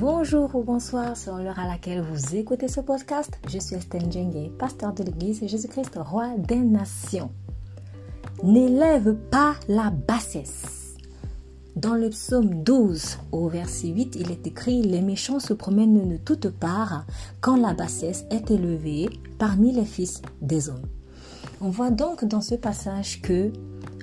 Bonjour ou bonsoir selon l'heure à laquelle vous écoutez ce podcast. Je suis Estelle Djengue, pasteur de l'église Jésus-Christ, roi des nations. N'élève pas la bassesse. Dans le psaume 12, au verset 8, il est écrit Les méchants se promènent de toutes parts quand la bassesse est élevée parmi les fils des hommes. On voit donc dans ce passage que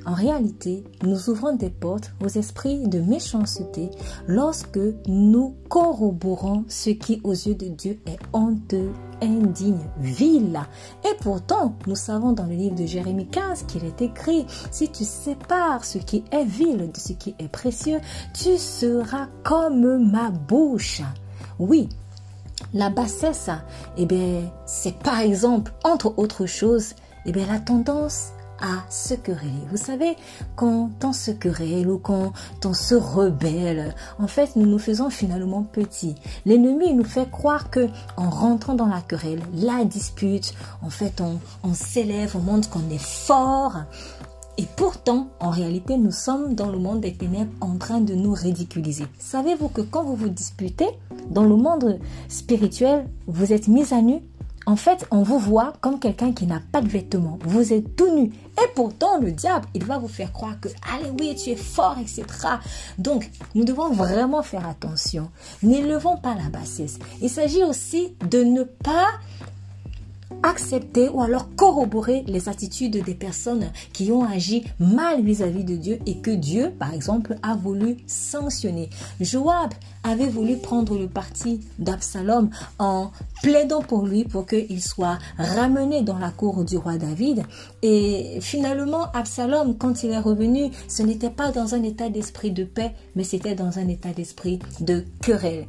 en réalité, nous ouvrons des portes aux esprits de méchanceté lorsque nous corroborons ce qui aux yeux de Dieu est honteux, indigne, vil. Et pourtant, nous savons dans le livre de Jérémie 15 qu'il est écrit, si tu sépares ce qui est vil de ce qui est précieux, tu seras comme ma bouche. Oui, la bassesse, eh bien, c'est par exemple, entre autres choses, eh bien, la tendance à se quereller. Vous savez, quand on se querelle ou quand on se rebelle, en fait, nous nous faisons finalement petits. L'ennemi nous fait croire que en rentrant dans la querelle, la dispute, en fait, on, on s'élève, on montre qu'on est fort. Et pourtant, en réalité, nous sommes dans le monde des ténèbres en train de nous ridiculiser. Savez-vous que quand vous vous disputez, dans le monde spirituel, vous êtes mis à nu en fait, on vous voit comme quelqu'un qui n'a pas de vêtements. Vous êtes tout nu. Et pourtant, le diable, il va vous faire croire que, allez, oui, tu es fort, etc. Donc, nous devons vraiment faire attention. N'élevons pas la bassesse. Il s'agit aussi de ne pas accepter ou alors corroborer les attitudes des personnes qui ont agi mal vis-à-vis de Dieu et que Dieu, par exemple, a voulu sanctionner. Joab avait voulu prendre le parti d'Absalom en plaidant pour lui pour qu'il soit ramené dans la cour du roi David. Et finalement, Absalom, quand il est revenu, ce n'était pas dans un état d'esprit de paix, mais c'était dans un état d'esprit de querelle.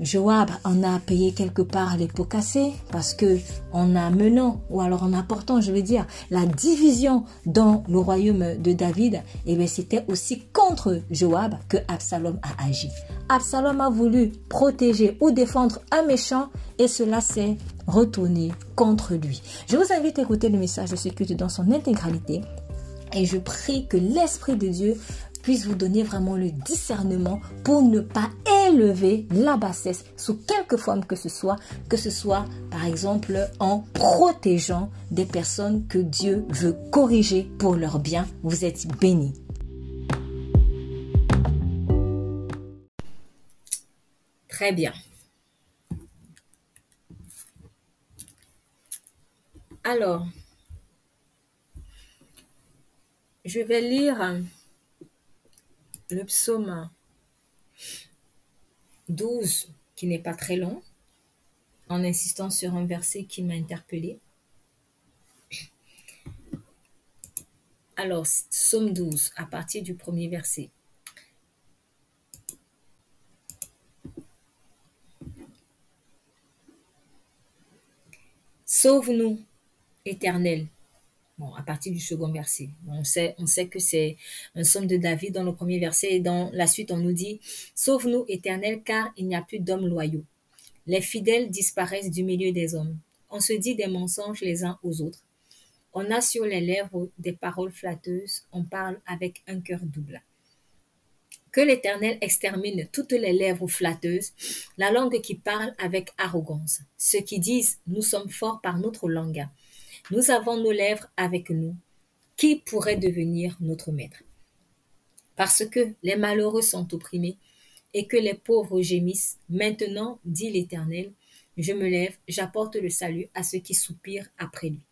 Joab en a payé quelque part les pots cassés parce que en amenant ou alors en apportant, je veux dire, la division dans le royaume de David, et eh bien c'était aussi contre Joab que Absalom a agi. Absalom a voulu protéger ou défendre un méchant et cela s'est retourné contre lui. Je vous invite à écouter le message de ce culte dans son intégralité et je prie que l'Esprit de Dieu puisse vous donner vraiment le discernement pour ne pas élever la bassesse sous quelque forme que ce soit, que ce soit par exemple en protégeant des personnes que Dieu veut corriger pour leur bien. Vous êtes bénis. Très bien. Alors, je vais lire le psaume 12, qui n'est pas très long, en insistant sur un verset qui m'a interpellé. Alors, psaume 12, à partir du premier verset. Sauve-nous, Éternel, Bon, à partir du second verset. On sait, on sait que c'est un somme de David dans le premier verset et dans la suite on nous dit Sauve-nous, Éternel, car il n'y a plus d'hommes loyaux. Les fidèles disparaissent du milieu des hommes. On se dit des mensonges les uns aux autres. On a sur les lèvres des paroles flatteuses, on parle avec un cœur double. Que l'Éternel extermine toutes les lèvres flatteuses, la langue qui parle avec arrogance, ceux qui disent Nous sommes forts par notre langue nous avons nos lèvres avec nous. Qui pourrait devenir notre maître? Parce que les malheureux sont opprimés et que les pauvres gémissent, maintenant, dit l'Éternel, je me lève, j'apporte le salut à ceux qui soupirent après lui.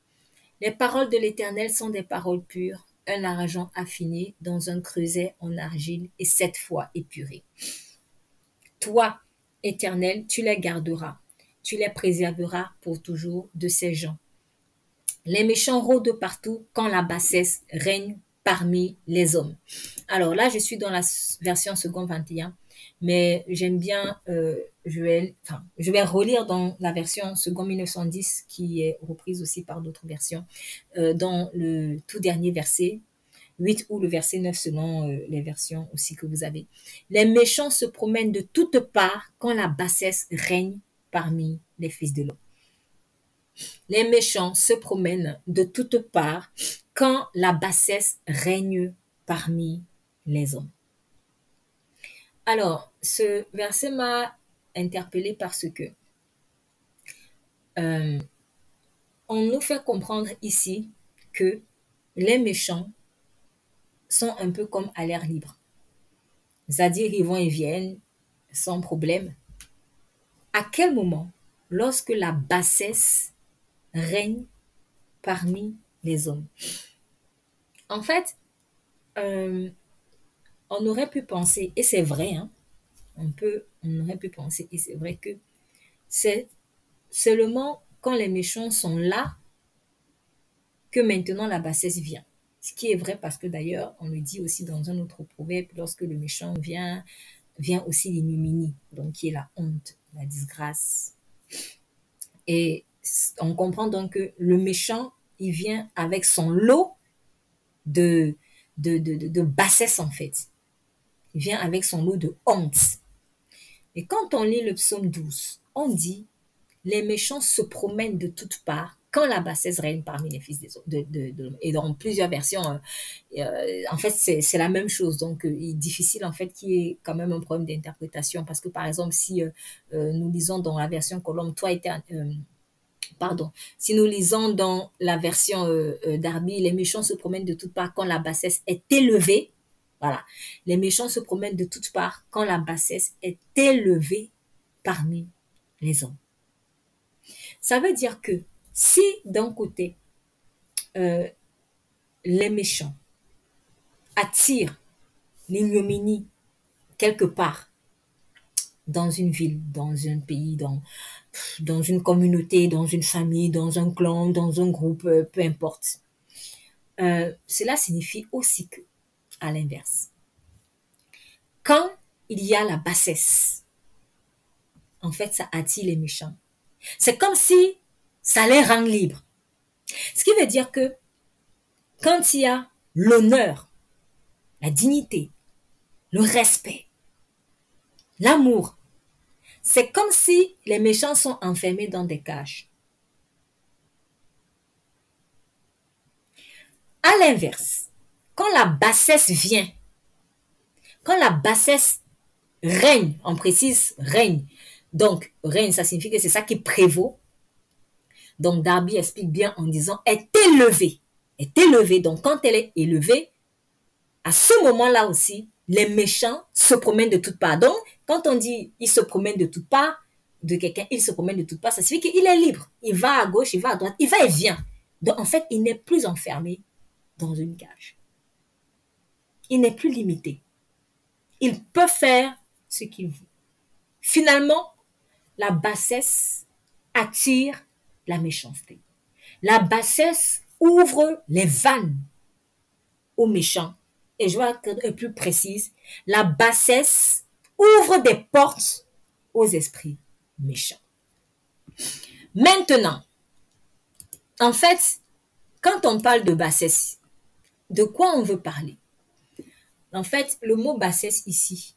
Les paroles de l'Éternel sont des paroles pures, un argent affiné dans un creuset en argile et sept fois épuré. Toi, Éternel, tu les garderas, tu les préserveras pour toujours de ces gens les méchants rôdent partout quand la bassesse règne parmi les hommes. Alors là, je suis dans la version second 21, mais j'aime bien, euh, je, vais, enfin, je vais relire dans la version second 1910 qui est reprise aussi par d'autres versions, euh, dans le tout dernier verset, 8 ou le verset 9 selon euh, les versions aussi que vous avez. Les méchants se promènent de toutes parts quand la bassesse règne parmi les fils de l'homme. Les méchants se promènent de toutes parts quand la bassesse règne parmi les hommes. Alors, ce verset m'a interpellée parce que euh, on nous fait comprendre ici que les méchants sont un peu comme à l'air libre. C'est-à-dire, ils vont et viennent sans problème. À quel moment, lorsque la bassesse règne parmi les hommes En fait, euh, on aurait pu penser, et c'est vrai, hein, on, peut, on aurait pu penser, et c'est vrai que c'est seulement quand les méchants sont là que maintenant la bassesse vient. Ce qui est vrai parce que d'ailleurs, on le dit aussi dans un autre proverbe, lorsque le méchant vient, vient aussi l'ignominie, donc qui est la honte, la disgrâce. Et on comprend donc que le méchant, il vient avec son lot de, de, de, de bassesse en fait. Il vient avec son lot de honte. Et quand on lit le psaume 12, on dit, les méchants se promènent de toutes parts quand la bassesse règne parmi les fils des hommes. De, et dans plusieurs versions, euh, euh, en fait, c'est la même chose. Donc, euh, il est difficile, en fait, qu'il y ait quand même un problème d'interprétation. Parce que, par exemple, si nous lisons dans la version Colombe, toi était... pardon, si nous lisons dans la version Darby, les méchants se promènent de toutes parts quand la bassesse est élevée. Voilà. Les méchants se promènent de toutes parts quand la bassesse est élevée parmi les hommes. Ça veut dire que si d'un côté, euh, les méchants attirent l'ignominie quelque part dans une ville, dans un pays, dans, dans une communauté, dans une famille, dans un clan, dans un groupe, euh, peu importe. Euh, cela signifie aussi que, à l'inverse, quand il y a la bassesse, en fait, ça attire les méchants. C'est comme si ça les rend libres. Ce qui veut dire que quand il y a l'honneur, la dignité, le respect, l'amour, c'est comme si les méchants sont enfermés dans des cages. À l'inverse, quand la bassesse vient, quand la bassesse règne, on précise règne, donc règne, ça signifie que c'est ça qui prévaut, donc Darby explique bien en disant est élevée. Est élevée. Donc quand elle est élevée, à ce moment-là aussi, les méchants se promènent de toutes parts. Donc quand on dit il se promène de toutes parts de quelqu'un, il se promène de toutes parts, ça signifie qu'il est libre. Il va à gauche, il va à droite, il va et vient. Donc en fait, il n'est plus enfermé dans une cage. Il n'est plus limité. Il peut faire ce qu'il veut. Finalement, la bassesse attire la méchanceté. La bassesse ouvre les vannes aux méchants. Et je vais être plus précise. La bassesse ouvre des portes aux esprits méchants. Maintenant, en fait, quand on parle de bassesse, de quoi on veut parler? En fait, le mot bassesse ici,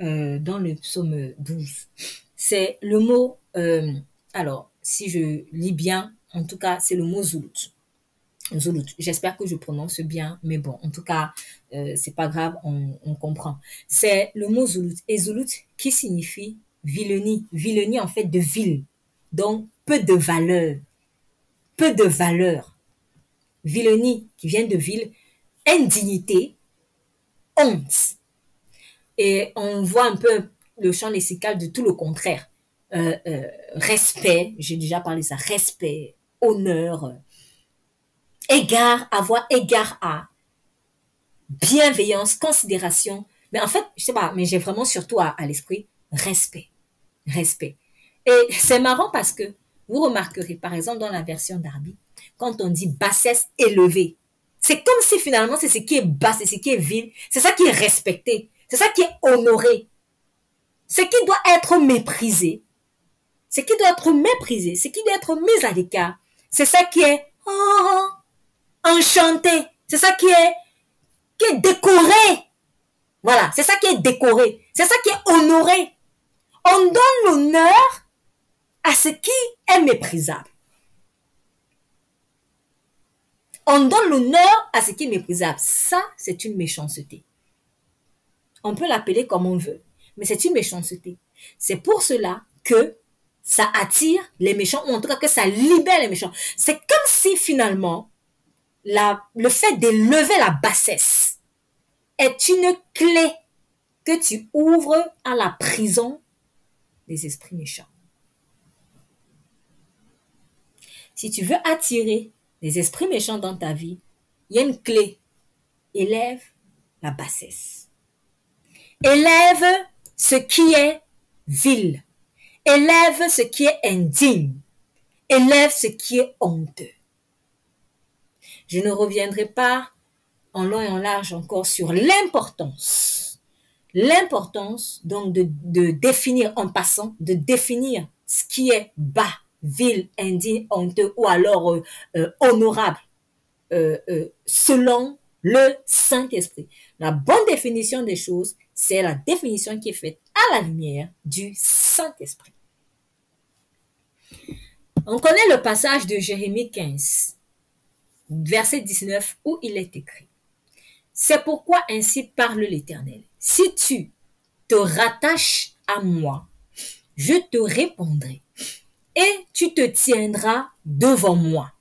euh, dans le psaume 12, c'est le mot, euh, alors, si je lis bien, en tout cas, c'est le mot Zoulout. Zoulout. J'espère que je prononce bien, mais bon, en tout cas, euh, c'est pas grave, on, comprend. C'est le mot Zoulout. Et Zoulout qui signifie vilenie. Vilenie, en fait, de ville. Donc, peu de valeur. Peu de valeur. Vilenie, qui vient de ville. Indignité. Honte. Et on voit un peu le champ lexical de tout le contraire. Euh, euh, respect, j'ai déjà parlé ça, respect, honneur, égard, avoir égard à, bienveillance, considération. Mais en fait, je sais pas, mais j'ai vraiment surtout à, l'esprit respect, respect. Et c'est marrant parce que vous remarquerez, par exemple, dans la version d'Arby, quand on dit bassesse élevée, c'est comme si finalement c'est ce qui est bas, c'est ce qui est vil, c'est ça qui est respecté, c'est ça qui est honoré. Ce qui doit être méprisé, ce qui doit être méprisé, ce qui doit être mis à l'écart, c'est ça qui est oh, enchanté, c'est ça qui est, qui est décoré. Voilà, c'est ça qui est décoré, c'est ça qui est honoré. On donne l'honneur à ce qui est méprisable. On donne l'honneur à ce qui est méprisable. Ça, c'est une méchanceté. On peut l'appeler comme on veut, mais c'est une méchanceté. C'est pour cela que ça attire les méchants, ou en tout cas que ça libère les méchants. C'est comme si finalement, le fait d'élever la bassesse est une clé que tu ouvres à la prison des esprits méchants. Si tu veux attirer les esprits méchants dans ta vie, il y a une clé. Élève la bassesse. Élève ce qui est vil. Élève ce qui est indigne. Élève ce qui est honteux. Je ne reviendrai pas en long et en large encore sur l'importance. L'importance donc de, définir en passant, de définir ce qui est bas, vil, indigne, honteux ou alors euh, euh, honorable euh, selon le Saint-Esprit. La bonne définition des choses, c'est la définition qui est faite à la lumière du Saint-Esprit. On connaît le passage de Jérémie 15, verset 19, où il est écrit. C'est pourquoi ainsi parle l'Éternel. Si tu te rattaches à moi, je te répondrai et tu te tiendras devant moi.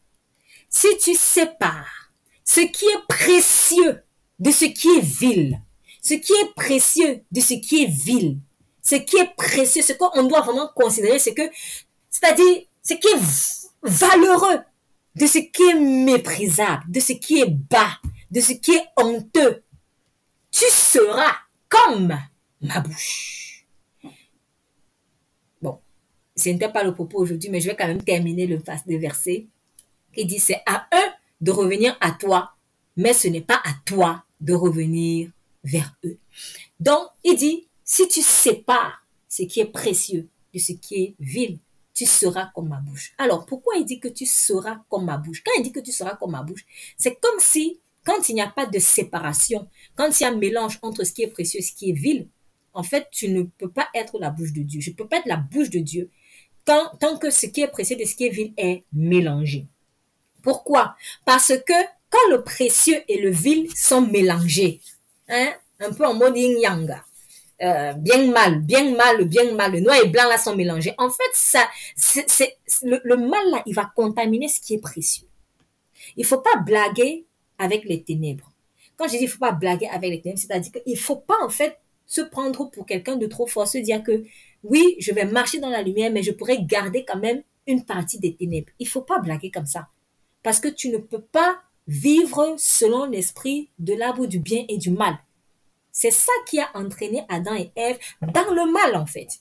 Si tu sépares ce qui est précieux de ce qui est vil, ce qui est précieux de ce qui est vil, ce qui est précieux, ce qu'on doit vraiment considérer, c'est que, c'est-à-dire, ce qui est valeureux de ce qui est méprisable, de ce qui est bas, de ce qui est honteux, tu seras comme ma bouche. Bon, ce n'était pas le propos aujourd'hui, mais je vais quand même terminer le, verset qui dit c'est à eux de revenir à toi, mais ce n'est pas à toi de revenir vers eux. Donc, il dit, si tu sépares ce qui est précieux de ce qui est vil, tu seras comme ma bouche. Alors, pourquoi il dit que tu seras comme ma bouche? Quand il dit que tu seras comme ma bouche, c'est comme si, quand il n'y a pas de séparation, quand il y a un mélange entre ce qui est précieux et ce qui est vil, en fait, tu ne peux pas être la bouche de Dieu. Je ne peux pas être la bouche de Dieu tant que ce qui est précieux et ce qui est vil est mélangé. Pourquoi? Parce que quand le précieux et le vil sont mélangés, hein, un peu en mode yin-yang, euh, bien mal, bien mal, bien mal, le noir et blanc là sont mélangés. En fait, ça, c'est, le, mal là, il va contaminer ce qui est précieux. Il faut pas blaguer avec les ténèbres. Quand je dis il faut pas blaguer avec les ténèbres, c'est-à-dire qu'il faut pas en fait se prendre pour quelqu'un de trop fort, se dire que oui, je vais marcher dans la lumière, mais je pourrais garder quand même une partie des ténèbres. Il faut pas blaguer comme ça. Parce que tu ne peux pas vivre selon l'esprit de l'arbre du bien et du mal. C'est ça qui a entraîné Adam et Ève dans le mal, en fait.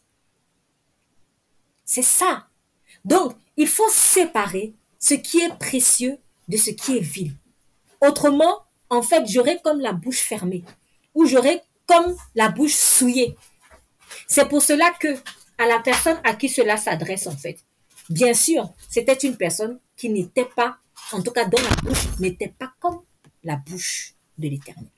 C'est ça. Donc, il faut séparer ce qui est précieux de ce qui est vil. Autrement, en fait, j'aurais comme la bouche fermée ou j'aurais comme la bouche souillée. C'est pour cela que à la personne à qui cela s'adresse, en fait, bien sûr, c'était une personne qui n'était pas en tout cas dont la bouche n'était pas comme la bouche de l'Éternel.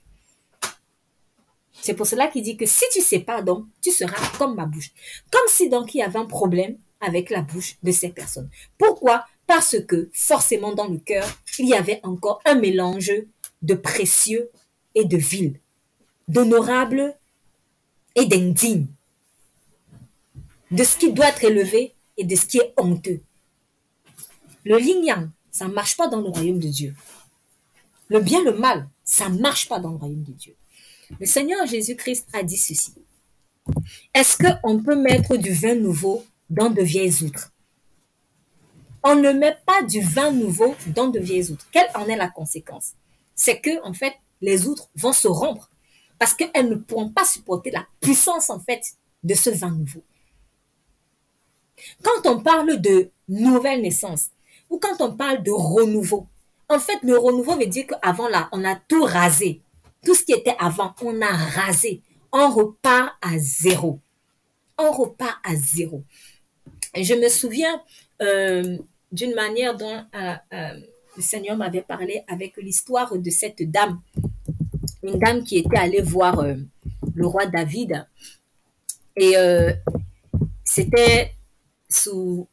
C'est pour cela qu'il dit que si tu sais pas donc, tu seras comme ma bouche. Comme si donc il y avait un problème avec la bouche de ces personnes. Pourquoi? Parce que forcément dans le cœur, il y avait encore un mélange de précieux et de vil, d'honorable et d'indigne, de ce qui doit être élevé et de ce qui est honteux. Le yin ça ne marche pas dans le royaume de Dieu. Le bien, le mal, ça ne marche pas dans le royaume de Dieu. Le Seigneur Jésus-Christ a dit ceci. Est-ce qu'on peut mettre du vin nouveau dans de vieilles outres? On ne met pas du vin nouveau dans de vieilles outres. Quelle en est la conséquence? C'est que, en fait, les outres vont se rompre parce qu'elles ne pourront pas supporter la puissance, en fait, de ce vin nouveau. Quand on parle de nouvelle naissance, ou quand on parle de renouveau, en fait, le renouveau veut dire qu'avant là, on a tout rasé. Tout ce qui était avant, on a rasé. On repart à zéro. On repart à zéro. Je me souviens euh, d'une manière dont euh, euh, le Seigneur m'avait parlé avec l'histoire de cette dame. Une dame qui était allée voir le roi David. Et c'était sous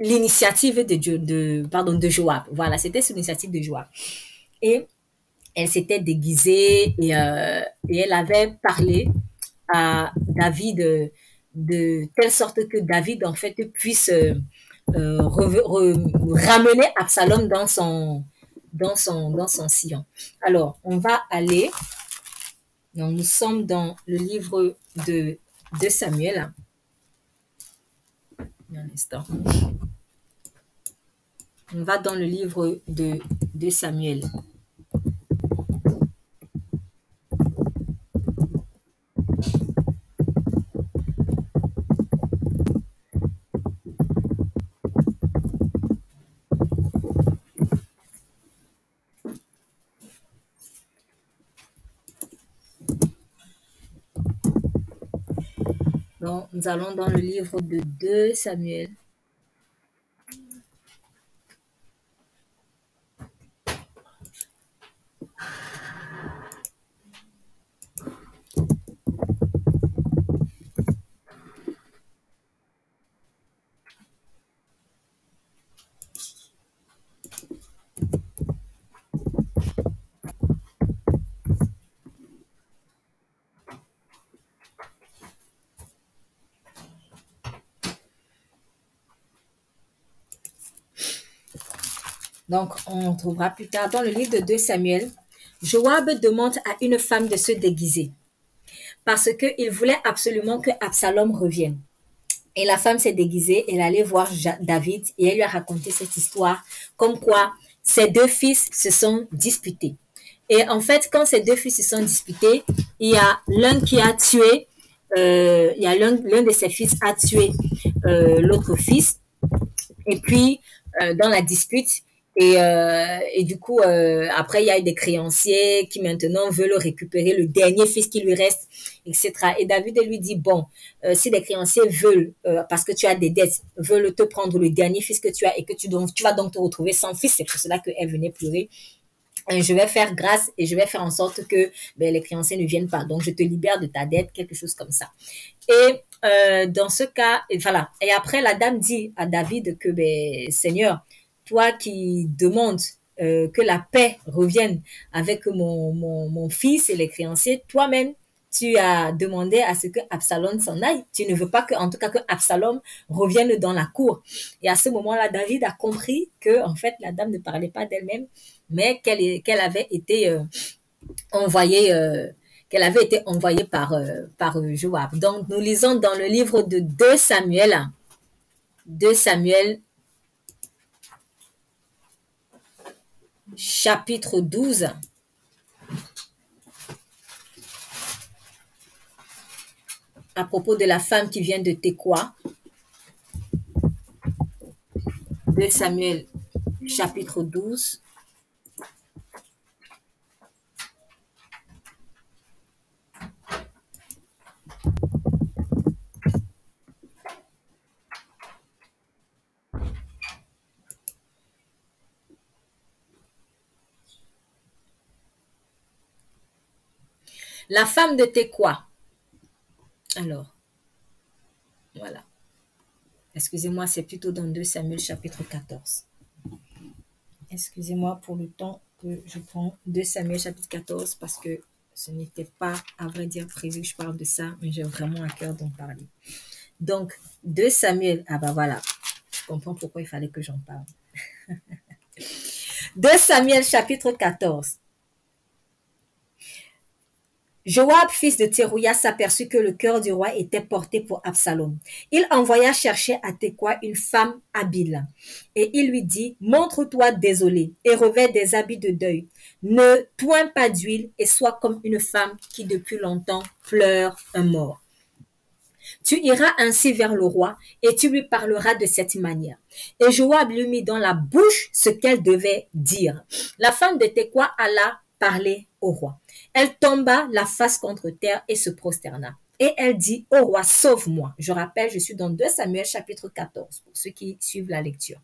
l'initiative de, de, de Joab. Voilà, c'était sur l'initiative de Joab. Elle s'était déguisée et, euh, et elle avait parlé à David de telle sorte que David en fait puisse euh, euh, ramener Absalom dans son sillon. Alors on va aller. Nous sommes dans le livre de de Samuel. Un instant. On va dans le livre de, de Samuel. Nous allons dans le livre de 2 Samuel. Donc, on trouvera plus tard dans le livre de 2 Samuel, Joab demande à une femme de se déguiser parce qu'il voulait absolument que Absalom revienne. Et la femme s'est déguisée, elle allait voir David et elle lui a raconté cette histoire comme quoi ses deux fils se sont disputés. Et en fait, quand ces deux fils se sont disputés, il y a l'un qui a tué, euh, il y a l'un de ses fils a tué euh, l'autre fils. Et puis, euh, dans la dispute, et, euh, et du coup, euh, après, il y a des créanciers qui maintenant veulent récupérer le dernier fils qui lui reste, etc. Et David lui dit, bon, euh, si les créanciers veulent, euh, parce que tu as des dettes, veulent te prendre le dernier fils que tu as et que tu, donc, tu vas donc te retrouver sans fils, c'est pour cela qu'elle venait pleurer. Je vais faire grâce et je vais faire en sorte que ben, les créanciers ne viennent pas. Donc, je te libère de ta dette, quelque chose comme ça. Et euh, dans ce cas, et voilà. Et après, la dame dit à David que, ben, Seigneur, toi qui demandes euh, que la paix revienne avec mon, mon, fils et les créanciers, toi-même, tu as demandé à ce que Absalom s'en aille. Tu ne veux pas que, en tout cas, que Absalom revienne dans la cour. Et à ce moment-là, David a compris que, en fait, la dame ne parlait pas d'elle-même, mais qu'elle qu'elle avait été euh, envoyée, euh, qu'elle avait été envoyée par par Joab. Donc, nous lisons dans le livre de 2 Samuel, 2 Samuel chapitre 12. À propos de la femme qui vient de Tekoa. De Samuel, chapitre 12. La femme de Tekoa. Alors, voilà. Excusez-moi, c'est plutôt dans 2 Samuel chapitre 14. Excusez-moi pour le temps que je prends 2 Samuel chapitre 14 parce que ce n'était pas, à vrai dire, prévu que je parle de ça, mais j'ai vraiment à cœur d'en parler. Donc, 2 Samuel, ah bah voilà, je comprends pourquoi il fallait que j'en parle. 2 Samuel chapitre 14. Joab, fils de Thérouia, s'aperçut que le cœur du roi était porté pour Absalom. Il envoya chercher à Tekoa une femme habile. Et il lui dit, montre-toi désolé et revêt des habits de deuil. Ne toins pas d'huile et sois comme une femme qui depuis longtemps pleure un mort. Tu iras ainsi vers le roi et tu lui parleras de cette manière. Et Joab lui mit dans la bouche ce qu'elle devait dire. La femme de Tekoa alla parler au roi. Elle tomba la face contre terre et se prosterna. Et elle dit au roi, sauve-moi. Je rappelle, je suis dans 2 Samuel chapitre 14, pour ceux qui suivent la lecture.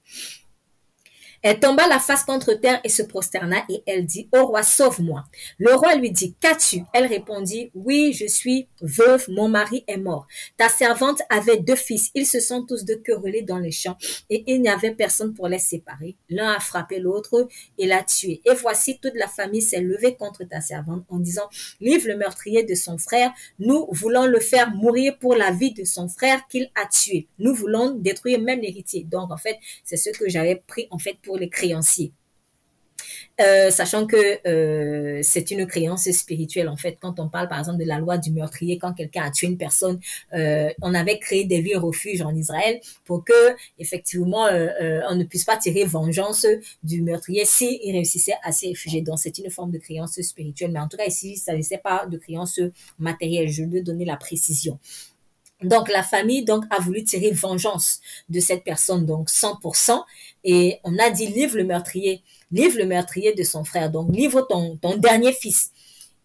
Elle tomba la face contre terre et se prosterna et elle dit, Ô roi, sauve-moi. Le roi lui dit, Qu'as-tu? Elle répondit, Oui, je suis veuve, mon mari est mort. Ta servante avait deux fils, ils se sont tous deux querellés dans les champs et il n'y avait personne pour les séparer. L'un a frappé l'autre et l'a tué. Et voici toute la famille s'est levée contre ta servante en disant, Livre le meurtrier de son frère, nous voulons le faire mourir pour la vie de son frère qu'il a tué. Nous voulons détruire même l'héritier. Donc en fait, c'est ce que j'avais pris en fait pour les créanciers. Euh, sachant que euh, c'est une créance spirituelle en fait. Quand on parle par exemple de la loi du meurtrier, quand quelqu'un a tué une personne, euh, on avait créé des villes refuges en Israël pour que effectivement on ne puisse pas tirer vengeance du meurtrier s'il réussissait à s'y réfugier. Donc c'est une forme de créance spirituelle, mais en tout cas ici ça ne pas de créance matérielle. Je veux donner la précision. Donc la famille donc a voulu tirer vengeance de cette personne donc 100% et on a dit livre le meurtrier, livre le meurtrier de son frère. Donc livre ton ton dernier fils.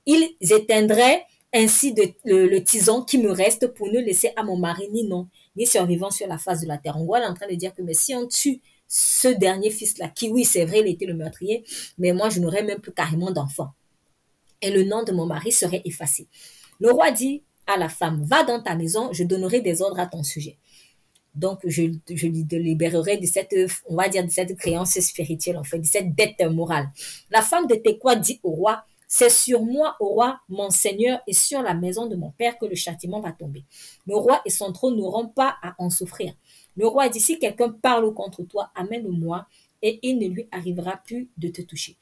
Ils éteindraient ainsi de, le, tison qui me reste pour ne laisser à mon mari ni non ni survivant sur la face de la terre. On voit en train de dire que mais si on tue ce dernier fils-là, qui oui, c'est vrai, il était le meurtrier, mais moi, je n'aurais même plus carrément d'enfant. Et le nom de mon mari serait effacé. Le roi dit, à la femme, va dans ta maison, je donnerai des ordres à ton sujet. Donc, je, je lui libérerai de cette, on va dire, de cette créance spirituelle, en fait, de cette dette morale. La femme de Tekoa dit au roi, c'est sur moi, au roi, mon Seigneur, et sur la maison de mon père que le châtiment va tomber. Le roi et son trône n'auront pas à en souffrir. Le roi dit, si quelqu'un parle contre toi, amène-moi, et il ne lui arrivera plus de te toucher.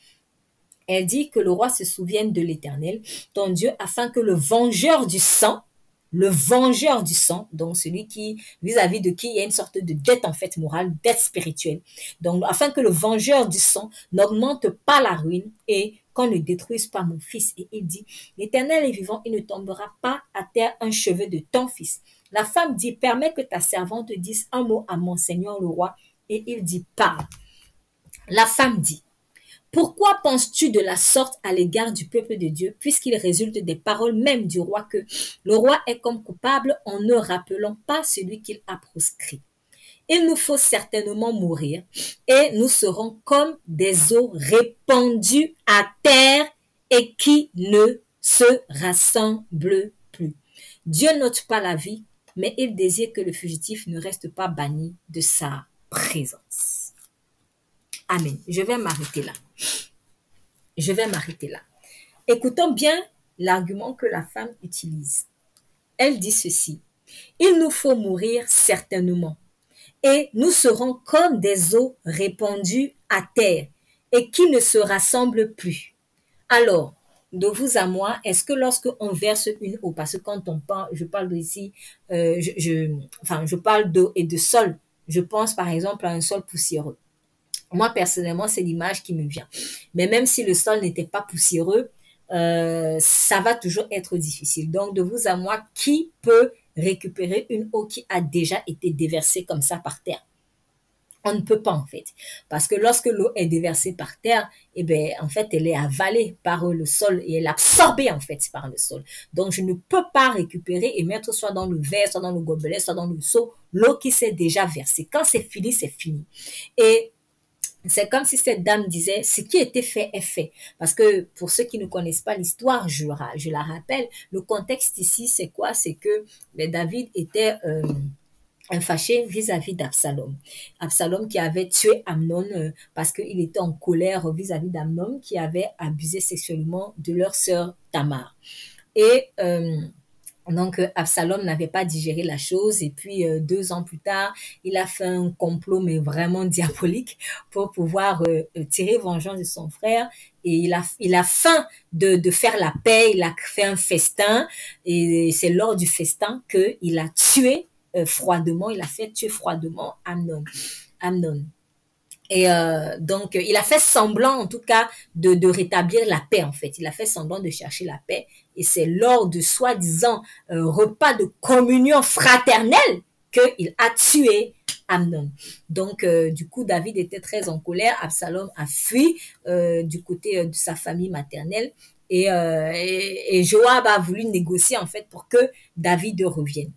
Elle dit que le roi se souvienne de l'Éternel, ton Dieu, afin que le vengeur du sang, le vengeur du sang, donc celui qui, vis-à-vis de qui il y a une sorte de dette en fait morale, dette spirituelle. Donc, afin que le vengeur du sang n'augmente pas la ruine et qu'on ne détruise pas mon fils. Et il dit, l'Éternel est vivant, il ne tombera pas à terre un cheveu de ton fils. La femme dit, permets que ta servante dise un mot à mon Seigneur le roi. Et il dit, parle. La femme dit, pourquoi penses-tu de la sorte à l'égard du peuple de Dieu, puisqu'il résulte des paroles même du roi que le roi est comme coupable en ne rappelant pas celui qu'il a proscrit? Il nous faut certainement mourir et nous serons comme des eaux répandues à terre et qui ne se rassemblent plus. Dieu note pas la vie, mais il désire que le fugitif ne reste pas banni de sa présence. Amen. Je vais m'arrêter là. Je vais m'arrêter là. Écoutons bien l'argument que la femme utilise. Elle dit ceci. Il nous faut mourir certainement. Et nous serons comme des eaux répandues à terre et qui ne se rassemblent plus. Alors, de vous à moi, est-ce que lorsque on verse une eau, parce que quand on parle, je parle ici, euh, enfin, je parle d'eau et de sol, je pense par exemple à un sol poussiéreux. Moi, personnellement, c'est l'image qui me vient. Mais même si le sol n'était pas poussiéreux, euh, ça va toujours être difficile. Donc, de vous à moi, qui peut récupérer une eau qui a déjà été déversée comme ça par terre? On ne peut pas en fait. Parce que lorsque l'eau est déversée par terre, eh ben, en fait, elle est avalée par le sol et elle est absorbée en fait par le sol. Donc, je ne peux pas récupérer et mettre soit dans le verre, soit dans le gobelet, soit dans le seau, l'eau qui s'est déjà versée. Quand c'est fini, c'est fini. Et c'est comme si cette dame disait, ce qui était fait est fait. Parce que pour ceux qui ne connaissent pas l'histoire, je, la rappelle, le contexte ici, c'est quoi? C'est que ben, David était euh, fâché vis-à-vis d'Absalom. Absalom qui avait tué Amnon euh, parce qu'il était en colère vis-à-vis d'Amnon qui avait abusé sexuellement de leur sœur Tamar. Et... Euh, donc euh, Absalom n'avait pas digéré la chose et puis euh, deux ans plus tard, il a fait un complot mais vraiment diabolique pour pouvoir euh, tirer vengeance de son frère et il a il a faim de, de faire la paix, il a fait un festin et c'est lors du festin que il a tué froidement, il a fait tuer froidement Amnon. Amnon. Et euh, donc, il a fait semblant, en tout cas, de, de, rétablir la paix, en fait. Il a fait semblant de chercher la paix. Et c'est lors de soi-disant euh, repas de communion fraternelle qu'il a tué Amnon. Donc, euh, du coup, David était très en colère. Absalom a fui euh, du côté de sa famille maternelle. Et, et, et Joab a voulu négocier, en fait, pour que David revienne.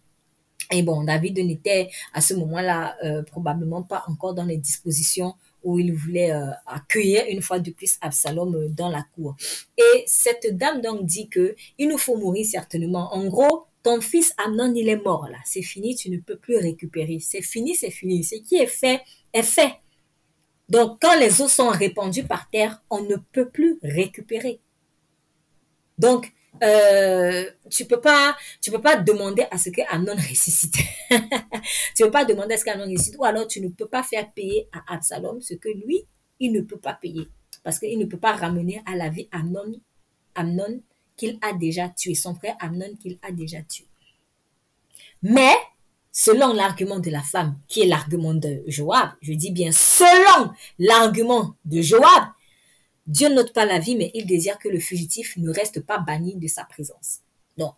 Et bon, David n'était à ce moment-là probablement pas encore dans les dispositions où il voulait euh, accueillir une fois de plus Absalom euh, dans la cour. Et cette dame donc dit que il nous faut mourir certainement. En gros, ton fils Amnon, il est mort là. C'est fini, tu ne peux plus récupérer. C'est fini, c'est fini. Ce qui est fait est fait. Donc, quand les os sont répandus par terre, on ne peut plus récupérer. Donc, euh, tu peux pas, tu peux pas demander à ce que Amnon ressuscite. tu peux pas demander à ce qu'Amnon ressuscite, ou alors tu ne peux pas faire payer à Absalom ce que lui, il ne peut pas payer. Parce qu'il ne peut pas ramener à la vie Amnon, Amnon qu'il a déjà tué, son frère Amnon qu'il a déjà tué. Mais, selon l'argument de la femme, qui est l'argument de Joab, je dis bien selon l'argument de Joab, Dieu note pas la vie, mais il désire que le fugitif ne reste pas banni de sa présence. Donc,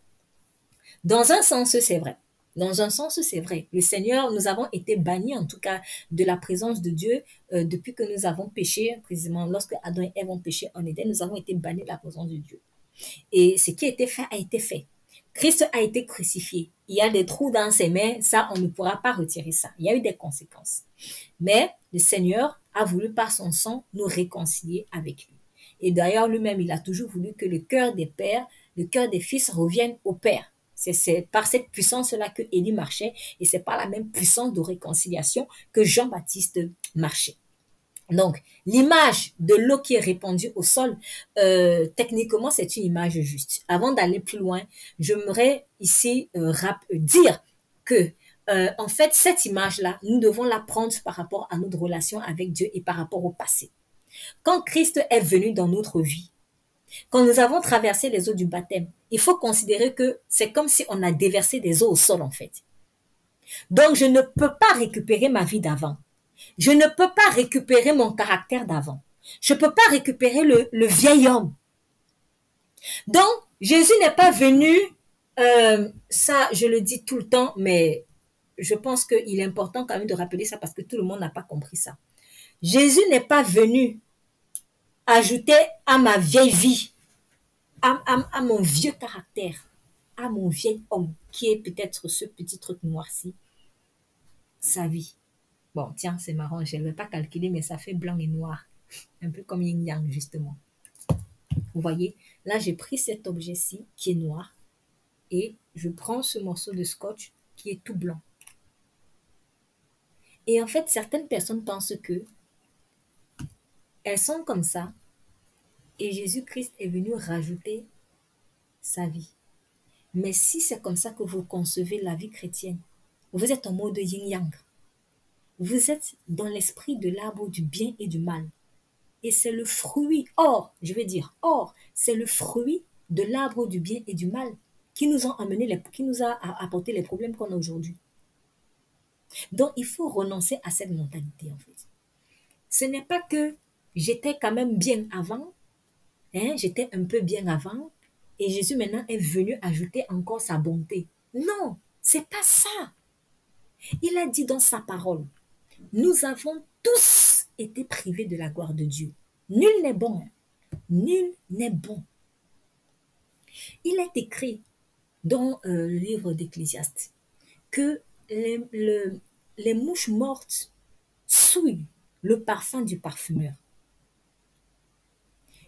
dans un sens, c'est vrai. Dans un sens, c'est vrai. Le Seigneur, nous avons été bannis, en tout cas, de la présence de Dieu euh, depuis que nous avons péché. Précisément, lorsque Adam et Ève ont péché en Éden, nous avons été bannis de la présence de Dieu. Et ce qui a été fait a été fait. Christ a été crucifié. Il y a des trous dans ses mains, ça, on ne pourra pas retirer ça. Il y a eu des conséquences. Mais le Seigneur a voulu par son sang nous réconcilier avec lui. Et d'ailleurs, lui-même, il a toujours voulu que le cœur des pères, le cœur des fils revienne au Père. C'est par cette puissance-là que Élie marchait et c'est par la même puissance de réconciliation que Jean-Baptiste marchait. Donc, l'image de l'eau qui est répandue au sol, euh, techniquement, c'est une image juste. Avant d'aller plus loin, j'aimerais ici euh, dire que, euh, en fait, cette image-là, nous devons la prendre par rapport à notre relation avec Dieu et par rapport au passé. Quand Christ est venu dans notre vie, quand nous avons traversé les eaux du baptême, il faut considérer que c'est comme si on a déversé des eaux au sol, en fait. Donc, je ne peux pas récupérer ma vie d'avant. Je ne peux pas récupérer mon caractère d'avant. Je ne peux pas récupérer le, vieil homme. Donc, Jésus n'est pas venu, euh, ça je le dis tout le temps, mais je pense qu'il est important quand même de rappeler ça parce que tout le monde n'a pas compris ça. Jésus n'est pas venu ajouter à ma vieille vie, à, mon vieux caractère, à mon vieil homme, qui est peut-être ce petit truc noirci, sa vie. Bon, tiens, c'est marrant, je n'avais pas calculé, mais ça fait blanc et noir. Un peu comme yin yang, justement. Vous voyez, là, j'ai pris cet objet-ci qui est noir et je prends ce morceau de scotch qui est tout blanc. Et en fait, certaines personnes pensent que elles sont comme ça et Jésus-Christ est venu rajouter sa vie. Mais si c'est comme ça que vous concevez la vie chrétienne, vous êtes en mode yin-yang. Vous êtes dans l'esprit de l'arbre du bien et du mal. Et c'est le fruit, or, je vais dire, or, c'est le fruit de l'arbre du bien et du mal qui nous ont amené, qui nous a apporté les problèmes qu'on a aujourd'hui. Donc, il faut renoncer à cette mentalité, en fait. Ce n'est pas que j'étais quand même bien avant, hein, j'étais un peu bien avant, et Jésus maintenant est venu ajouter encore sa bonté. Non, c'est pas ça. Il a dit dans sa parole, nous avons tous été privés de la gloire de Dieu. Nul n'est bon. Nul n'est bon. Il est écrit dans euh, le livre d'Ecclésiaste que les, mouches mortes souillent le parfum du parfumeur.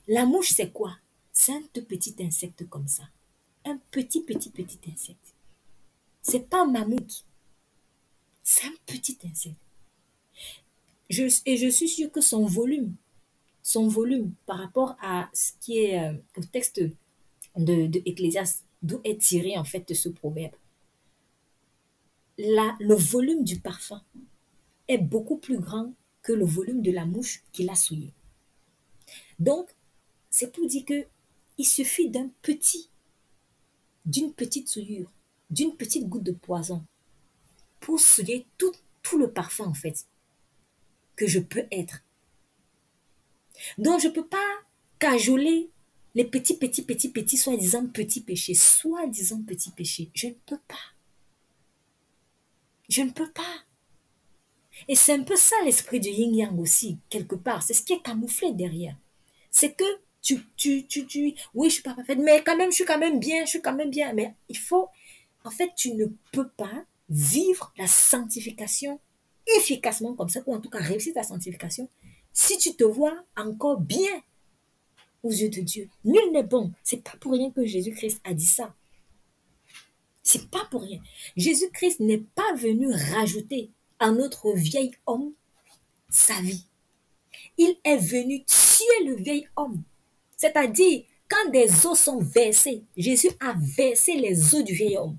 La mouche, c'est quoi? C'est un tout petit insecte comme ça. Un petit, petit, petit insecte. C'est pas un mammouth. C'est un petit insecte et je suis sûre que son volume, son volume par rapport à ce qui est euh, au texte de, de d'où est tiré en fait ce proverbe, le volume du parfum est beaucoup plus grand que le volume de la mouche qu'il a souillé. Donc, c'est pour dire que il suffit d'un petit, d'une petite souillure, d'une petite goutte de poison pour souiller tout, tout le parfum en fait que je peux être. Donc, je ne peux pas cajoler les petits, petits, petits, petits, soi-disant petits péchés, soi-disant petits péchés. Je ne peux pas. Je ne peux pas. Et c'est un peu ça l'esprit du yin-yang aussi, quelque part. C'est ce qui est camouflé derrière. C'est que tu, tu, tu, tu, oui, je suis pas parfaite, mais quand même, je suis quand même bien, je suis quand même bien. Mais il faut, en fait, tu ne peux pas vivre la sanctification efficacement comme ça, ou en tout cas réussir ta sanctification, si tu te vois encore bien aux yeux de Dieu, nul n'est bon. C'est pas pour rien que Jésus-Christ a dit ça. C'est pas pour rien. Jésus-Christ n'est pas venu rajouter à notre vieil homme sa vie. Il est venu tuer le vieil homme. C'est-à-dire, quand des eaux sont versées, Jésus a versé les eaux du vieil homme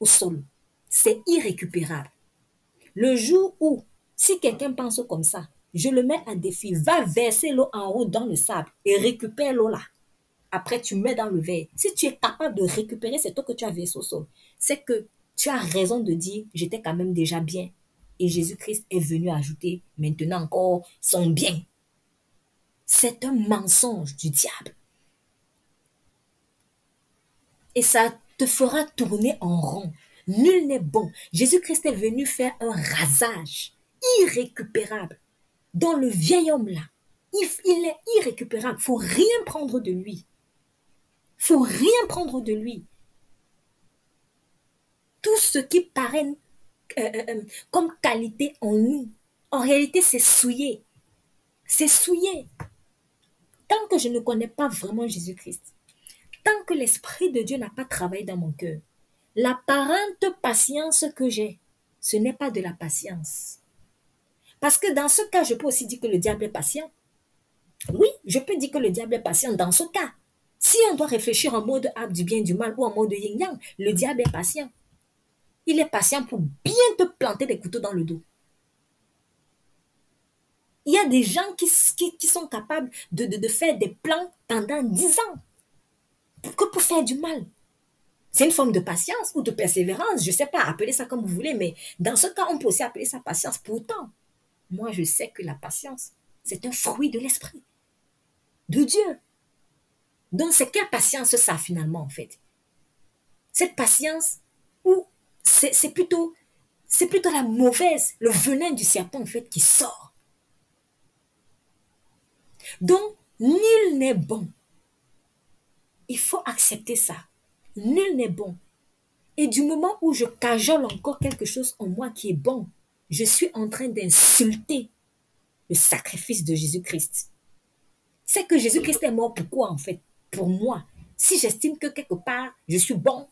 au sol. C'est irrécupérable. Le jour où, si quelqu'un pense comme ça, je le mets à défi, va verser l'eau en haut dans le sable et récupère l'eau là. Après, tu mets dans le verre. Si tu es capable de récupérer cette eau que tu as versée au sol, c'est que tu as raison de dire, j'étais quand même déjà bien. Et Jésus-Christ est venu ajouter maintenant encore son bien. C'est un mensonge du diable. Et ça te fera tourner en rond. Nul n'est bon. Jésus-Christ est venu faire un rasage irrécupérable dans le vieil homme là. Il, il est irrécupérable. faut rien prendre de lui. Faut rien prendre de lui. Tout ce qui paraît euh, euh, euh, comme qualité en nous, en réalité, c'est souillé. C'est souillé. Tant que je ne connais pas vraiment Jésus-Christ, tant que l'Esprit de Dieu n'a pas travaillé dans mon cœur, l'apparente patience que j'ai, ce n'est pas de la patience. Parce que dans ce cas, je peux aussi dire que le diable est patient. Oui, je peux dire que le diable est patient dans ce cas. Si on doit réfléchir en mode art du bien du mal ou en mode yin-yang, le diable est patient. Il est patient pour bien te planter des couteaux dans le dos. Il y a des gens qui, sont capables de, faire des plans pendant dix ans. Que pour faire du mal. C'est une forme de patience ou de persévérance. Je ne sais pas, appelez ça comme vous voulez, mais dans ce cas, on peut aussi appeler ça patience. Pourtant, moi, je sais que la patience, c'est un fruit de l'esprit, de Dieu. Donc, c'est quelle patience ça finalement, en fait? Cette patience où c'est plutôt, c'est plutôt la mauvaise, le venin du serpent, en fait, qui sort. Donc, nul n'est bon. Il faut accepter ça. Nul n'est bon. Et du moment où je cajole encore quelque chose en moi qui est bon, je suis en train d'insulter le sacrifice de Jésus-Christ. C'est que Jésus-Christ est mort pourquoi en fait? Pour moi. Si j'estime que quelque part je suis bon,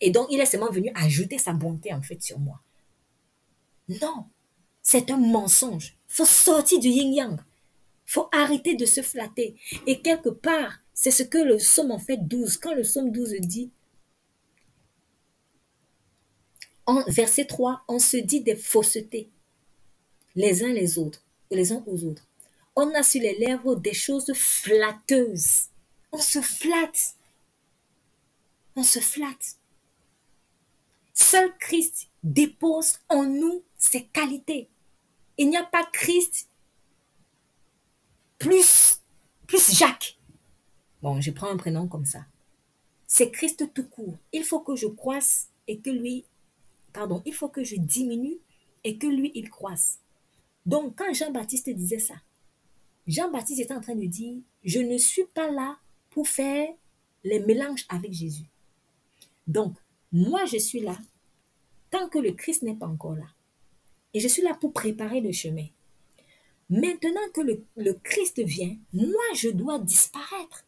et donc il est seulement venu ajouter sa bonté en fait sur moi. Non, c'est un mensonge. faut sortir du yin-yang. faut arrêter de se flatter. Et quelque part, c'est ce que le psaume en fait 12, quand le psaume 12 dit, en verset 3, on se dit des faussetés, les uns les autres, les uns aux autres. On a sur les lèvres des choses flatteuses. On se flatte. On se flatte. Seul Christ dépose en nous ses qualités. Il n'y a pas Christ plus, plus Jacques. Bon, je prends un prénom comme ça. C'est Christ tout court. Il faut que je croisse et que lui pardon, il faut que je diminue et que lui, il croisse. Donc, quand Jean-Baptiste disait ça, Jean-Baptiste était en train de dire, je ne suis pas là pour faire les mélanges avec Jésus. Donc, moi, je suis là tant que le Christ n'est pas encore là. Et je suis là pour préparer le chemin. Maintenant que le, Christ vient, moi, je dois disparaître.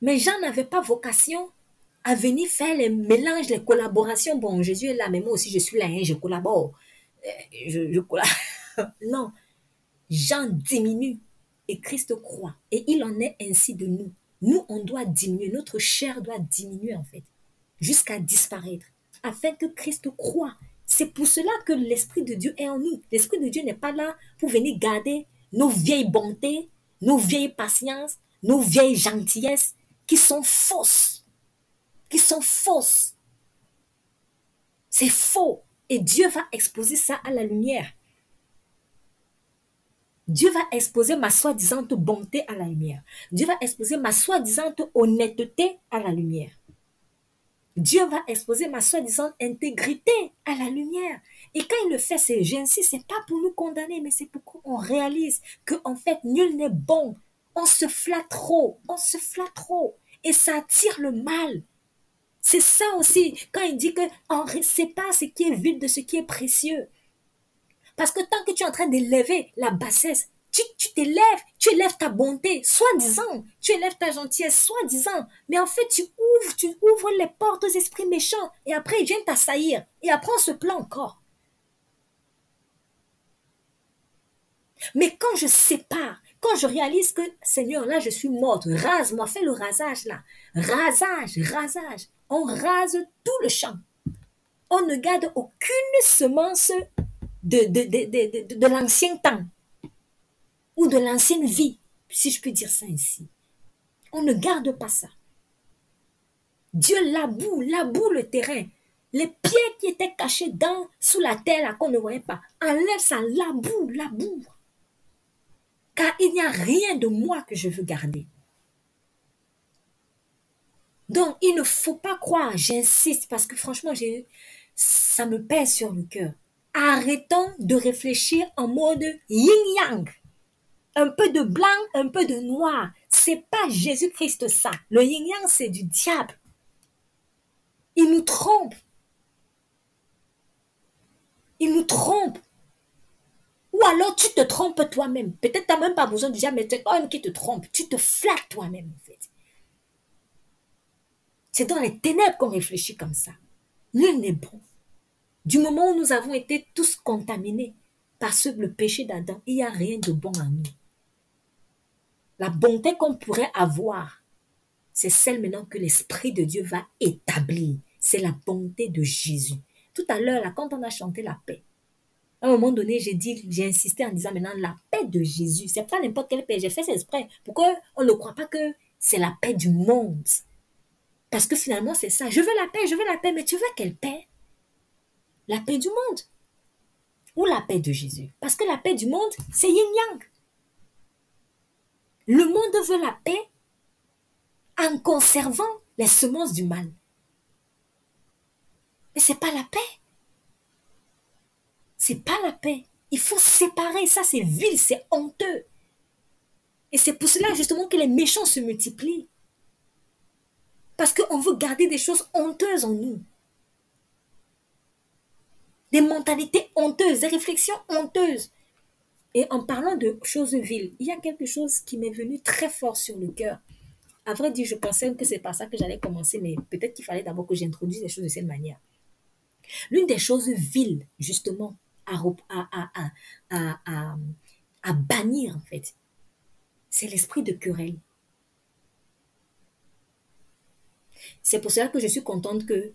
Mais Jean n'avait pas vocation à venir faire les mélanges, les collaborations. Bon, Jésus est là, mais moi aussi je suis là, hein, je collabore. Euh, je, je collabore. non, Jean diminue et Christ croit. Et il en est ainsi de nous. Nous, on doit diminuer, notre chair doit diminuer en fait, jusqu'à disparaître, afin que Christ croit. C'est pour cela que l'Esprit de Dieu est en nous. L'Esprit de Dieu n'est pas là pour venir garder nos vieilles bontés, nos vieilles patiences, nos vieilles gentillesses qui sont fausses qui sont fausses. C'est faux. Et Dieu va exposer ça à la lumière. Dieu va exposer ma soi-disant bonté à la lumière. Dieu va exposer ma soi-disant honnêteté à la lumière. Dieu va exposer ma soi-disant intégrité à la lumière. Et quand il le fait, c'est j'insiste, c'est pas pour nous condamner, mais c'est pour qu'on réalise que en fait nul n'est bon. On se flatte trop, on se flatte trop, et ça attire le mal. C'est ça aussi, quand il dit que on ne sait pas ce qui est vide de ce qui est précieux. Parce que tant que tu es en train d'élever la bassesse, tu t'élèves, tu élèves ta bonté, soi-disant, tu élèves ta gentillesse, soi-disant, mais en fait, tu ouvres, tu ouvres les portes aux esprits méchants, et après, ils viennent t'assaillir, et après, on se plaint encore. Mais quand je sépare, quand je réalise que, Seigneur, là, je suis morte, rase-moi, fais le rasage là. Rasage, rasage. On rase tout le champ. On ne garde aucune semence de, l'ancien temps ou de l'ancienne vie, si je puis dire ça ainsi. On ne garde pas ça. Dieu laboue, laboue le terrain. Les pieds qui étaient cachés dans, sous la terre, qu'on ne voyait pas, enlève ça, laboue, laboue. Car il n'y a rien de moi que je veux garder. Donc, il ne faut pas croire, j'insiste, parce que franchement, ça me pèse sur le cœur. Arrêtons de réfléchir en mode yin-yang un peu de blanc, un peu de noir. C'est pas Jésus-Christ ça. Le yin-yang, c'est du diable. Il nous trompe. Il nous trompe. Ou alors tu te trompes toi-même. Peut-être tu n'as même pas besoin de dire, mais c'est toi-même qui te trompe. Tu te flattes toi-même, en fait. C'est dans les ténèbres qu'on réfléchit comme ça. Nul n'est bon. Du moment où nous avons été tous contaminés par ce, le péché d'Adam, il n'y a rien de bon en nous. La bonté qu'on pourrait avoir, c'est celle maintenant que l'Esprit de Dieu va établir. C'est la bonté de Jésus. Tout à l'heure, quand on a chanté la paix, à un moment donné, j'ai dit, j'ai insisté en disant maintenant la paix de Jésus. C'est pas n'importe quelle paix. J'ai fait exprès. Pourquoi on ne croit pas que c'est la paix du monde? Parce que finalement, c'est ça. Je veux la paix, je veux la paix, mais tu veux quelle paix? La paix du monde. Ou la paix de Jésus. Parce que la paix du monde, c'est yin-yang. Le monde veut la paix en conservant les semences du mal. Mais c'est pas la paix. C'est pas la paix. Il faut séparer ça, c'est vil, c'est honteux. Et c'est pour cela justement que les méchants se multiplient. Parce qu'on veut garder des choses honteuses en nous. Des mentalités honteuses, des réflexions honteuses. Et en parlant de choses viles, il y a quelque chose qui m'est venu très fort sur le cœur. À vrai dire, je pensais que c'est pas ça que j'allais commencer, mais peut-être qu'il fallait d'abord que j'introduise les choses de cette manière. L'une des choses viles, justement, à, à, à, à bannir, en fait, c'est l'esprit de querelle. C'est pour cela que je suis contente que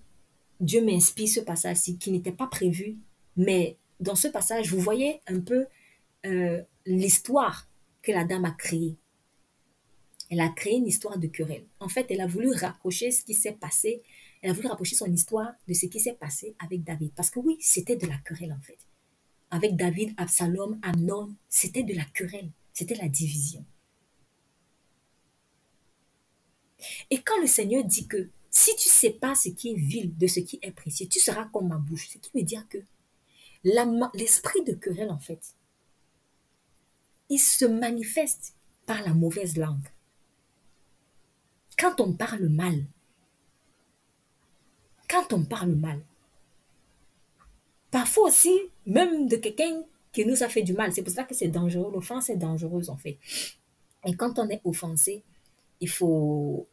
Dieu m'inspire ce passage-ci, qui n'était pas prévu, mais dans ce passage, vous voyez un peu euh, l'histoire que la dame a créée. Elle a créé une histoire de querelle. En fait, elle a voulu rapprocher ce qui s'est passé. Elle a voulu rapprocher son histoire de ce qui s'est passé avec David. Parce que oui, c'était de la querelle en fait. Avec David, Absalom, Amnon, c'était de la querelle. C'était la division. Et quand le Seigneur dit que si tu sais pas ce qui est vil de ce qui est précieux, tu seras comme ma bouche. Ce qui veut dire que l'esprit de querelle, en fait, il se manifeste par la mauvaise langue. Quand on parle mal, quand on parle mal, parfois aussi, même de quelqu'un qui nous a fait du mal, c'est pour ça que c'est dangereux, l'offense est dangereuse en fait. Et quand on est offensé, il faut,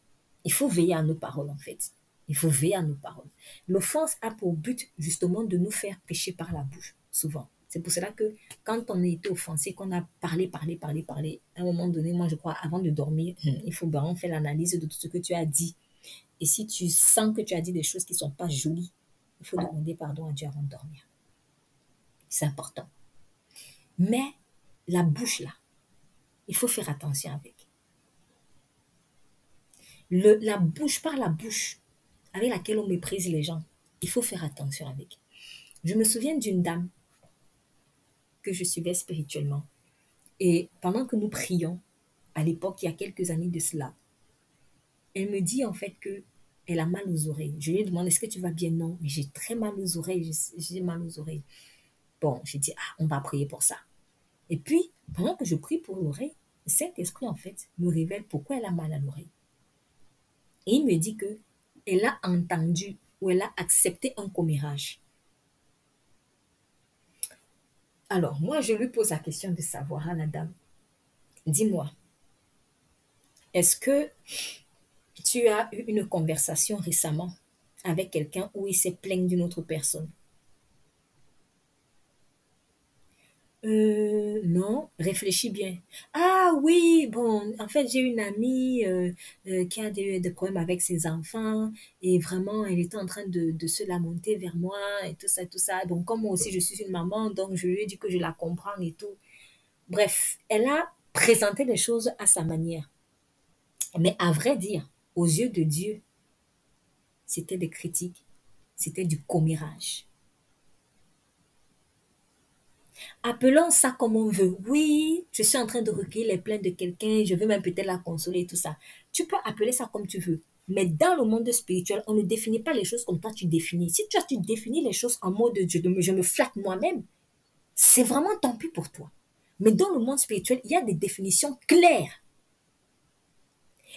il faut veiller à nos paroles en fait. Il faut veiller à nos paroles. L'offense a pour but justement de nous faire pécher par la bouche, souvent. C'est pour cela que quand on a été offensé, qu'on a parlé, parlé, parlé, parlé, à un moment donné, moi je crois, avant de dormir, hmm. il faut vraiment faire l'analyse de tout ce que tu as dit. Et si tu sens que tu as dit des choses qui ne sont pas jolies, il faut demander pardon à Dieu avant de dormir. C'est important. Mais la bouche là, il faut faire attention avec. La bouche par la bouche avec laquelle on méprise les gens, il faut faire attention avec. Je me souviens d'une dame que je suivais spirituellement. Et pendant que nous prions, à l'époque, il y a quelques années de cela, elle me dit en fait que elle a mal aux oreilles. Je lui demande est-ce que tu vas bien? Non, mais j'ai très mal aux oreilles, j'ai mal aux oreilles. Bon, j'ai dit ah, on va prier pour ça. Et puis, pendant que je prie pour l'oreille, cet esprit en fait me révèle pourquoi elle a mal à l'oreille. Et il me dit que elle a entendu ou elle a accepté un commérage. Alors, moi, je lui pose la question de savoir à la dame. Dis-moi, est-ce que tu as eu une conversation récemment avec quelqu'un où il s'est plaint d'une autre personne? Euh, non, réfléchis bien. Ah oui, bon, en fait, j'ai une amie euh, euh, qui a des, des problèmes avec ses enfants et vraiment, elle était en train de, de se lamenter vers moi et tout ça, tout ça. Donc, comme moi aussi, je suis une maman, donc je lui ai dit que je la comprends et tout. Bref, elle a présenté les choses à sa manière. Mais à vrai dire, aux yeux de Dieu, c'était des critiques, c'était du commérage. Appelons ça comme on veut. Oui, je suis en train de recueillir les plaintes de quelqu'un, je veux même peut-être la consoler tout ça. Tu peux appeler ça comme tu veux. Mais dans le monde spirituel, on ne définit pas les choses comme toi tu définis. Si toi tu définis les choses en mode je, je me flatte moi-même, c'est vraiment tant pis pour toi. Mais dans le monde spirituel, il y a des définitions claires.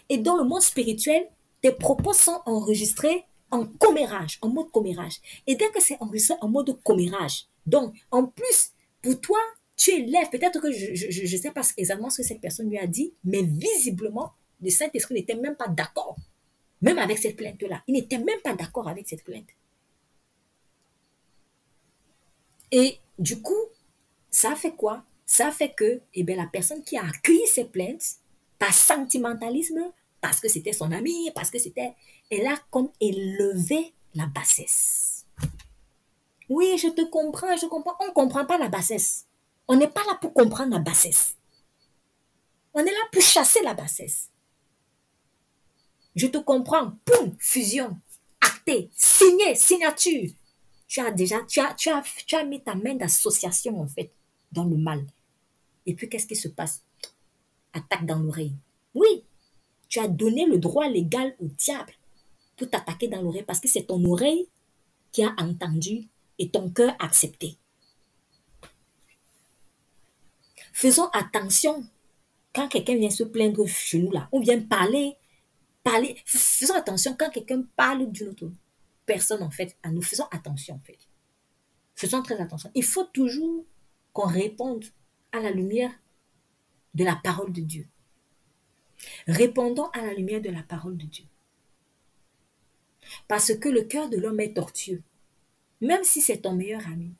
Et dans le monde spirituel, tes propos sont enregistrés en commérage, en mode commérage. Et dès que c'est enregistré en mode commérage, donc en plus pour toi, tu élèves, peut-être que je ne sais pas exactement ce que cette personne lui a dit, mais visiblement, le Saint-Esprit n'était même pas d'accord, même avec cette plainte-là. Il n'était même pas d'accord avec cette plainte. Et du coup, ça fait quoi? Ça fait que eh bien, la personne qui a accueilli ces plaintes, par sentimentalisme, parce que c'était son ami, parce que c'était... Elle a comme élevé la bassesse. Oui, je te comprends, je comprends. On ne comprend pas la bassesse. On n'est pas là pour comprendre la bassesse. On est là pour chasser la bassesse. Je te comprends. Poum, fusion, acté, signé, signature. Tu as déjà, tu as, tu as, tu as mis ta main d'association, en fait, dans le mal. Et puis, qu'est-ce qui se passe? Attaque dans l'oreille. Oui, tu as donné le droit légal au diable pour t'attaquer dans l'oreille parce que c'est ton oreille qui a entendu et ton cœur accepté. Faisons attention quand quelqu'un vient se plaindre chez nous là, ou vient parler, parler. Faisons attention quand quelqu'un parle d'une autre personne en fait, à nous. Faisons attention en fait. Faisons très attention. Il faut toujours qu'on réponde à la lumière de la parole de Dieu. Répondons à la lumière de la parole de Dieu. Parce que le cœur de l'homme est tortueux même si c'est ton meilleur ami.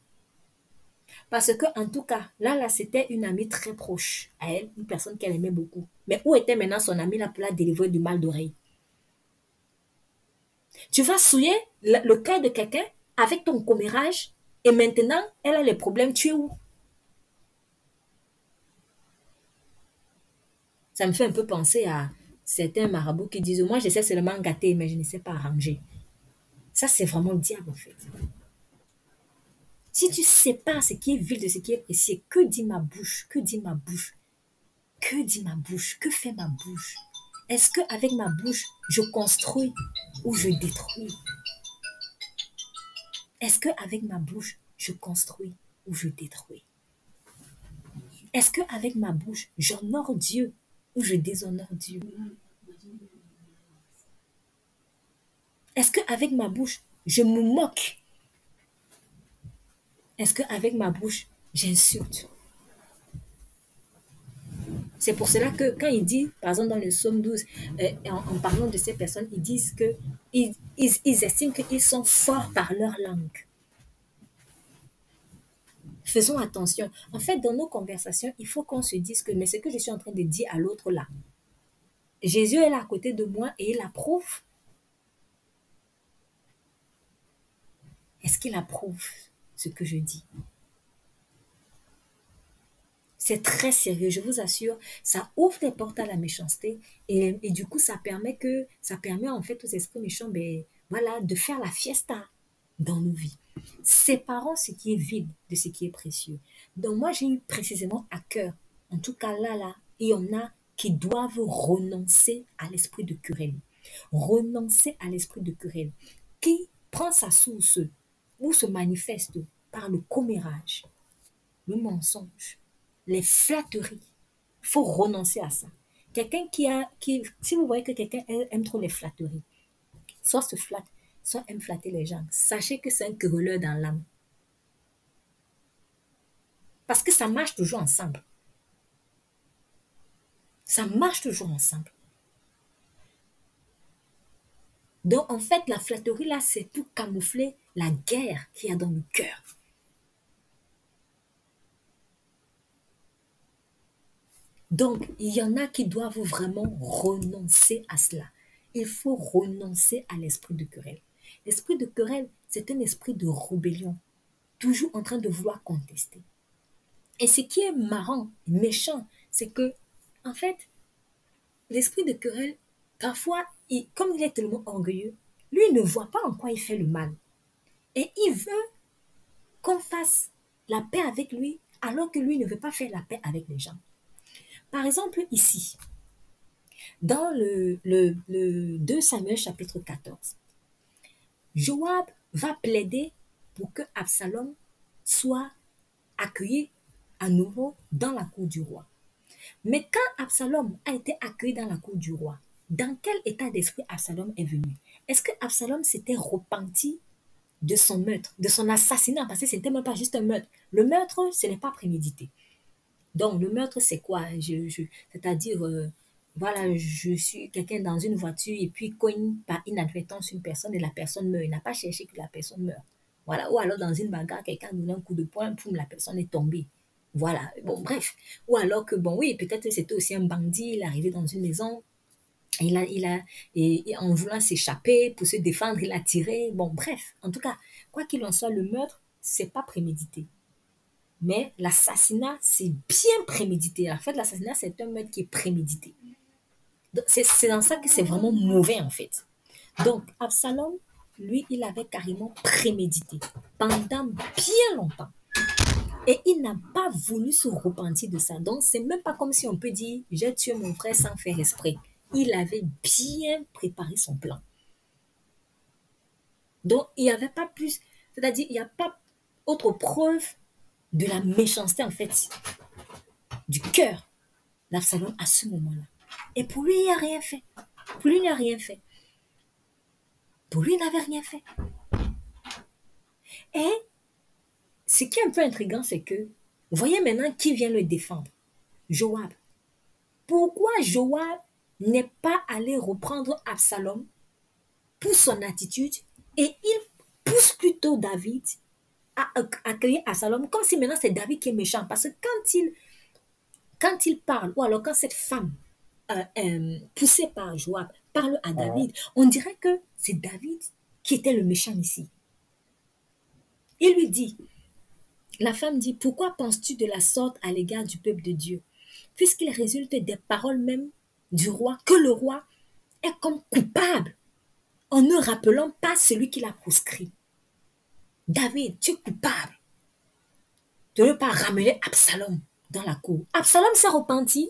Parce que, en tout cas, là, là, c'était une amie très proche à elle, une personne qu'elle aimait beaucoup. Mais où était maintenant son ami là pour la délivrer du mal d'oreille? Tu vas souiller le, cœur de quelqu'un avec ton commérage et maintenant, elle a les problèmes. Tu es où? Ça me fait un peu penser à certains marabouts qui disent Moi, je sais seulement gâter, mais je ne sais pas arranger. Ça, c'est vraiment le diable, en fait. Si tu sais pas ce qui est vil de ce qui est précieux, que dit ma bouche Que dit ma bouche Que dit ma bouche Que fait ma bouche? Est-ce que avec ma bouche, je construis ou je détruis? Est-ce que avec ma bouche, je construis ou je détruis? Est-ce que avec ma bouche, j'honore Dieu ou je déshonore Dieu? Est-ce que avec ma bouche, je me moque est-ce qu'avec ma bouche, j'insulte? C'est pour cela que quand il dit, par exemple dans le psaume 12, euh, en, parlant de ces personnes, ils disent que ils, ils estiment qu'ils sont forts par leur langue. Faisons attention. En fait, dans nos conversations, il faut qu'on se dise que, mais ce que je suis en train de dire à l'autre là, Jésus est là à côté de moi et il approuve. Est-ce qu'il approuve? Que je dis. C'est très sérieux, je vous assure. Ça ouvre les portes à la méchanceté et, et, du coup, ça permet que ça permet en fait aux esprits méchants, ben, voilà, de faire la fiesta dans nos vies. Séparons ce qui est vide de ce qui est précieux. Donc moi, j'ai eu précisément à cœur, en tout cas là, là, il y en a qui doivent renoncer à l'esprit de querelle. Renoncer à l'esprit de querelle qui prend sa source se manifeste par le commérage, le mensonge, les flatteries. Il faut renoncer à ça. Quelqu'un qui a, qui, si vous voyez que quelqu'un aime trop les flatteries, soit se flatte, soit aime flatter les gens, sachez que c'est un querelleur dans l'âme. Parce que ça marche toujours ensemble. Ça marche toujours ensemble. Donc, en fait, la flatterie, là, c'est pour camoufler la guerre qu'il y a dans le cœur. Donc, il y en a qui doivent vraiment renoncer à cela. Il faut renoncer à l'esprit de querelle. L'esprit de querelle, c'est un esprit de rébellion, toujours en train de vouloir contester. Et ce qui est marrant, méchant, c'est que, en fait, l'esprit de querelle, parfois, comme il est tellement orgueilleux, lui ne voit pas en quoi il fait le mal. Et il veut qu'on fasse la paix avec lui, alors que lui ne veut pas faire la paix avec les gens. Par exemple, ici, dans le, le, 2 Samuel chapitre 14, Joab va plaider pour que Absalom soit accueilli à nouveau dans la cour du roi. Mais quand Absalom a été accueilli dans la cour du roi, dans quel état d'esprit Absalom est venu? Est-ce que Absalom s'était repenti de son meurtre, de son assassinat Parce que ce n'était même pas juste un meurtre. Le meurtre, ce n'est pas prémédité. Donc, le meurtre, c'est quoi? Je, C'est-à-dire, euh, voilà, je suis quelqu'un dans une voiture et puis cogne par inadvertance une personne et la personne meurt. Il n'a pas cherché que la personne meure. Voilà. Ou alors, dans une bagarre, quelqu'un donne un coup de poing, poum, la personne est tombée. Voilà. Bon, bref. Ou alors que, bon, oui, peut-être c'était aussi un bandit, il est arrivé dans une maison, il a, il a, et, en voulant s'échapper pour se défendre, il a tiré. Bon, bref. En tout cas, quoi qu'il en soit, le meurtre, c'est pas prémédité. Mais l'assassinat, c'est bien prémédité. En fait, l'assassinat, c'est un meurtre qui est prémédité. C'est dans ça que c'est vraiment mauvais, en fait. Donc, Absalom, lui, il avait carrément prémédité pendant bien longtemps. Et il n'a pas voulu se repentir de ça. Donc, c'est même pas comme si on peut dire, j'ai tué mon frère sans faire esprit. Il avait bien préparé son plan. Donc, il n'y avait pas plus, c'est-à-dire, il n'y a pas autre preuve de la méchanceté, en fait, du cœur d'Absalom à ce moment-là. Et pour lui, il n'a rien fait. Pour lui, il n'a rien fait. Pour lui, il n'avait rien fait. Et ce qui est un peu intriguant, c'est que, vous voyez maintenant qui vient le défendre? Joab. Pourquoi Joab n'est pas allé reprendre Absalom pour son attitude et il pousse plutôt David à accueillir Absalom comme si maintenant c'est David qui est méchant. Parce que quand il, quand il parle, ou alors quand cette femme euh, euh, poussée par Joab parle à David, on dirait que c'est David qui était le méchant ici. Il lui dit, la femme dit, pourquoi penses-tu de la sorte à l'égard du peuple de Dieu? Puisqu'il résulte des paroles même du roi, que le roi est comme coupable en ne rappelant pas celui qui l'a proscrit. David, tu es coupable de ne pas ramener Absalom dans la cour. Absalom s'est repenti.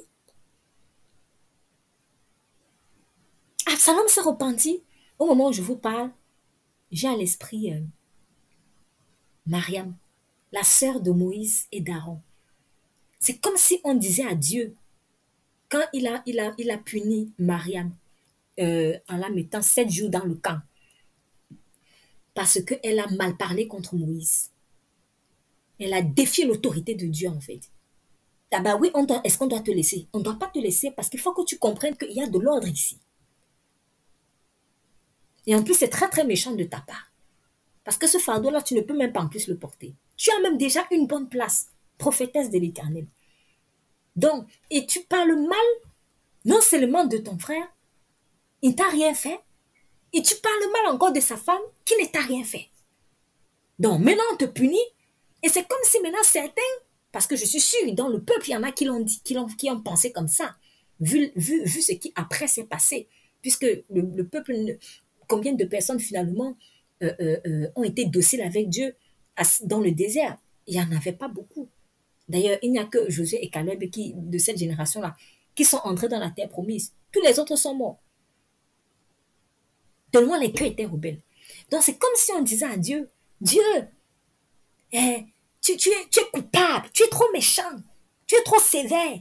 Absalom s'est repenti. Au moment où je vous parle, j'ai à l'esprit euh, Mariam, la sœur de Moïse et d'Aaron. C'est comme si on disait à Dieu, quand il a, puni Mariam euh, en la mettant sept jours dans le camp, parce qu'elle a mal parlé contre Moïse. Elle a défié l'autorité de Dieu, en fait. Ah bah oui, est-ce qu'on doit te laisser? On ne doit pas te laisser parce qu'il faut que tu comprennes qu'il y a de l'ordre ici. Et en plus, c'est très très méchant de ta part. Parce que ce fardeau-là, tu ne peux même pas en plus le porter. Tu as même déjà une bonne place, prophétesse de l'Éternel. Donc, et tu parles mal, non seulement de ton frère, il t'a rien fait, et tu parles mal encore de sa femme qui ne t'a rien fait. Donc maintenant on te punit. Et c'est comme si maintenant certains, parce que je suis sûre, dans le peuple, il y en a qui l'ont dit, qui, ont, qui ont pensé comme ça, vu, vu, vu ce qui après s'est passé. Puisque le, peuple, combien de personnes finalement euh, euh, euh, ont été dociles avec Dieu dans le désert? Il n'y en avait pas beaucoup. D'ailleurs, il n'y a que Josué et Caleb qui, de cette génération-là qui sont entrés dans la terre promise. Tous les autres sont morts. Tellement les cœurs étaient rebelles. Donc c'est comme si on disait à Dieu, Dieu, eh, tu, es, coupable, tu es trop méchant, tu es trop sévère.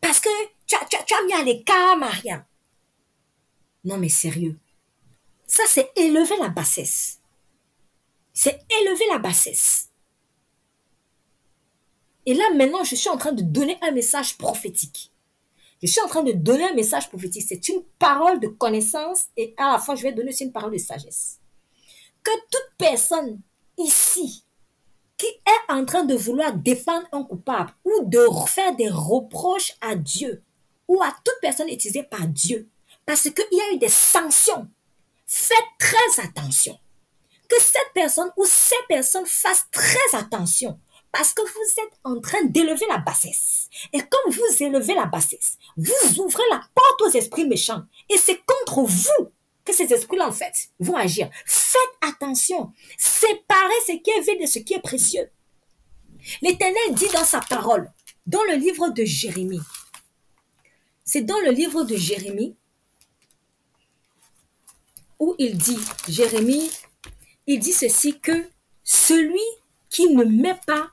Parce que tu as, mis à l'écart Maria. Non mais sérieux. Ça c'est élever la bassesse. C'est élever la bassesse. Et là, maintenant, je suis en train de donner un message prophétique. Je suis en train de donner un message prophétique. C'est une parole de connaissance et à la fois, je vais donner aussi une parole de sagesse. Que toute personne ici qui est en train de vouloir défendre un coupable ou de faire des reproches à Dieu ou à toute personne utilisée par Dieu parce qu'il y a eu des sanctions, faites très attention. Que cette personne ou ces personnes fassent très attention parce que vous êtes en train d'élever la bassesse. Et comme vous élevez la bassesse, vous ouvrez la porte aux esprits méchants. Et c'est contre vous que ces esprits-là, en fait, vont agir. Faites attention. Séparez ce qui est vil de ce qui est précieux. L'Éternel dit dans sa parole, dans le livre de Jérémie, c'est dans le livre de Jérémie où il dit, Jérémie, il dit ceci que celui qui ne met pas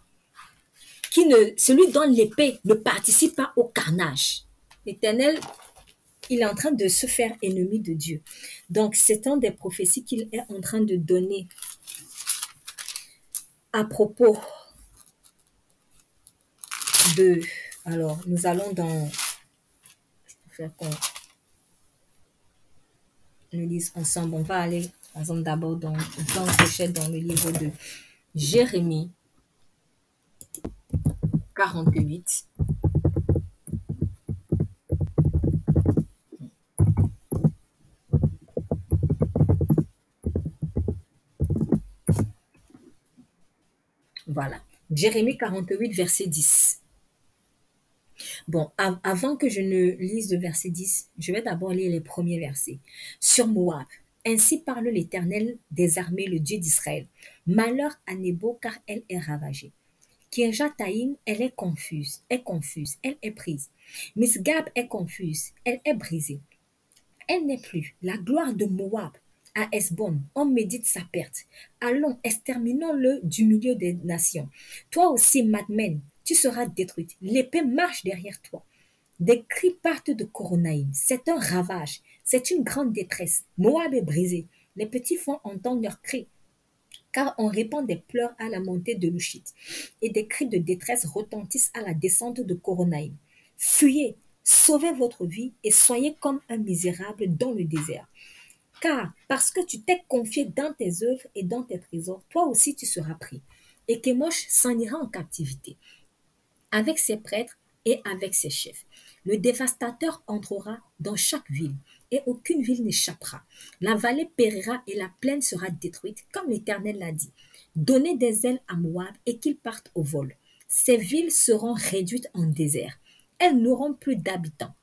qui ne, celui dont l'épée ne participe pas au carnage. L'Éternel, il est en train de se faire ennemi de Dieu. Donc, c'est un des prophéties qu'il est en train de donner à propos de... Alors, nous allons dans... Je préfère qu'on le lise ensemble. On va aller, par exemple, d'abord dans, dans, dans le livre de Jérémie. 48. Voilà. Jérémie 48, verset 10. Bon, avant que je ne lise le verset 10, je vais d'abord lire les premiers versets. Sur Moab, ainsi parle l'Éternel des armées, le Dieu d'Israël. Malheur à Nebo, car elle est ravagée. Kirjataïm, elle est confuse, confuse, elle est prise. Misgab est confuse, elle est brisée. Elle n'est plus. La gloire de Moab à Esbon, on médite sa perte. Allons, exterminons-le du milieu des nations. Toi aussi, Madmen, tu seras détruite. L'épée marche derrière toi. Des cris partent de Coronaïm. C'est un ravage. C'est une grande détresse. Moab est brisé. Les petits font entendre leurs cris car on répand des pleurs à la montée de Lushit, et des cris de détresse retentissent à la descente de Coronaïm. Fuyez, sauvez votre vie et soyez comme un misérable dans le désert. Car parce que tu t'es confié dans tes œuvres et dans tes trésors, toi aussi tu seras pris. Et Kemosh s'en ira en captivité, avec ses prêtres et avec ses chefs. Le dévastateur entrera dans chaque ville et aucune ville n'échappera. La vallée périra et la plaine sera détruite, comme l'Éternel l'a dit. Donnez des ailes à Moab et qu'il parte au vol. Ces villes seront réduites en désert. Elles n'auront plus d'habitants.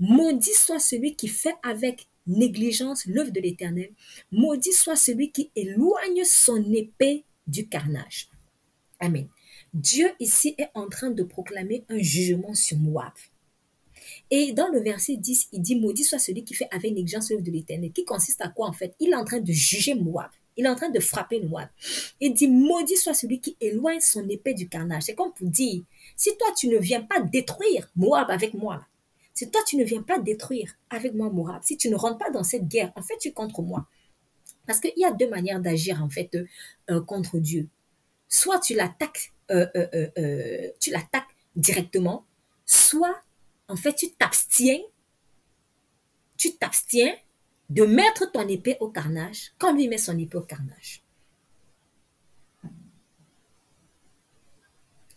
Maudit soit celui qui fait avec négligence l'œuvre de l'Éternel. Maudit soit celui qui éloigne son épée du carnage. Amen. Dieu ici est en train de proclamer un jugement sur Moab. Et dans le verset 10, il dit, maudit soit celui qui fait avec négligence l'œuvre de l'éternel, qui consiste à quoi en fait? Il est en train de juger Moab. Il est en train de frapper Moab. Il dit, maudit soit celui qui éloigne son épée du carnage. C'est comme pour dire, si toi tu ne viens pas détruire Moab avec moi, si toi tu ne viens pas détruire avec moi Moab, si tu ne rentres pas dans cette guerre, en fait tu es contre moi. Parce qu'il y a deux manières d'agir en fait euh, contre Dieu. Soit tu l'attaques, euh, euh, tu l'attaques directement, soit en fait, tu t'abstiens, tu t'abstiens de mettre ton épée au carnage quand lui met son épée au carnage.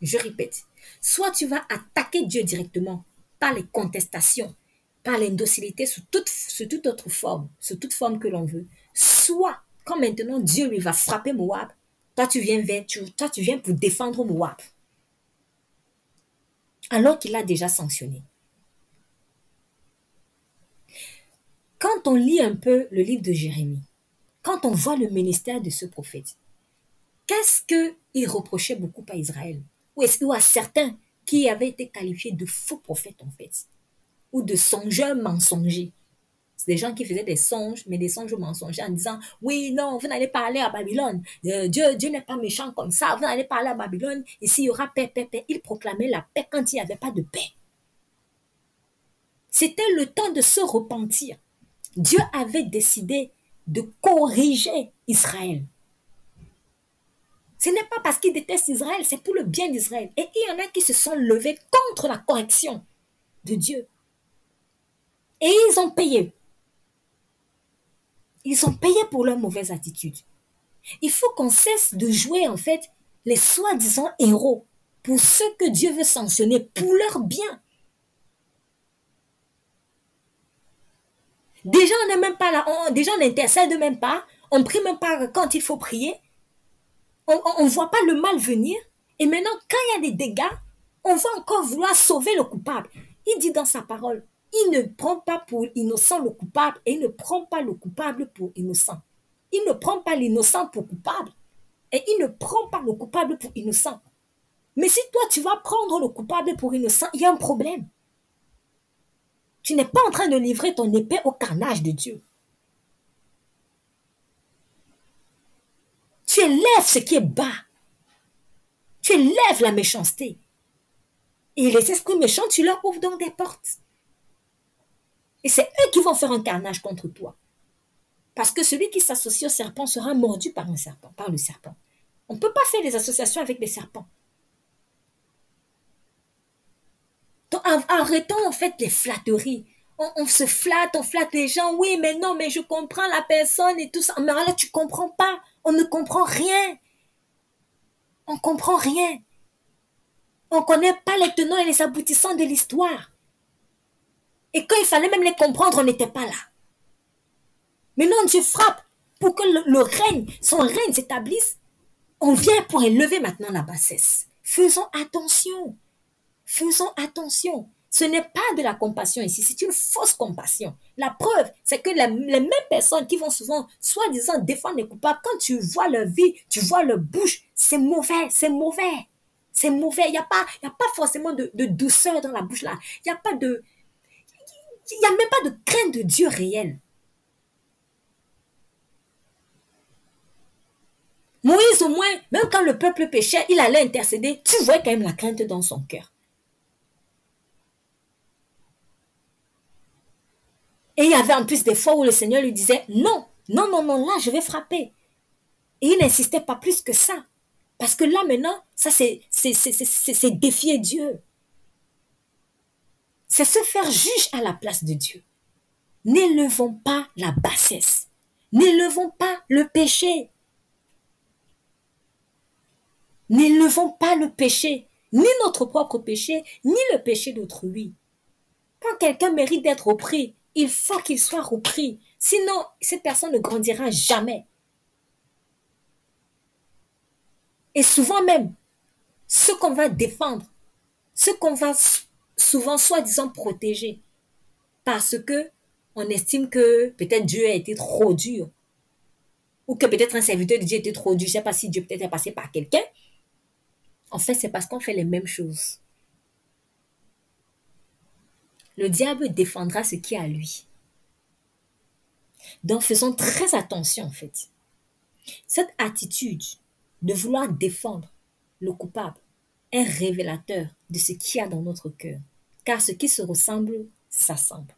Je répète, soit tu vas attaquer Dieu directement par les contestations, par l'indocilité sous toute, autre forme, sous toute forme que l'on veut, soit quand maintenant Dieu lui va frapper Moab, toi tu viens, vers, toi tu viens pour défendre Moab, alors qu'il a déjà sanctionné. Quand on lit un peu le livre de Jérémie, quand on voit le ministère de ce prophète, qu'est-ce qu'il reprochait beaucoup à Israël? Ou est-ce certains qui avaient été qualifiés de faux prophètes en fait Ou de songeurs mensongers? C'est des gens qui faisaient des songes, mais des songes mensongers en disant, oui, non, vous n'allez pas aller à Babylone. Euh, Dieu, Dieu n'est pas méchant comme ça. Vous n'allez pas aller à Babylone. Ici, il y aura paix, paix, paix. Il proclamait la paix quand il n'y avait pas de paix. C'était le temps de se repentir. Dieu avait décidé de corriger Israël. Ce n'est pas parce qu'ils détestent Israël, c'est pour le bien d'Israël. Et il y en a qui se sont levés contre la correction de Dieu. Et ils ont payé. Ils ont payé pour leur mauvaise attitude. Il faut qu'on cesse de jouer en fait les soi-disant héros pour ceux que Dieu veut sanctionner pour leur bien. Déjà, on n'est même pas là, on, déjà on n'intercède même pas, on prie même pas quand il faut prier. On ne voit pas le mal venir. Et maintenant, quand il y a des dégâts, on va encore vouloir sauver le coupable. Il dit dans sa parole, il ne prend pas pour innocent le coupable et il ne prend pas le coupable pour innocent. Il ne prend pas l'innocent pour coupable et il ne prend pas le coupable pour innocent. Mais si toi tu vas prendre le coupable pour innocent, il y a un problème. Tu n'es pas en train de livrer ton épée au carnage de Dieu. Tu élèves ce qui est bas. Tu élèves la méchanceté. Et les esprits méchants, tu leur ouvres donc des portes. Et c'est eux qui vont faire un carnage contre toi. Parce que celui qui s'associe au serpent sera mordu par un serpent, par le serpent. On ne peut pas faire des associations avec des serpents. Donc, arrêtons en fait les flatteries. On, se flatte, on flatte les gens. Oui, mais non, mais je comprends la personne et tout ça. Mais là, tu comprends pas. On ne comprend rien. On comprend rien. On connaît pas les tenants et les aboutissants de l'histoire. Et quand il fallait même les comprendre, on n'était pas là. Maintenant, Dieu frappe pour que le, règne, son règne s'établisse. On vient pour élever maintenant la bassesse. Faisons attention. Faisons attention. Ce n'est pas de la compassion ici, c'est une fausse compassion. La preuve, c'est que les, mêmes personnes qui vont souvent, soi-disant, défendre les coupables, quand tu vois leur vie, tu vois leur bouche, c'est mauvais, c'est mauvais. C'est mauvais. Il n'y a, pas, a pas forcément de, douceur dans la bouche là. Il n'y a pas de, il n'y a même pas de crainte de Dieu réel. Moïse, au moins, même quand le peuple péchait, il allait intercéder, tu vois quand même la crainte dans son cœur. Et il y avait en plus des fois où le Seigneur lui disait, non, non, non, non, là, je vais frapper. Et il n'insistait pas plus que ça. Parce que là, maintenant, ça, c'est défier Dieu c'est se faire juge à la place de Dieu. N'élevons pas la bassesse. N'élevons pas le péché. N'élevons pas le péché, ni notre propre péché, ni le péché d'autrui. Quand quelqu'un mérite d'être repris, il faut qu'il soit repris. Sinon, cette personne ne grandira jamais. Et souvent même, ce qu'on va défendre, ce qu'on va souvent soi-disant protégés parce que on estime que peut-être Dieu a été trop dur ou que peut-être un serviteur de Dieu était trop dur. Je ne sais pas si Dieu peut-être est passé par quelqu'un. En fait, c'est parce qu'on fait les mêmes choses. Le diable défendra ce qui est à lui. Donc, faisons très attention, en fait. Cette attitude de vouloir défendre le coupable est révélateur de ce qu'il y a dans notre cœur. Car ce qui se ressemble s'assemble.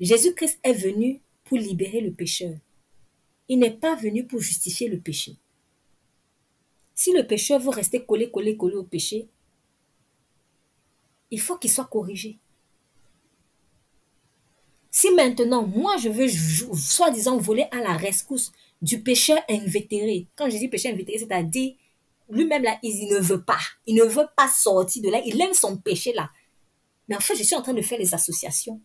Jésus-Christ est venu pour libérer le pécheur. Il n'est pas venu pour justifier le péché. Si le pécheur veut rester collé, collé, collé au péché, il faut qu'il soit corrigé. Si maintenant, moi, je veux soi-disant voler à la rescousse du pécheur invétéré, quand je dis pécheur invétéré, c'est-à-dire lui-même là, il ne veut pas. Il ne veut pas sortir de là. Il aime son péché là. Mais en fait, je suis en train de faire les associations.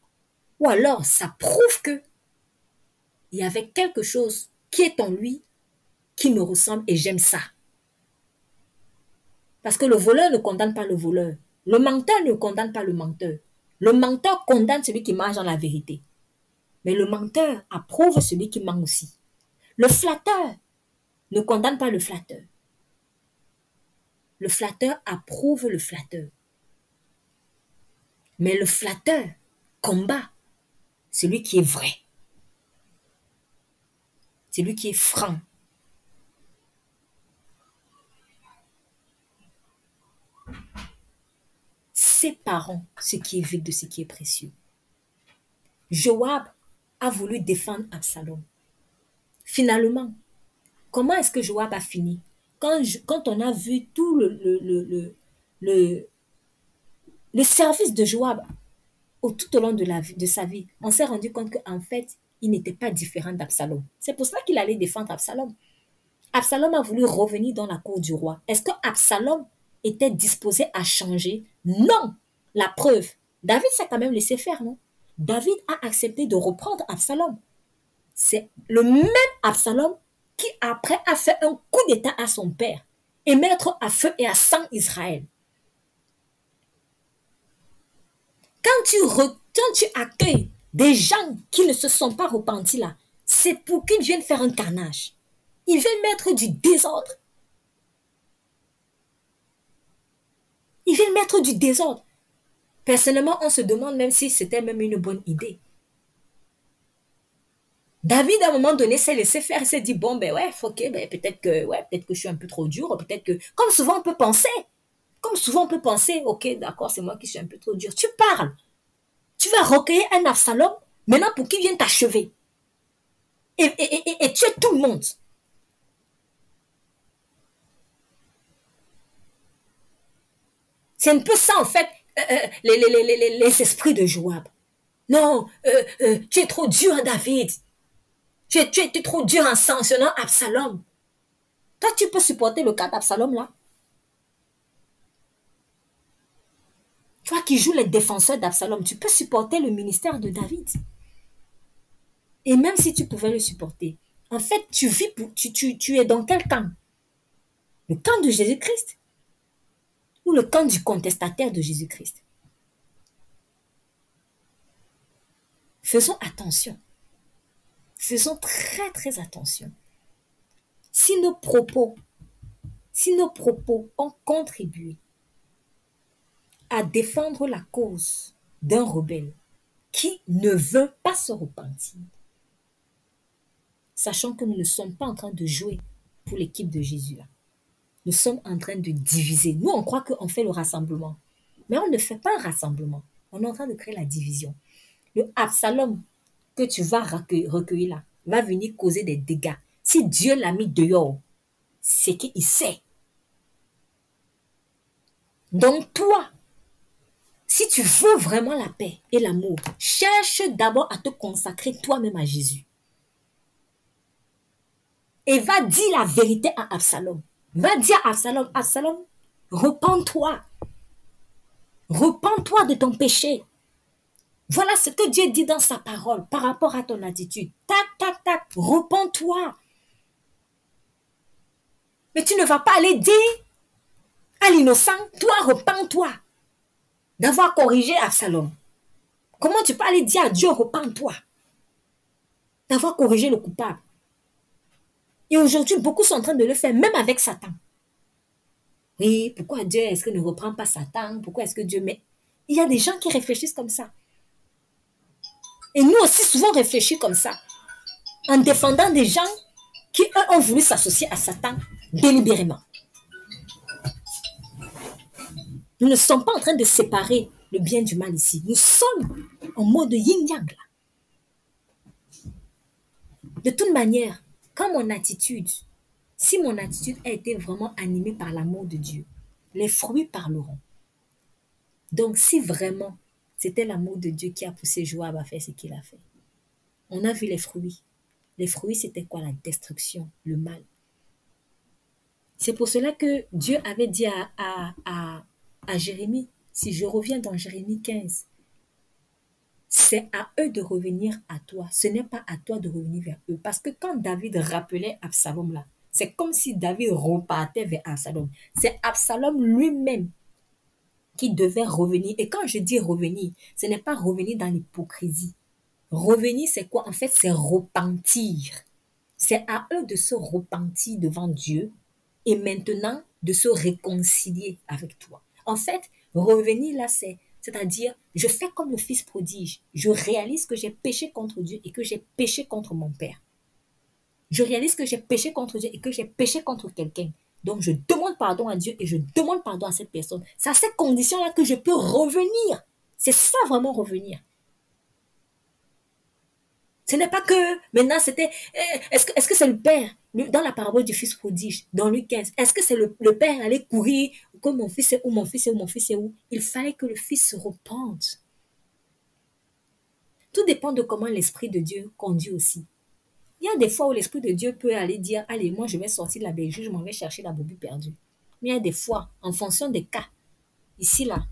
Ou alors, ça prouve que il y avait quelque chose qui est en lui qui me ressemble et j'aime ça. Parce que le voleur ne condamne pas le voleur. Le menteur ne condamne pas le menteur. Le menteur condamne celui qui marche dans la vérité. Mais le menteur approuve celui qui ment aussi. Le flatteur ne condamne pas le flatteur. Le flatteur approuve le flatteur. Mais le flatteur combat celui qui est vrai. Celui qui est franc. Séparons ce qui est vide de ce qui est précieux. Joab a voulu défendre Absalom. Finalement, comment est-ce que Joab a fini? Quand, on a vu tout le, le, le, le, le service de Joab au, tout au long de, la, de sa vie, on s'est rendu compte qu'en fait, il n'était pas différent d'Absalom. C'est pour cela qu'il allait défendre Absalom. Absalom a voulu revenir dans la cour du roi. Est-ce que Absalom était disposé à changer Non. La preuve, David s'est quand même laissé faire, non? David a accepté de reprendre Absalom. C'est le même Absalom qui après a fait un coup d'état à son père et mettre à feu et à sang Israël. Quand tu, tu accueilles des gens qui ne se sont pas repentis là, c'est pour qu'ils viennent faire un carnage. Ils viennent mettre du désordre. Ils viennent mettre du désordre. Personnellement, on se demande même si c'était même une bonne idée. David, à un moment donné, s'est laissé faire. S'est dit, bon, ben ouais, ok, ben peut-être que, ouais, peut-être que je suis un peu trop dur. Peut-être que, comme souvent on peut penser, comme souvent on peut penser, ok, d'accord, c'est moi qui suis un peu trop dur. Tu parles. Tu vas recueillir un Absalom, maintenant pour qu'il vienne t'achever. Et, et, et, et tuer tout le monde. C'est un peu ça, en fait, euh, euh, les, esprits de Joab. Non, euh, tu es trop dur, David. Tu es, tu es trop dur en sanctionnant Absalom. Toi, tu peux supporter le cas d'Absalom, là Toi qui joues les défenseurs d'Absalom, tu peux supporter le ministère de David. Et même si tu pouvais le supporter, en fait, tu vis, pour, tu, tu, tu es dans quel camp? Le camp de Jésus-Christ le camp du contestataire de Jésus-Christ Faisons attention. Faisons très très attention. Si nos propos, si nos propos ont contribué à défendre la cause d'un rebelle qui ne veut pas se repentir, sachant que nous ne sommes pas en train de jouer pour l'équipe de Jésus là. Nous sommes en train de diviser. Nous, on croit qu'on fait le rassemblement. Mais on ne fait pas un rassemblement. On est en train de créer la division. Le Absalom que tu vas recueillir là va venir causer des dégâts. Si Dieu l'a mis dehors, c'est qu'il sait. Donc toi, si tu veux vraiment la paix et l'amour, cherche d'abord à te consacrer toi-même à Jésus. Et va dire la vérité à Absalom. Va dire à Absalom, Absalom, repens-toi. Repens-toi de ton péché. Voilà ce que Dieu dit dans sa parole par rapport à ton attitude. Tac, tac, tac, repens-toi. Mais tu ne vas pas aller dire à l'innocent, toi, repens-toi d'avoir corrigé Absalom. Comment tu peux aller dire à Dieu, repens-toi d'avoir corrigé le coupable Et aujourd'hui, beaucoup sont en train de le faire, même avec Satan. Oui, pourquoi Dieu est-ce que ne reprend pas Satan? Pourquoi est-ce que Dieu met... Il y a des gens qui réfléchissent comme ça. Et nous aussi, souvent, réfléchis comme ça. En défendant des gens qui, eux, ont voulu s'associer à Satan délibérément. Nous ne sommes pas en train de séparer le bien du mal ici. Nous sommes en mode yin-yang De toute manière, quand mon attitude, si mon attitude a été vraiment animée par l'amour de Dieu, les fruits parleront. Donc si vraiment c'était l'amour de Dieu qui a poussé Joab à faire ce qu'il a fait, on a vu les fruits. Les fruits, c'était quoi La destruction, le mal? C'est pour cela que Dieu avait dit à, à, à Jérémie, si je reviens dans Jérémie 15, c'est à eux de revenir à toi. Ce n'est pas à toi de revenir vers eux. Parce que quand David rappelait Absalom là, c'est comme si David repartait vers Absalom. C'est Absalom lui-même qui devait revenir. Et quand je dis revenir, ce n'est pas revenir dans l'hypocrisie. Revenir, c'est quoi? En fait, c'est repentir. C'est à eux de se repentir devant Dieu et maintenant de se réconcilier avec toi. En fait, revenir là, c'est, c'est-à-dire, je fais comme le fils prodige. Je réalise que j'ai péché contre Dieu et que j'ai péché contre mon père. Je réalise que j'ai péché contre Dieu et que j'ai péché contre quelqu'un. Donc, je demande pardon à Dieu et je demande pardon à cette personne. C'est à ces conditions-là que je peux revenir. C'est ça vraiment revenir. Ce n'est pas que maintenant c'était. Eh, est-ce que est-ce que c'est le père? Dans la parabole du fils prodige dans Luc 15 Est-ce que c'est le, le père allait courir comme mon fils est où mon fils est où mon fils est où Il fallait que le fils se repente. Tout dépend de comment l'esprit de Dieu conduit aussi. Il y a des fois où l'esprit de Dieu peut aller dire allez moi je vais sortir de la bergerie je m'en vais chercher la brebis perdue. Mais il y a des fois en fonction des cas ici là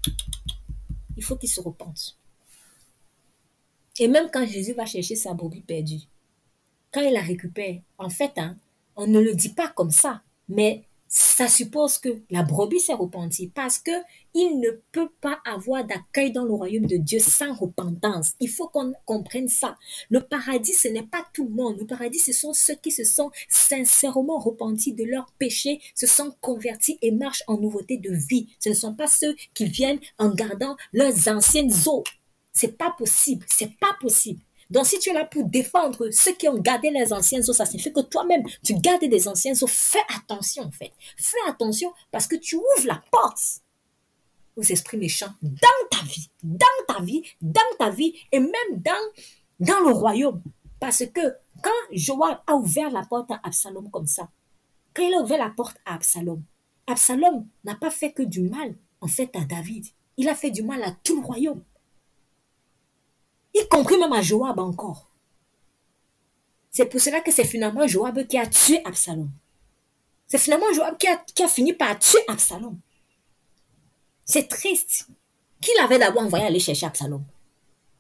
il faut qu'il se repente. Et même quand Jésus va chercher sa brebis perdue, quand il la récupère, en fait, hein, on ne le dit pas comme ça, mais ça suppose que la brebis s'est repentie parce que il ne peut pas avoir d'accueil dans le royaume de Dieu sans repentance. Il faut qu'on comprenne ça. Le paradis, ce n'est pas tout le monde. Le paradis, ce sont ceux qui se sont sincèrement repentis de leurs péchés, se sont convertis et marchent en nouveauté de vie. Ce ne sont pas ceux qui viennent en gardant leurs anciennes eaux. C'est pas possible. C'est pas possible. Donc, si tu es là pour défendre ceux qui ont gardé les anciennes eaux, ça signifie que toi-même, tu gardes des anciennes eaux. Fais attention, en fait. Fais attention parce que tu ouvres la porte aux esprits méchants dans ta vie, dans ta vie, dans ta vie et même dans, dans le royaume. Parce que quand Joab a ouvert la porte à Absalom comme ça, quand il a ouvert la porte à Absalom, Absalom n'a pas fait que du mal, en fait, à David. Il a fait du mal à tout le royaume y compris même à Joab encore. C'est pour cela que c'est finalement Joab qui a tué Absalom. C'est finalement Joab qui a, fini par tuer Absalom. C'est triste. Qui l'avait d'abord envoyé aller chercher Absalom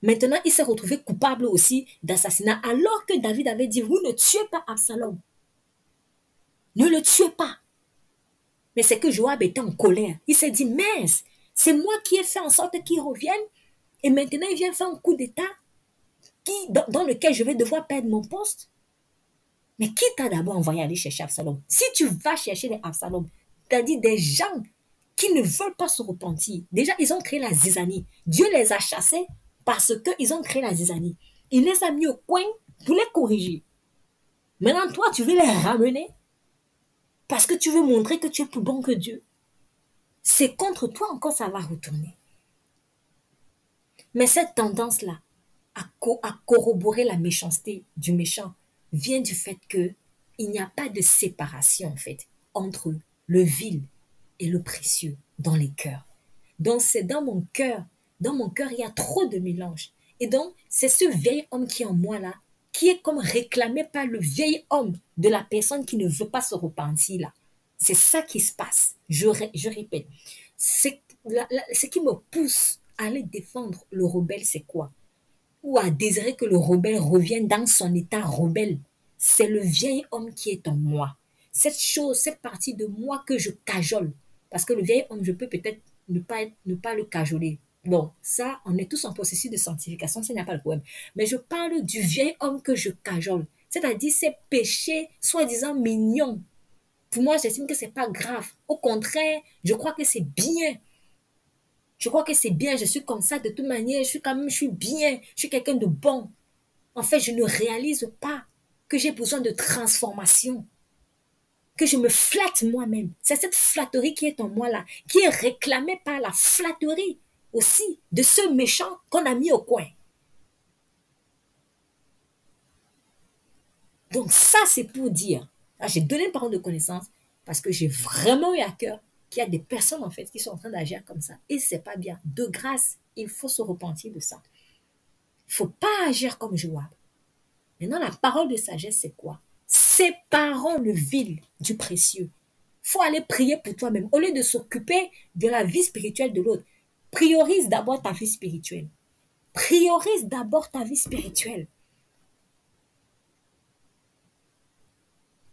Maintenant, il s'est retrouvé coupable aussi d'assassinat alors que David avait dit, vous ne tuez pas Absalom. Ne le tuez pas. Mais c'est que Joab était en colère. Il s'est dit, mince, c'est moi qui ai fait en sorte qu'il revienne et maintenant, il vient faire un coup d'État dans, lequel je vais devoir perdre mon poste. Mais qui t'a d'abord envoyé aller chercher Absalom? Si tu vas chercher les Absalom, c'est-à-dire des gens qui ne veulent pas se repentir. Déjà, ils ont créé la zizanie. Dieu les a chassés parce qu'ils ont créé la zizanie. Il les a mis au coin pour les corriger. Maintenant, toi, tu veux les ramener parce que tu veux montrer que tu es plus bon que Dieu. C'est contre toi encore ça va retourner. Mais cette tendance-là à, corroborer la méchanceté du méchant vient du fait que il n'y a pas de séparation en fait entre le vil et le précieux dans les cœurs. Donc c'est dans mon cœur, dans mon cœur il y a trop de mélange. Et donc c'est ce vieil homme qui est en moi là, qui est comme réclamé par le vieil homme de la personne qui ne veut pas se repentir là. C'est ça qui se passe. Je, je répète, c'est ce qui me pousse aller défendre le rebelle, c'est quoi? Ou à désirer que le rebelle revienne dans son état rebelle. C'est le vieil homme qui est en moi. Cette chose, cette partie de moi que je cajole. Parce que le vieil homme, je peux peut-être ne pas, ne pas le cajoler. Bon, ça, on est tous en processus de sanctification, ce n'est pas le problème. Mais je parle du vieil homme que je cajole. C'est-à-dire ces péchés soi-disant mignons. Pour moi, j'estime que c'est pas grave. Au contraire, je crois que c'est bien je crois que c'est bien, je suis comme ça de toute manière, je suis quand même, je suis bien, je suis quelqu'un de bon. En fait, je ne réalise pas que j'ai besoin de transformation, que je me flatte moi-même. C'est cette flatterie qui est en moi là, qui est réclamée par la flatterie aussi de ce méchant qu'on a mis au coin. Donc ça, c'est pour dire, j'ai donné une parole de connaissance parce que j'ai vraiment eu à cœur qu'il y a des personnes en fait qui sont en train d'agir comme ça. Et c'est pas bien. De grâce, il faut se repentir de ça. Il faut pas agir comme Joab. Maintenant, la parole de sagesse, c'est quoi? Séparons le vil du précieux. faut aller prier pour toi-même. Au lieu de s'occuper de la vie spirituelle de l'autre, priorise d'abord ta vie spirituelle. Priorise d'abord ta vie spirituelle.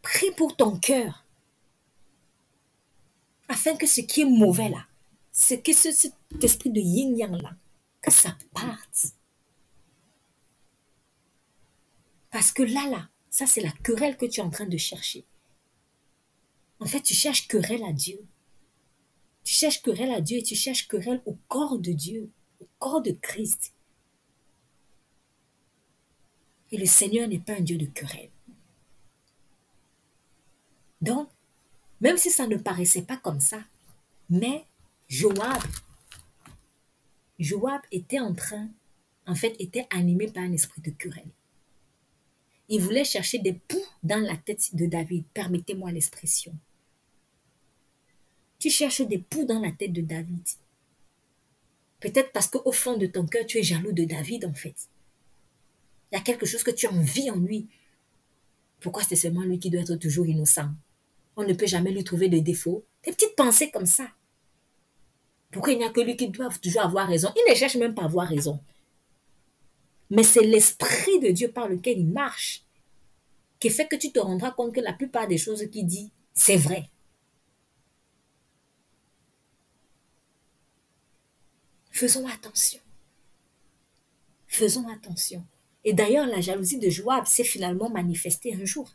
Prie pour ton cœur afin que ce qui est mauvais là, c'est que ce, cet esprit de yin-yang là, que ça parte. Parce que là, là, ça c'est la querelle que tu es en train de chercher. En fait, tu cherches querelle à Dieu. Tu cherches querelle à Dieu et tu cherches querelle au corps de Dieu, au corps de Christ. Et le Seigneur n'est pas un Dieu de querelle. Donc, même si ça ne paraissait pas comme ça. Mais Joab, Joab était en train, en fait, était animé par un esprit de querelle. Il voulait chercher des poux dans la tête de David. Permettez-moi l'expression. Tu cherches des poux dans la tête de David. Peut-être parce qu'au fond de ton cœur, tu es jaloux de David, en fait. Il y a quelque chose que tu envies en lui. Pourquoi c'est seulement lui qui doit être toujours innocent? On ne peut jamais lui trouver de défauts. Des petites pensées comme ça. Pourquoi il n'y a que lui qui doit toujours avoir raison? Il ne cherche même pas à avoir raison. Mais c'est l'Esprit de Dieu par lequel il marche qui fait que tu te rendras compte que la plupart des choses qu'il dit, c'est vrai. Faisons attention. Faisons attention. Et d'ailleurs, la jalousie de Joab s'est finalement manifestée un jour.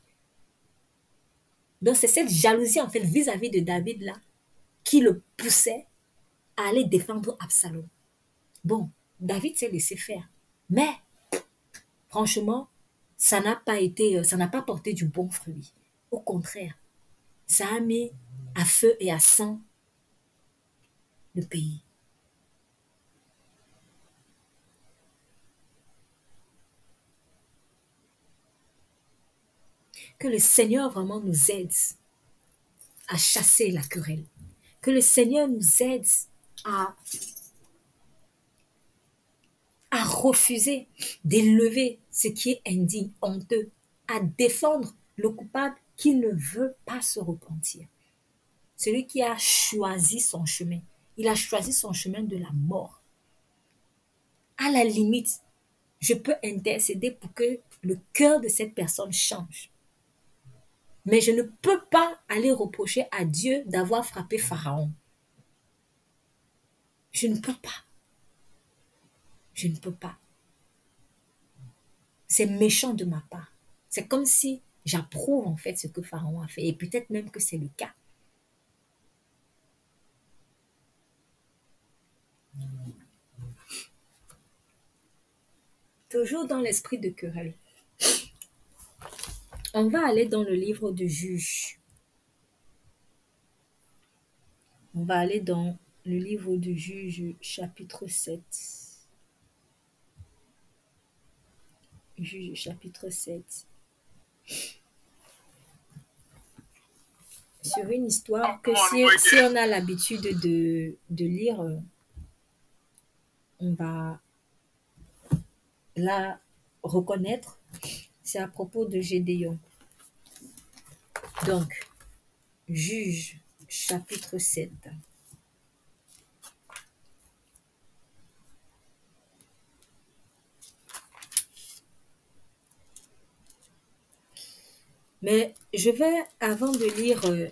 Donc c'est cette jalousie en fait vis-à-vis de David là qui le poussait à aller défendre Absalom. Bon, David s'est laissé faire. Mais franchement, ça n'a pas été, euh, ça n'a pas porté du bon fruit. Au contraire, ça a mis à feu et à sang le pays. Que le Seigneur vraiment nous aide à chasser la querelle. Que le Seigneur nous aide à, refuser d'élever ce qui est indigne, honteux, à défendre le coupable qui ne veut pas se repentir. Celui qui a choisi son chemin. Il a choisi son chemin de la mort. À la limite, je peux intercéder pour que le cœur de cette personne change. Mais je ne peux pas aller reprocher à Dieu d'avoir frappé Pharaon. Je ne peux pas. Je ne peux pas. C'est méchant de ma part. C'est comme si j'approuve en fait ce que Pharaon a fait. Et peut-être même que c'est le cas. Toujours dans l'esprit de querelle. On va aller dans le livre de Juge. On va aller dans le livre de Juge, chapitre 7. Juge, chapitre 7. Sur une histoire que si, si on a l'habitude de, de lire, on va la reconnaître. C'est à propos de Gédéon. Donc, Juge, chapitre 7. Mais je vais, avant de lire euh,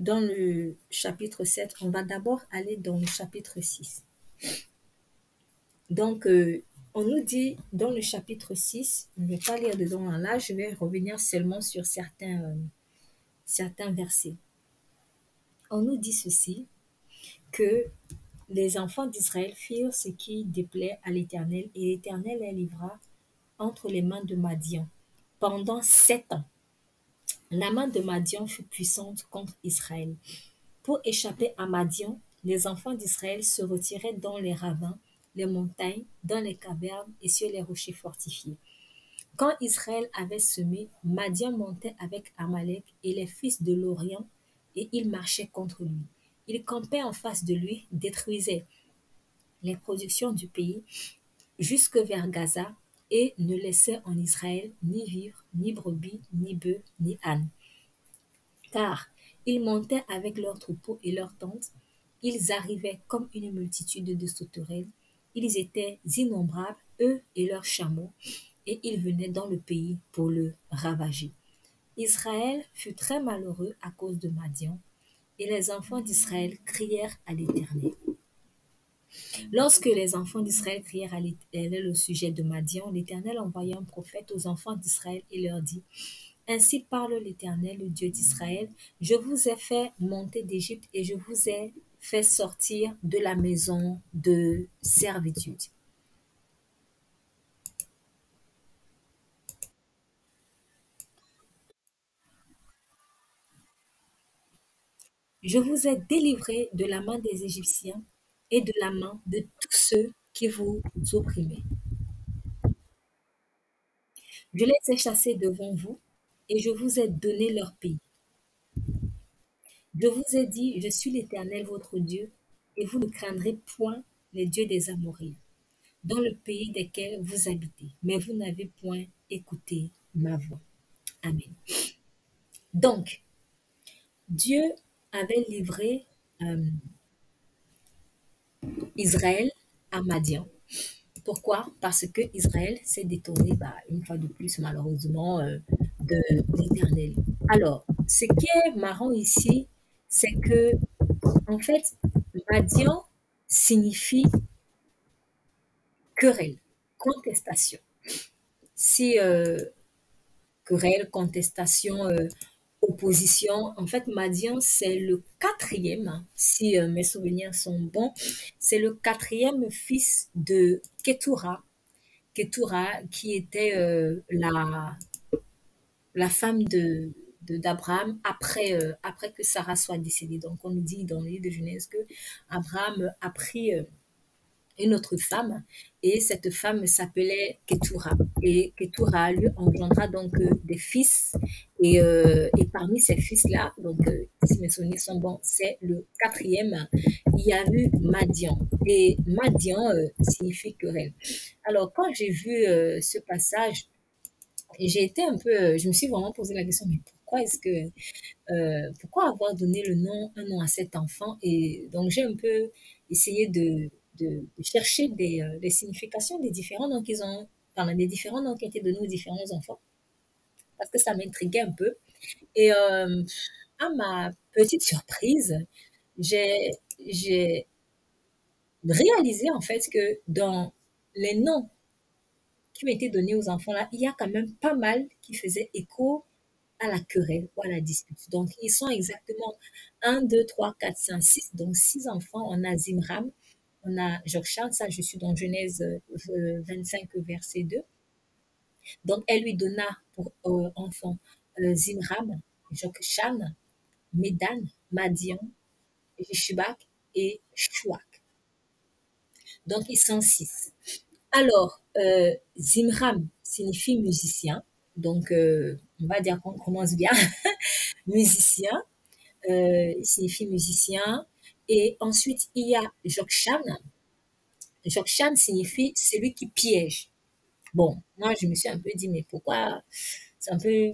dans le chapitre 7, on va d'abord aller dans le chapitre 6. Donc, euh, on nous dit dans le chapitre 6, je ne vais pas lire dedans là, je vais revenir seulement sur certains, euh, certains versets. On nous dit ceci, que les enfants d'Israël firent ce qui déplaît à l'Éternel, et l'Éternel les livra entre les mains de Madian pendant sept ans. La main de Madian fut puissante contre Israël. Pour échapper à Madian, les enfants d'Israël se retiraient dans les ravins, les montagnes, dans les cavernes et sur les rochers fortifiés. Quand Israël avait semé, Madian montait avec Amalek et les fils de l'Orient, et ils marchaient contre lui. Ils campaient en face de lui, détruisaient les productions du pays jusque vers Gaza et ne laissaient en Israël ni vivre, ni brebis, ni bœufs, ni ânes. Car ils montaient avec leurs troupeaux et leurs tentes, ils arrivaient comme une multitude de sauterelles, ils étaient innombrables, eux et leurs chameaux, et ils venaient dans le pays pour le ravager. Israël fut très malheureux à cause de Madian, et les enfants d'Israël crièrent à l'Éternel. Lorsque les enfants d'Israël crièrent à l'Éternel au sujet de Madian, l'Éternel envoya un prophète aux enfants d'Israël et leur dit, Ainsi parle l'Éternel, le Dieu d'Israël, je vous ai fait monter d'Égypte et je vous ai fait sortir de la maison de servitude. Je vous ai délivré de la main des Égyptiens et de la main de tous ceux qui vous opprimaient. Je les ai chassés devant vous et je vous ai donné leur pays. Je vous ai dit, je suis l'Éternel votre Dieu, et vous ne craindrez point les dieux des Amoréens, dans le pays desquels vous habitez, mais vous n'avez point écouté ma voix. Amen. Donc, Dieu avait livré euh, Israël à Madian. Pourquoi? Parce que Israël s'est détourné, bah, une fois de plus, malheureusement, euh, de l'Éternel. Alors, ce qui est marrant ici, c'est que, en fait, Madian signifie querelle, contestation. Si euh, querelle, contestation, euh, opposition, en fait, Madian, c'est le quatrième, si euh, mes souvenirs sont bons, c'est le quatrième fils de Ketura. Ketura, qui était la, la femme de, d'Abraham après, euh, après que Sarah soit décédée. Donc, on nous dit dans le livre de Genèse que Abraham a pris euh, une autre femme et cette femme s'appelait Ketura. Et Ketura lui engendra donc euh, des fils. Et, et, parmi ces fils-là, donc si mes souvenirs sont bons, c'est le quatrième, il y a eu Madian. Et Madian signifie querelle. Alors, quand j'ai vu ce passage, j'ai été un peu, je me suis vraiment posé la question, mais pourquoi est-ce que, euh, pourquoi avoir donné le nom, un nom à cet enfant? Et donc, j'ai un peu essayé de, de, chercher des, euh, des, significations des différents noms qu'ils ont, des différents noms qui ont été donnés aux différents enfants, parce que ça m'intriguait un peu. Et euh, à ma petite surprise, j'ai, j'ai réalisé en fait que dans les noms qui ont été donnés aux enfants là, il y a quand même pas mal qui faisaient écho à la querelle ou à la dispute. Donc, ils sont exactement 1, 2, 3, 4, 5, 6. Donc, 6 enfants. On a Zimram, on a Jokshan, ça je suis dans Genèse 25, euh, verset 2. Donc, elle lui donna pour euh, enfant euh, Zimram, Jokshan, Medan, Madian, Jeshubak et Shuak. Donc, ils sont 6. Alors, Zimram signifie musicien. Donc, on va dire qu'on commence bien, musicien, euh, signifie musicien. Et ensuite, il y a Jokshan. Jokshan signifie celui qui piège. Bon, moi, je me suis un peu dit, mais pourquoi? C'est un peu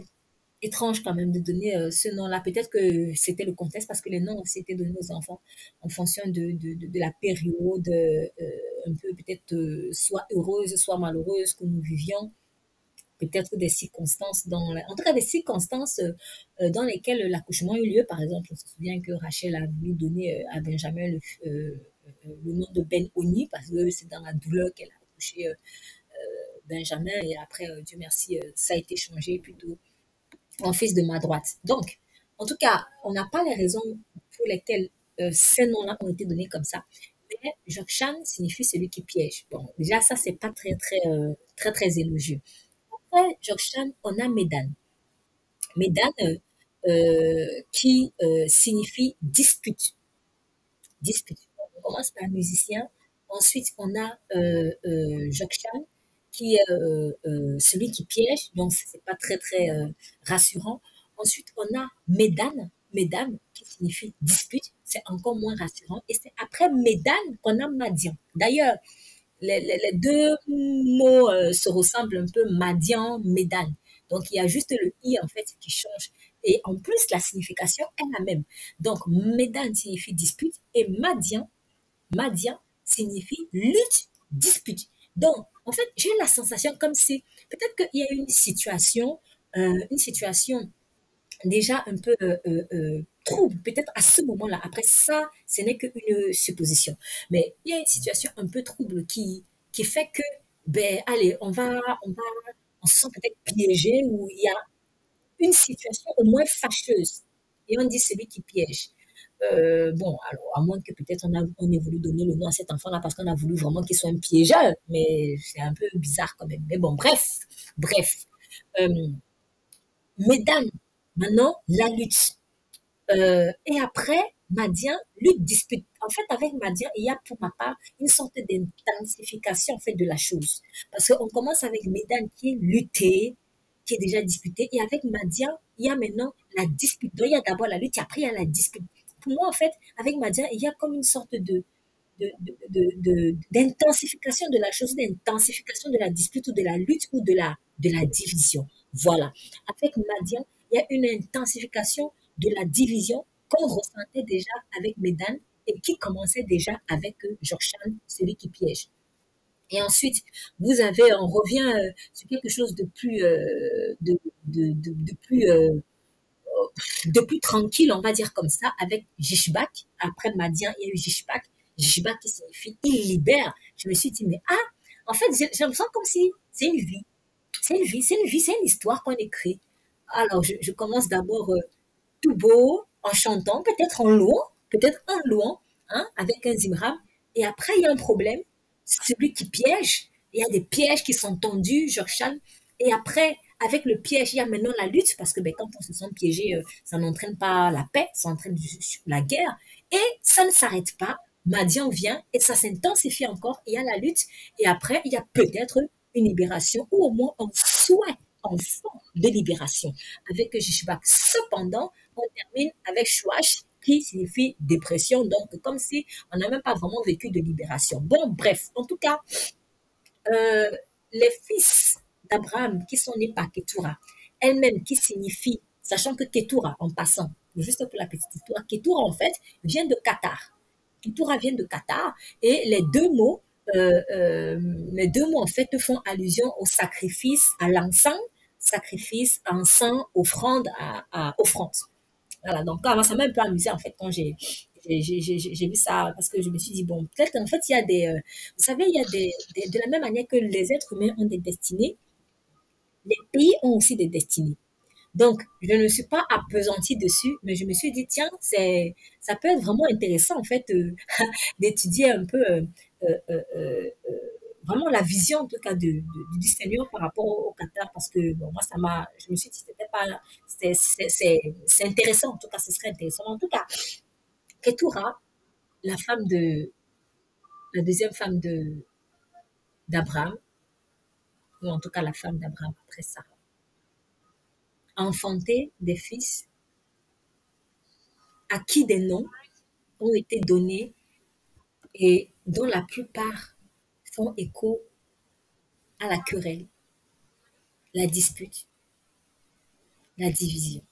étrange quand même de donner euh, ce nom-là. Peut-être que c'était le contexte parce que les noms aussi étaient donnés aux enfants en fonction de, de, de, la période, euh, un peu peut-être soit heureuse, soit malheureuse que nous vivions peut-être des circonstances, dans en tout cas des circonstances euh, dans lesquelles l'accouchement a eu lieu. Par exemple, on se souvient que Rachel a voulu donner euh, à Benjamin le, euh, le nom de Ben Oni parce que c'est dans la douleur qu'elle a accouché Benjamin et après, Dieu merci, ça a été changé plutôt en fils de ma droite. Donc, en tout cas, on n'a pas les raisons pour lesquelles ces noms-là ont été donnés comme ça. Mais Jokshan signifie celui qui piège. Bon, déjà, ça, c'est pas très, très, très, très élogieux après Jokshan, on a Medan. Medan euh, euh, qui euh, signifie dispute. Dispute. On commence par musicien. Ensuite, on a Jokshan qui est celui qui piège, donc c'est pas très très rassurant. Ensuite, on a Medan, Medan qui signifie dispute, c'est encore moins rassurant. Et c'est après Medan qu'on a Madian. D'ailleurs, les, deux mots euh, se ressemblent un peu, Madian, Médan. Donc, il y a juste le i en fait qui change. Et en plus, la signification est la même. Donc, Médan signifie dispute et Madian, Madian signifie lutte, dispute. Donc, en fait, j'ai la sensation comme si peut-être qu'il y a une situation, euh, une situation déjà un peu euh, trouble, peut-être à ce moment-là. Après ça, ce n'est qu'une supposition. Mais il y a une situation un peu trouble qui, qui fait que, ben, allez, on va, on va, on se sent peut-être piégé ou il y a une situation au moins fâcheuse. Et on dit celui qui piège. Euh, bon, alors, à moins que peut-être on, on ait voulu donner le nom à cet enfant-là parce qu'on a voulu vraiment qu'il soit un piégeur, mais c'est un peu bizarre quand même. Mais bon, bref, bref. Euh, mesdames, maintenant, la lutte. Euh, et après, Madian, lutte, dispute. En fait, avec Madian, il y a pour ma part une sorte d'intensification en fait, de la chose. Parce qu'on commence avec Médan qui est lutter, qui est déjà disputée. Et avec Madian, il y a maintenant la dispute. Donc, il y a d'abord la lutte, et après, il y a la dispute. Pour moi, en fait, avec Madian, il y a comme une sorte de d'intensification de, de, de, la chose, d'intensification de la dispute ou de la lutte ou de la, de la division. Voilà. Avec Madian, il y a une intensification de la division qu'on ressentait déjà avec Medan et qui commençait déjà avec Jorshan, celui qui piège. Et ensuite, vous avez, on revient euh, sur quelque chose de plus, euh, de, plus, euh, de plus tranquille, on va dire comme ça, avec Jishbak. Après Madian, il y a eu Jishbak. Jishbak qui signifie il libère. Je me suis dit, mais ah, en fait, j'ai l'impression comme si c'est une vie. C'est une vie, c'est une vie, c'est une histoire qu'on écrit. Alors, je commence d'abord tout beau, en chantant, peut-être en louant, peut-être en louant, hein, avec un zimram. Et après, il y a un problème celui qui piège. Il y a des pièges qui sont tendus, Georges Et après, avec le piège, il y a maintenant la lutte, parce que ben, quand on se sent piégé, euh, ça n'entraîne pas la paix, ça entraîne la guerre. Et ça ne s'arrête pas. Madian vient et ça s'intensifie encore. Il y a la lutte. Et après, il y a peut-être une libération, ou au moins un souhait, en fond de libération avec Jishbak. Cependant, on termine avec Chouach, qui signifie dépression, donc comme si on n'a même pas vraiment vécu de libération. Bon, bref, en tout cas, euh, les fils d'Abraham qui sont nés par Ketura, elle-même qui signifie, sachant que Ketura, en passant, juste pour la petite histoire, Ketura en fait vient de Qatar. Ketura vient de Qatar et les deux mots, euh, euh, les deux mots en fait font allusion au sacrifice, à l'encens, sacrifice, encens, offrande, à, à offrande. Voilà, donc ça m'a un peu amusé en fait quand j'ai j'ai vu ça parce que je me suis dit bon peut-être en fait il y a des euh, vous savez il y a des, de la même manière que les êtres humains ont des destinées les pays ont aussi des destinées. Donc je ne suis pas appesantie dessus mais je me suis dit tiens c'est ça peut être vraiment intéressant en fait euh, d'étudier un peu euh, vraiment la vision en tout cas de, du Seigneur par rapport au, Qatar parce que bon, moi ça m'a je me suis dit c'était pas c'est intéressant en tout cas ce serait intéressant. En tout cas Ketura la femme de la deuxième femme de d'Abraham ou en tout cas la femme d'Abraham après ça a enfanté des fils à qui des noms ont été donnés et dont la plupart font écho à la querelle, la dispute, la division.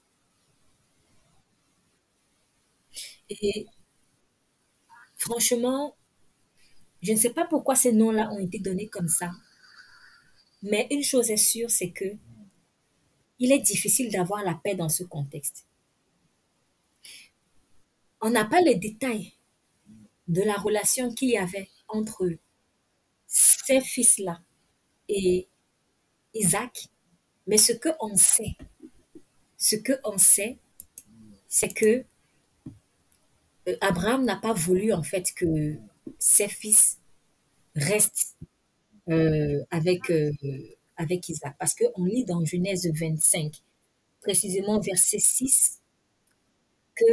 Et franchement, je ne sais pas pourquoi ces noms-là ont été donnés comme ça. Mais une chose est sûre, c'est que il est difficile d'avoir la paix dans ce contexte. On n'a pas les détails de la relation qu'il y avait entre eux fils-là et Isaac. Mais ce que on sait, ce que on sait, c'est que euh, Abraham n'a pas voulu en fait que ses fils restent euh, avec, euh, avec Isaac. Parce qu'on lit dans Genèse 25, précisément verset 6, que,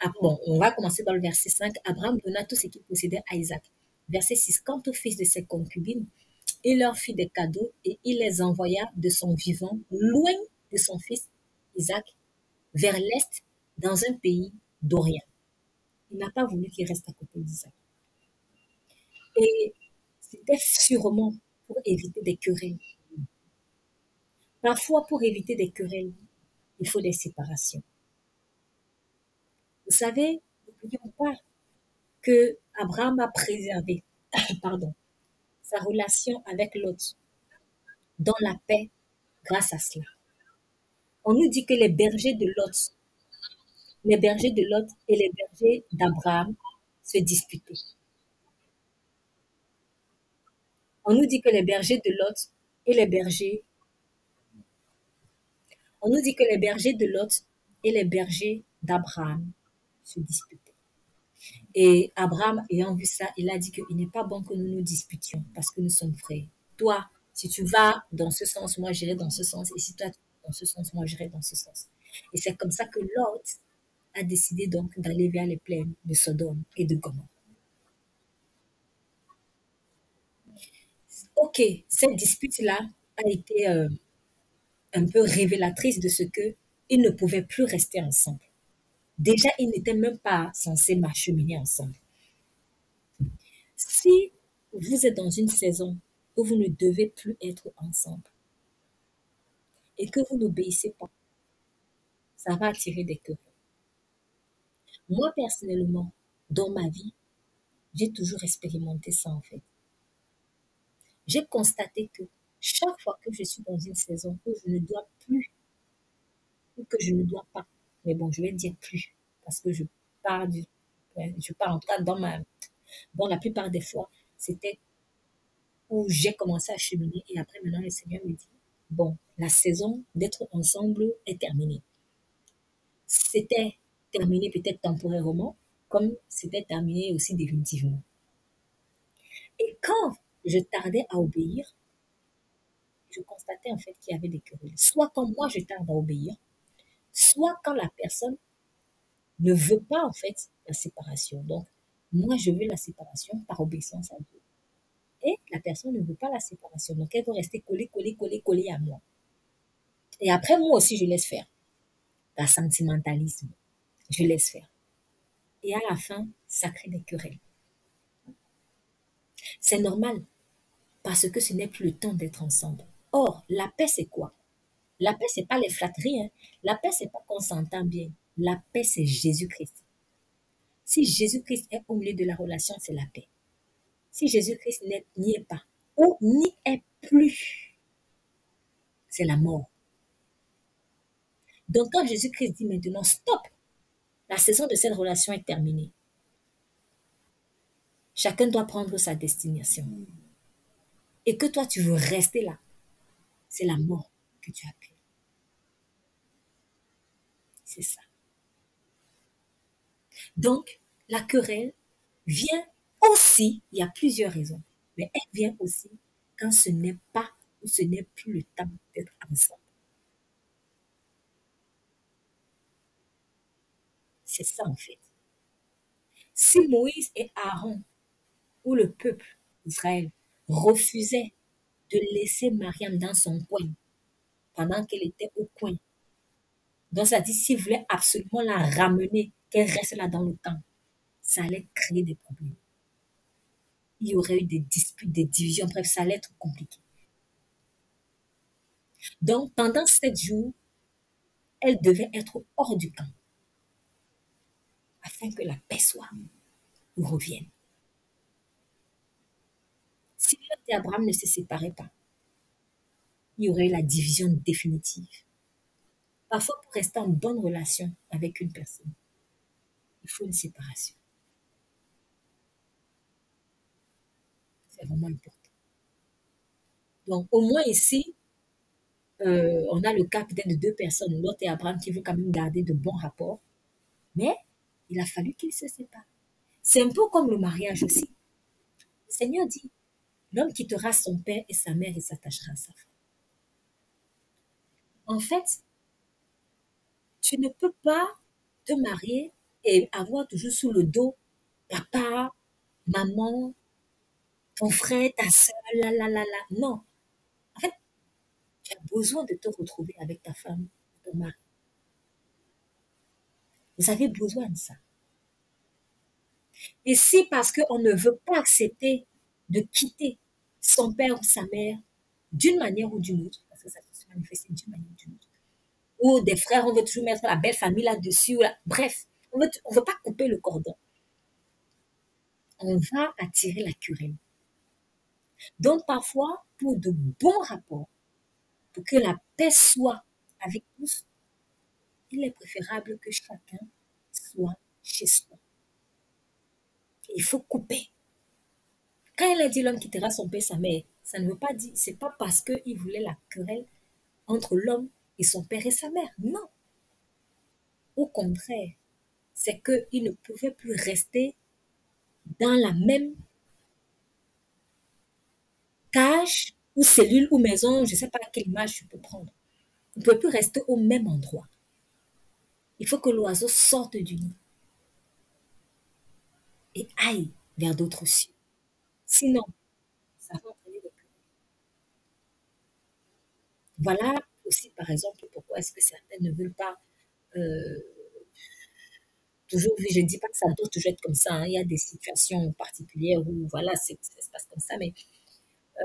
ah, bon, on va commencer dans le verset 5, Abraham donna tout ce qu'il possédait à Isaac. Verset 6. Quant aux fils de ses concubines, il leur fit des cadeaux et il les envoya de son vivant loin de son fils Isaac vers l'est dans un pays d'Orient. Il n'a pas voulu qu'il reste à côté d'Isaac. Et c'était sûrement pour éviter des querelles. Parfois, pour éviter des querelles, il faut des séparations. Vous savez, n'oublions pas Abraham a préservé pardon, sa relation avec l'autre dans la paix grâce à cela. On nous dit que les bergers de Lot, les bergers de et les bergers d'Abraham se disputaient. On nous dit que les bergers de Lot et les bergers on nous dit que les bergers de Lot et les bergers d'Abraham se disputaient. Et Abraham, ayant vu ça, il a dit qu'il n'est pas bon que nous nous disputions parce que nous sommes frères. Toi, si tu vas dans ce sens, moi j'irai dans ce sens. Et si toi, tu vas dans ce sens, moi j'irai dans ce sens. Et c'est comme ça que Lot a décidé donc d'aller vers les plaines de Sodome et de Gomorrhe. Ok, cette dispute-là a été, euh, un peu révélatrice de ce que ils ne pouvaient plus rester ensemble. Déjà, ils n'étaient même pas censés m'acheminer ensemble. Si vous êtes dans une saison où vous ne devez plus être ensemble et que vous n'obéissez pas, ça va attirer des querelles. Moi, personnellement, dans ma vie, j'ai toujours expérimenté ça en fait. J'ai constaté que chaque fois que je suis dans une saison où je ne dois plus, ou que je ne dois pas, mais bon, je vais dire plus, parce que je pars du, je pars en tout cas dans ma, dans la plupart des fois, c'était où j'ai commencé à cheminer et après maintenant le Seigneur me dit, bon, la saison d'être ensemble est terminée. C'était terminé peut-être temporairement, comme c'était terminé aussi définitivement. Et quand je tardais à obéir, je constatais en fait qu'il y avait des querelles. Soit quand moi je tarde à obéir, soit quand la personne ne veut pas en fait la séparation. Donc, moi je veux la séparation par obéissance à Dieu. Et la personne ne veut pas la séparation. Donc, elle veut rester collée, collée, collée, collée à moi. Et après, moi aussi, je laisse faire. La sentimentalisme. Je laisse faire. Et à la fin, ça crée des querelles. C'est normal, parce que ce n'est plus le temps d'être ensemble. Or, la paix, c'est quoi? La paix, c'est pas les flatteries. Hein. La paix, c'est pas qu'on s'entend bien. La paix, c'est Jésus-Christ. Si Jésus-Christ est au milieu de la relation, c'est la paix. Si Jésus-Christ n'y est pas, ou n'y est plus, c'est la mort. Donc quand Jésus-Christ dit maintenant, stop, la saison de cette relation est terminée. Chacun doit prendre sa destination. Et que toi, tu veux rester là. C'est la mort tu as. C'est ça. Donc, la querelle vient aussi, il y a plusieurs raisons, mais elle vient aussi quand ce n'est pas ou ce n'est plus le temps d'être ensemble. C'est ça en fait. Si Moïse et Aaron ou le peuple d'Israël refusaient de laisser Mariam dans son coin pendant qu'elle était au coin, donc ça dit s'ils voulaient absolument la ramener, qu'elle reste là dans le temps, ça allait créer des problèmes. Il y aurait eu des disputes, des divisions, bref, ça allait être compliqué. Donc pendant sept jours, elle devait être hors du camp afin que la paix soit ou revienne. Si Lot et Abraham ne se séparaient pas, il y aurait la division définitive. Parfois, pour rester en bonne relation avec une personne, il faut une séparation. C'est vraiment important. Donc, au moins ici, euh, on a le cas peut-être de deux personnes, Lot et Abraham, qui veulent quand même garder de bons rapports, mais il a fallu qu'ils se séparent. C'est un peu comme le mariage aussi. Le Seigneur dit, l'homme quittera son père et sa mère et s'attachera à sa femme. En fait, tu ne peux pas te marier et avoir toujours sous le dos papa, maman, ton frère, ta soeur, la la la la. Non. En fait, tu as besoin de te retrouver avec ta femme, ton mari. Vous avez besoin de ça. Et si parce qu'on ne veut pas accepter de quitter son père ou sa mère d'une manière ou d'une autre, manifester ou des frères, on veut toujours mettre la belle famille là-dessus, bref, on ne veut pas couper le cordon. On va attirer la querelle. Donc parfois, pour de bons rapports, pour que la paix soit avec tous, il est préférable que chacun soit chez soi. Il faut couper. Quand elle a dit l'homme quittera son père sa mère, ça ne veut pas dire, c'est pas parce qu'il voulait la querelle entre l'homme et son père et sa mère. Non. Au contraire, c'est qu'il ne pouvait plus rester dans la même cage ou cellule ou maison, je ne sais pas quelle image je peux prendre. Il ne peut plus rester au même endroit. Il faut que l'oiseau sorte du nid et aille vers d'autres cieux. Sinon, ça entraîner des Voilà aussi, par exemple, pourquoi est-ce que certains ne veulent pas euh, toujours, je ne dis pas que ça doit toujours être comme ça. hein. Il y a des situations particulières où, voilà, ça se passe comme ça, mais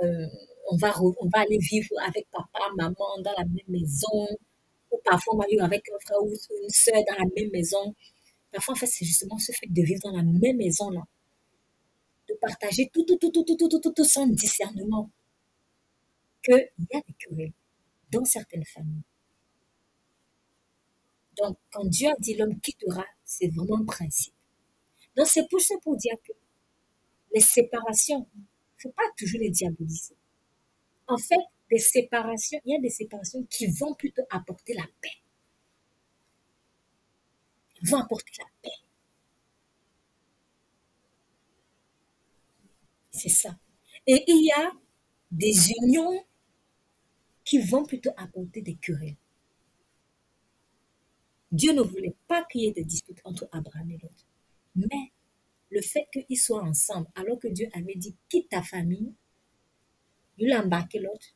euh, on, va on va aller vivre avec papa, maman dans la même maison, ou parfois on va vivre avec un frère ou une soeur dans la même maison. Parfois, en fait, c'est justement ce fait de vivre dans la même maison, là, de partager tout, tout, tout, tout, tout, tout, tout, tout, tout sans discernement, qu'il y a des querelles dans certaines familles. Donc, quand Dieu a dit l'homme quittera, c'est vraiment un principe. Donc, c'est pour ça pour dire que les séparations, il ne faut pas toujours les diaboliser. En fait, des séparations, il y a des séparations qui vont plutôt apporter la paix. Ils vont apporter la paix. C'est ça. Et il y a des unions qui vont plutôt apporter des querelles. Dieu ne voulait pas qu'il y ait des disputes entre Abraham et l'autre. Mais le fait qu'ils soient ensemble, alors que Dieu avait dit quitte ta famille, il a embarqué l'autre,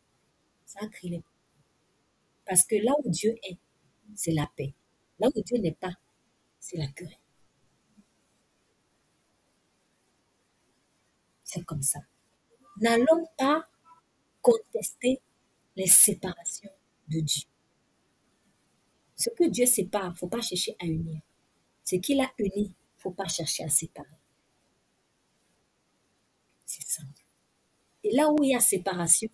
ça a créé les Parce que là où Dieu est, c'est la paix. Là où Dieu n'est pas, c'est la querelle. C'est comme ça. N'allons pas contester les séparations de Dieu. Ce que Dieu sépare, il ne faut pas chercher à unir. Ce qu'il a uni, il ne faut pas chercher à séparer. C'est simple. Et là où il y a séparation,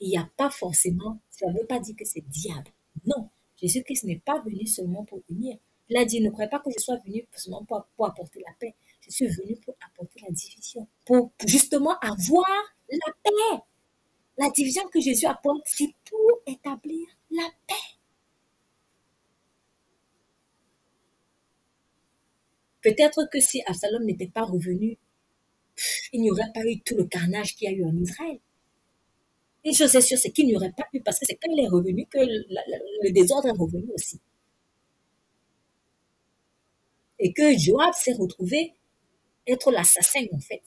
il n'y a pas forcément, ça ne veut pas dire que c'est diable. Non, Jésus-Christ n'est pas venu seulement pour unir. Il a dit, ne croyez pas que je sois venu seulement pour, pour apporter la paix. Je suis venu pour apporter la division, pour justement avoir la paix. La division que Jésus apporte, c'est pour établir la paix. Peut-être que si Absalom n'était pas revenu, il n'y aurait pas eu tout le carnage qu'il y a eu en Israël. Une chose est sûre, c'est qu'il n'y aurait pas eu, parce que c'est quand il est revenu que le, le désordre est revenu aussi. Et que Joab s'est retrouvé être l'assassin, en fait,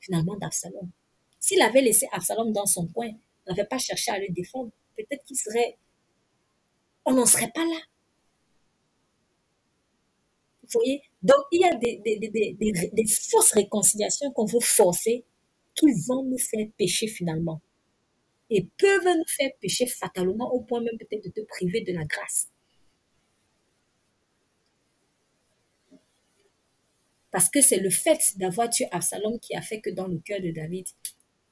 finalement, d'Absalom. S'il avait laissé Absalom dans son coin, n'avait pas cherché à le défendre, peut-être qu'il serait... On n'en serait pas là. Vous voyez? Donc, il y a des, des, fausses réconciliations qu'on veut forcer qui vont nous faire pécher finalement. Et peuvent nous faire pécher fatalement au point même peut-être de te priver de la grâce. Parce que c'est le fait d'avoir tué Absalom qui a fait que dans le cœur de David,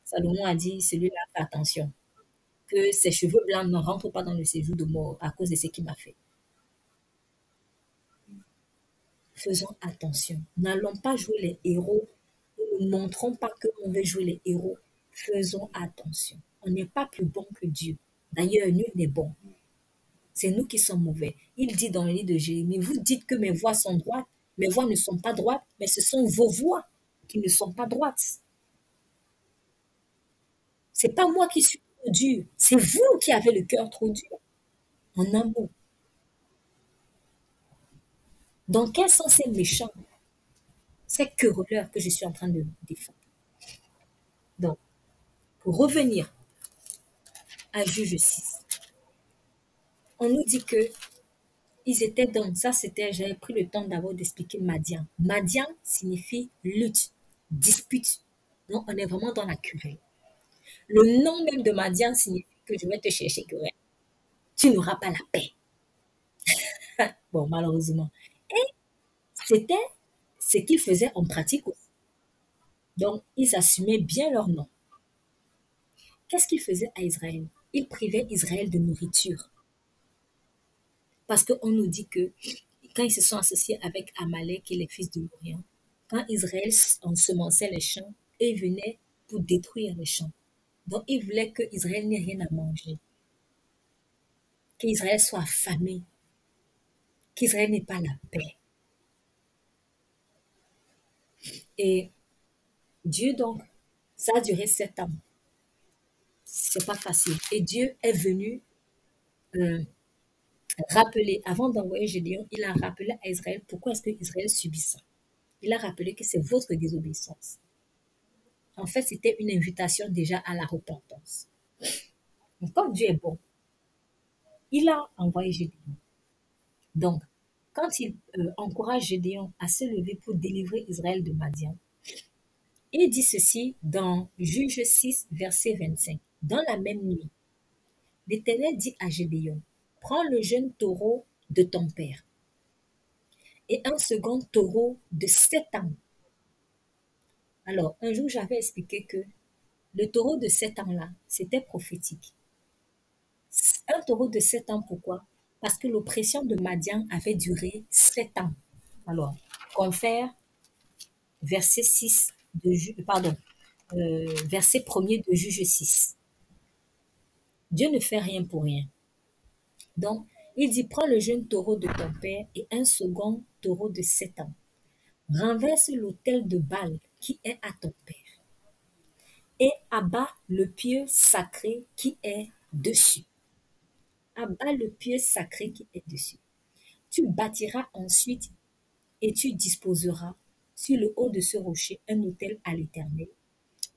Salomon a dit, celui-là, fais attention, que ses cheveux blancs ne rentrent pas dans le séjour de mort à cause de ce qu'il m'a fait. Faisons attention. N'allons pas jouer les héros. Ne montrons pas qu'on veut jouer les héros. Faisons attention. On n'est pas plus bon que Dieu. D'ailleurs, nul n'est bon. C'est nous qui sommes mauvais. Il dit dans le livre de Jérémie, vous dites que mes voix sont droites. Mes voix ne sont pas droites, mais ce sont vos voix qui ne sont pas droites. C'est pas moi qui suis trop dur, c'est vous qui avez le cœur trop dur. En un mot. Dans quel sens c'est méchant? C'est querelleur que je suis en train de défendre. Donc, pour revenir à Juge 6, on nous dit que ils étaient dans, ça c'était, j'avais pris le temps d'abord d'expliquer Madian. Madian signifie lutte, dispute. Donc, on est vraiment dans la querelle. Le nom même de Madian signifie que je vais te chercher. Tu n'auras pas la paix. bon, malheureusement. Et c'était ce qu'ils faisaient en pratique. Donc, ils assumaient bien leur nom. Qu'est-ce qu'ils faisaient à Israël? Ils privaient Israël de nourriture. Parce qu'on nous dit que quand ils se sont associés avec Amalek et les fils de l'Orient, quand Israël ensemençait les champs, ils venaient pour détruire les champs. Donc, ils voulaient que Israël n'ait rien à manger. Qu'Israël soit affamé. Qu'Israël n'ait pas la paix. Et Dieu, donc, ça a duré sept ans. C'est pas facile. Et Dieu est venu euh, rappeler, avant d'envoyer Gédéon, il a rappelé à Israël pourquoi est-ce que Israël subit ça. Il a rappelé que c'est votre désobéissance. En fait, c'était une invitation déjà à la repentance. Comme Dieu est bon, il a envoyé Gédéon. Donc, quand il euh, encourage Gédéon à se lever pour délivrer Israël de Madian, il dit ceci dans Juge 6, verset 25. Dans la même nuit, l'Éternel dit à Gédéon, prends le jeune taureau de ton père et un second taureau de sept ans. Alors, un jour, j'avais expliqué que le taureau de sept ans-là, c'était prophétique. Un taureau de sept ans, pourquoi? Parce que l'oppression de Madian avait duré sept ans. Alors, confère verset 6 de pardon, euh, verset 1er de Juge 6. Dieu ne fait rien pour rien. Donc, il dit, prends le jeune taureau de ton père et un second taureau de sept ans. Renverse l'autel de Baal qui est à ton père et abat le pieu sacré qui est dessus. Abat le pieu sacré qui est dessus. Tu bâtiras ensuite et tu disposeras sur le haut de ce rocher un autel à l'Éternel,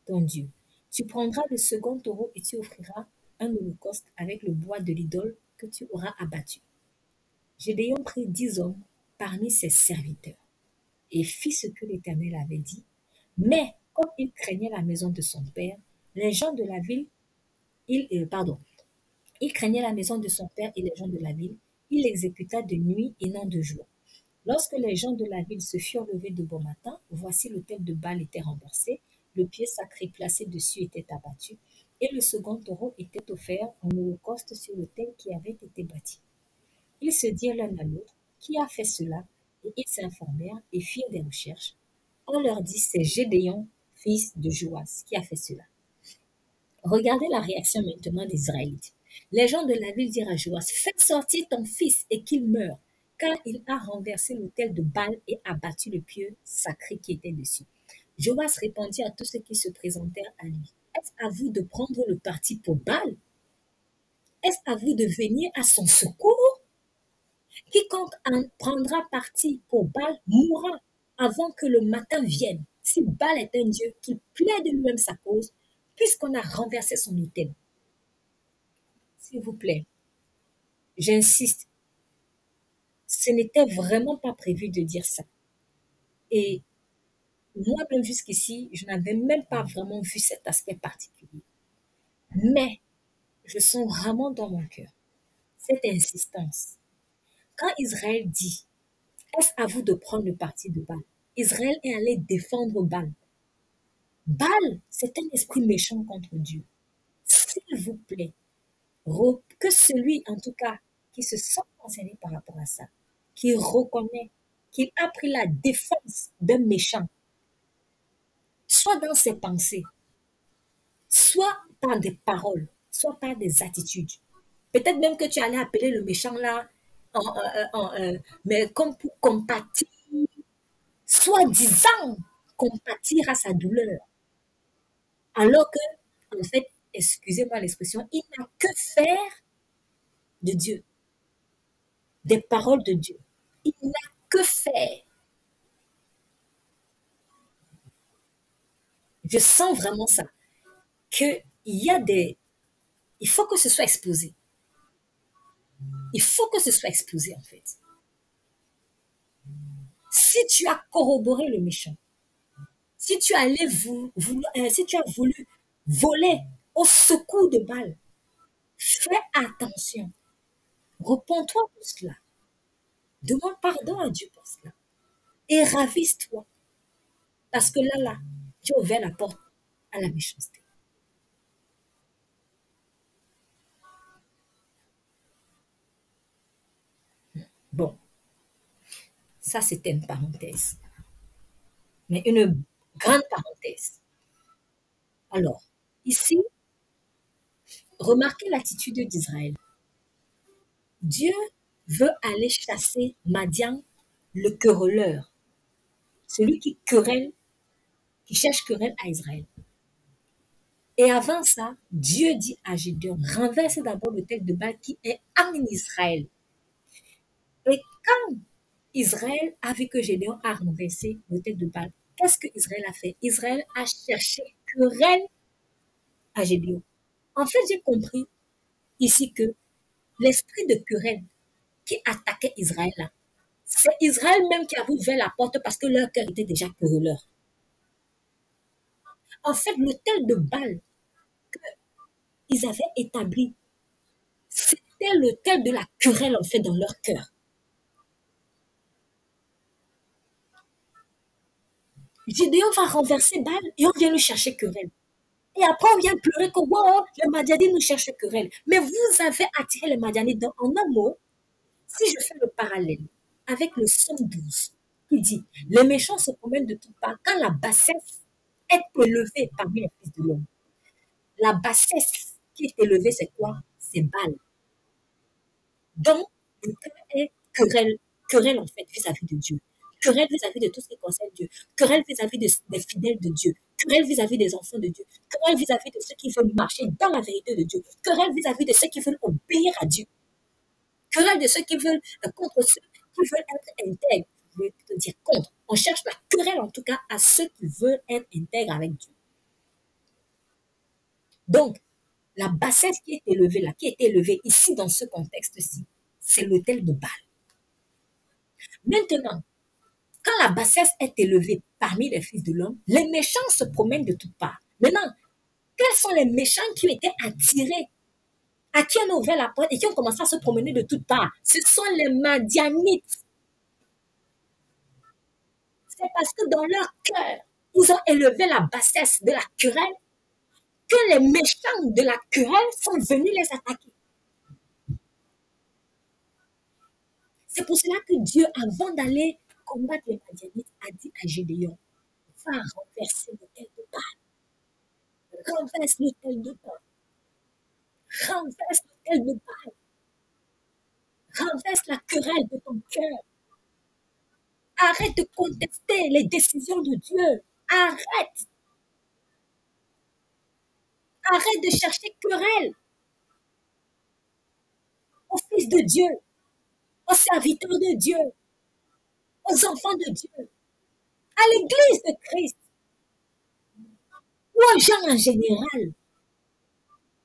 ton Dieu. Tu prendras le second taureau et tu offriras un holocauste avec le bois de l'idole que tu auras abattu. Gédéon prit dix hommes parmi ses serviteurs et fit ce que l'Éternel avait dit. Mais comme il craignait la maison de son père, les gens de la ville, il, euh, pardon, il craignait la maison de son père et les gens de la ville, il l'exécuta de nuit et non de jour. Lorsque les gens de la ville se furent levés de bon matin, voici l'autel de Baal était renversé, le pied sacré placé dessus était abattu, et le second taureau était offert en holocauste sur l'autel qui avait été bâti. Ils se dirent l'un à l'autre, qui a fait cela? Et ils s'informèrent et firent des recherches. On leur dit, c'est Gédéon, fils de Joas, qui a fait cela. Regardez la réaction maintenant des Israélites. Les gens de la ville dirent à Joas, fais sortir ton fils et qu'il meure, car il a renversé l'autel de Baal et abattu le pieu sacré qui était dessus. Joas répondit à tous ceux qui se présentèrent à lui, est-ce à vous de prendre le parti pour Baal? Est-ce à vous de venir à son secours? Quiconque en prendra parti pour Baal mourra avant que le matin vienne. Si Baal est un Dieu, qui plaide de lui-même sa cause, puisqu'on a renversé son autel. S'il vous plaît, j'insiste, ce n'était vraiment pas prévu de dire ça. Et moi-même jusqu'ici, je n'avais même pas vraiment vu cet aspect particulier. Mais je sens vraiment dans mon cœur cette insistance. Quand Israël dit, est-ce à vous de prendre le parti de Baal? Israël est allé défendre Baal. Baal, c'est un esprit méchant contre Dieu. S'il vous plaît, que celui, en tout cas, qui se sent concerné par rapport à ça, qui reconnaît qu'il a pris la défense d'un méchant, soit dans ses pensées, soit par des paroles, soit par des attitudes. Peut-être même que tu allais appeler le méchant là, mais comme pour compatir, soi-disant compatir à sa douleur. Alors que, en fait, excusez-moi l'expression, il n'a que faire de Dieu, des paroles de Dieu. Il n'a que faire. Je sens vraiment ça. Qu'il y a des... Il faut que ce soit exposé. Il faut que ce soit exposé, en fait. Si tu as corroboré le méchant, si tu, euh, as voulu voler au secours de balles, fais attention. Repends-toi pour cela. Demande pardon à Dieu pour cela. Et ravise-toi. Parce que là, là, tu as ouvert la porte à la méchanceté. Bon, ça c'était une parenthèse. Mais une grande parenthèse. Alors, ici, remarquez l'attitude d'Israël. Dieu veut aller chasser Madian, le querelleur, celui qui querelle, qui cherche querelle à Israël. Et avant ça, Dieu dit à Gédéon, renverse d'abord le tête de Baal qui est en Israël. Quand Israël a vu que Gédéon a renversé le tête de Baal, qu'est-ce que Israël a fait? Israël a cherché querelle à Gédéon. En fait, j'ai compris ici que l'esprit de querelle qui attaquait Israël c'est Israël même qui a ouvert la porte parce que leur cœur était déjà querelleur. En fait, l'hôtel de Bâle qu'ils avaient établi, c'était l'hôtel de la querelle en fait dans leur cœur. Gédéon va renverser Bâle et on vient lui chercher querelle. Et après, on vient pleurer que wow, le Madianite nous cherche querelle. Mais vous avez attiré le Madianite dans, en un mot. Si je fais le parallèle avec le 112, qui dit Les méchants se promènent de toutes parts quand la bassesse est élevée parmi les fils de l'homme. La bassesse qui est élevée, c'est quoi? C'est Baal. Donc, le cœur est querelle, querelle en fait vis-à-vis de Dieu. Querelle vis-à-vis de tout ce qui concerne Dieu. Querelle vis-à-vis des fidèles de Dieu. Querelle vis-à-vis des enfants de Dieu. Querelle vis-à-vis de ceux qui veulent marcher dans la vérité de Dieu. Querelle vis-à-vis de ceux qui veulent obéir à Dieu. Querelle de ceux qui veulent, euh, contre ceux qui veulent être intègres. Je vais te dire contre. On cherche la querelle en tout cas à ceux qui veulent être intègres avec Dieu. Donc, la bassesse qui est élevée là, qui est élevée ici dans ce contexte-ci, c'est l'autel de Baal. Maintenant, la bassesse est élevée parmi les fils de l'homme, les méchants se promènent de toutes parts. Maintenant, quels sont les méchants qui ont été attirés à qui on a la porte et qui ont commencé à se promener de toutes parts? Ce sont les Madianites. C'est parce que dans leur cœur, ils ont élevé la bassesse de la querelle que les méchants de la querelle sont venus les attaquer. C'est pour cela que Dieu, avant d'aller combattre les Madianites, a dit à Gédéon, va renverser l'hôtel de Baal. Renverse l'hôtel de Baal. Renverse l'hôtel de Baal. Renverse la querelle de ton cœur. Arrête de contester les décisions de Dieu. Arrête. Arrête de chercher querelle aux fils de Dieu, aux serviteurs de Dieu, enfants de Dieu, à l'église de Christ, ou aux gens en général,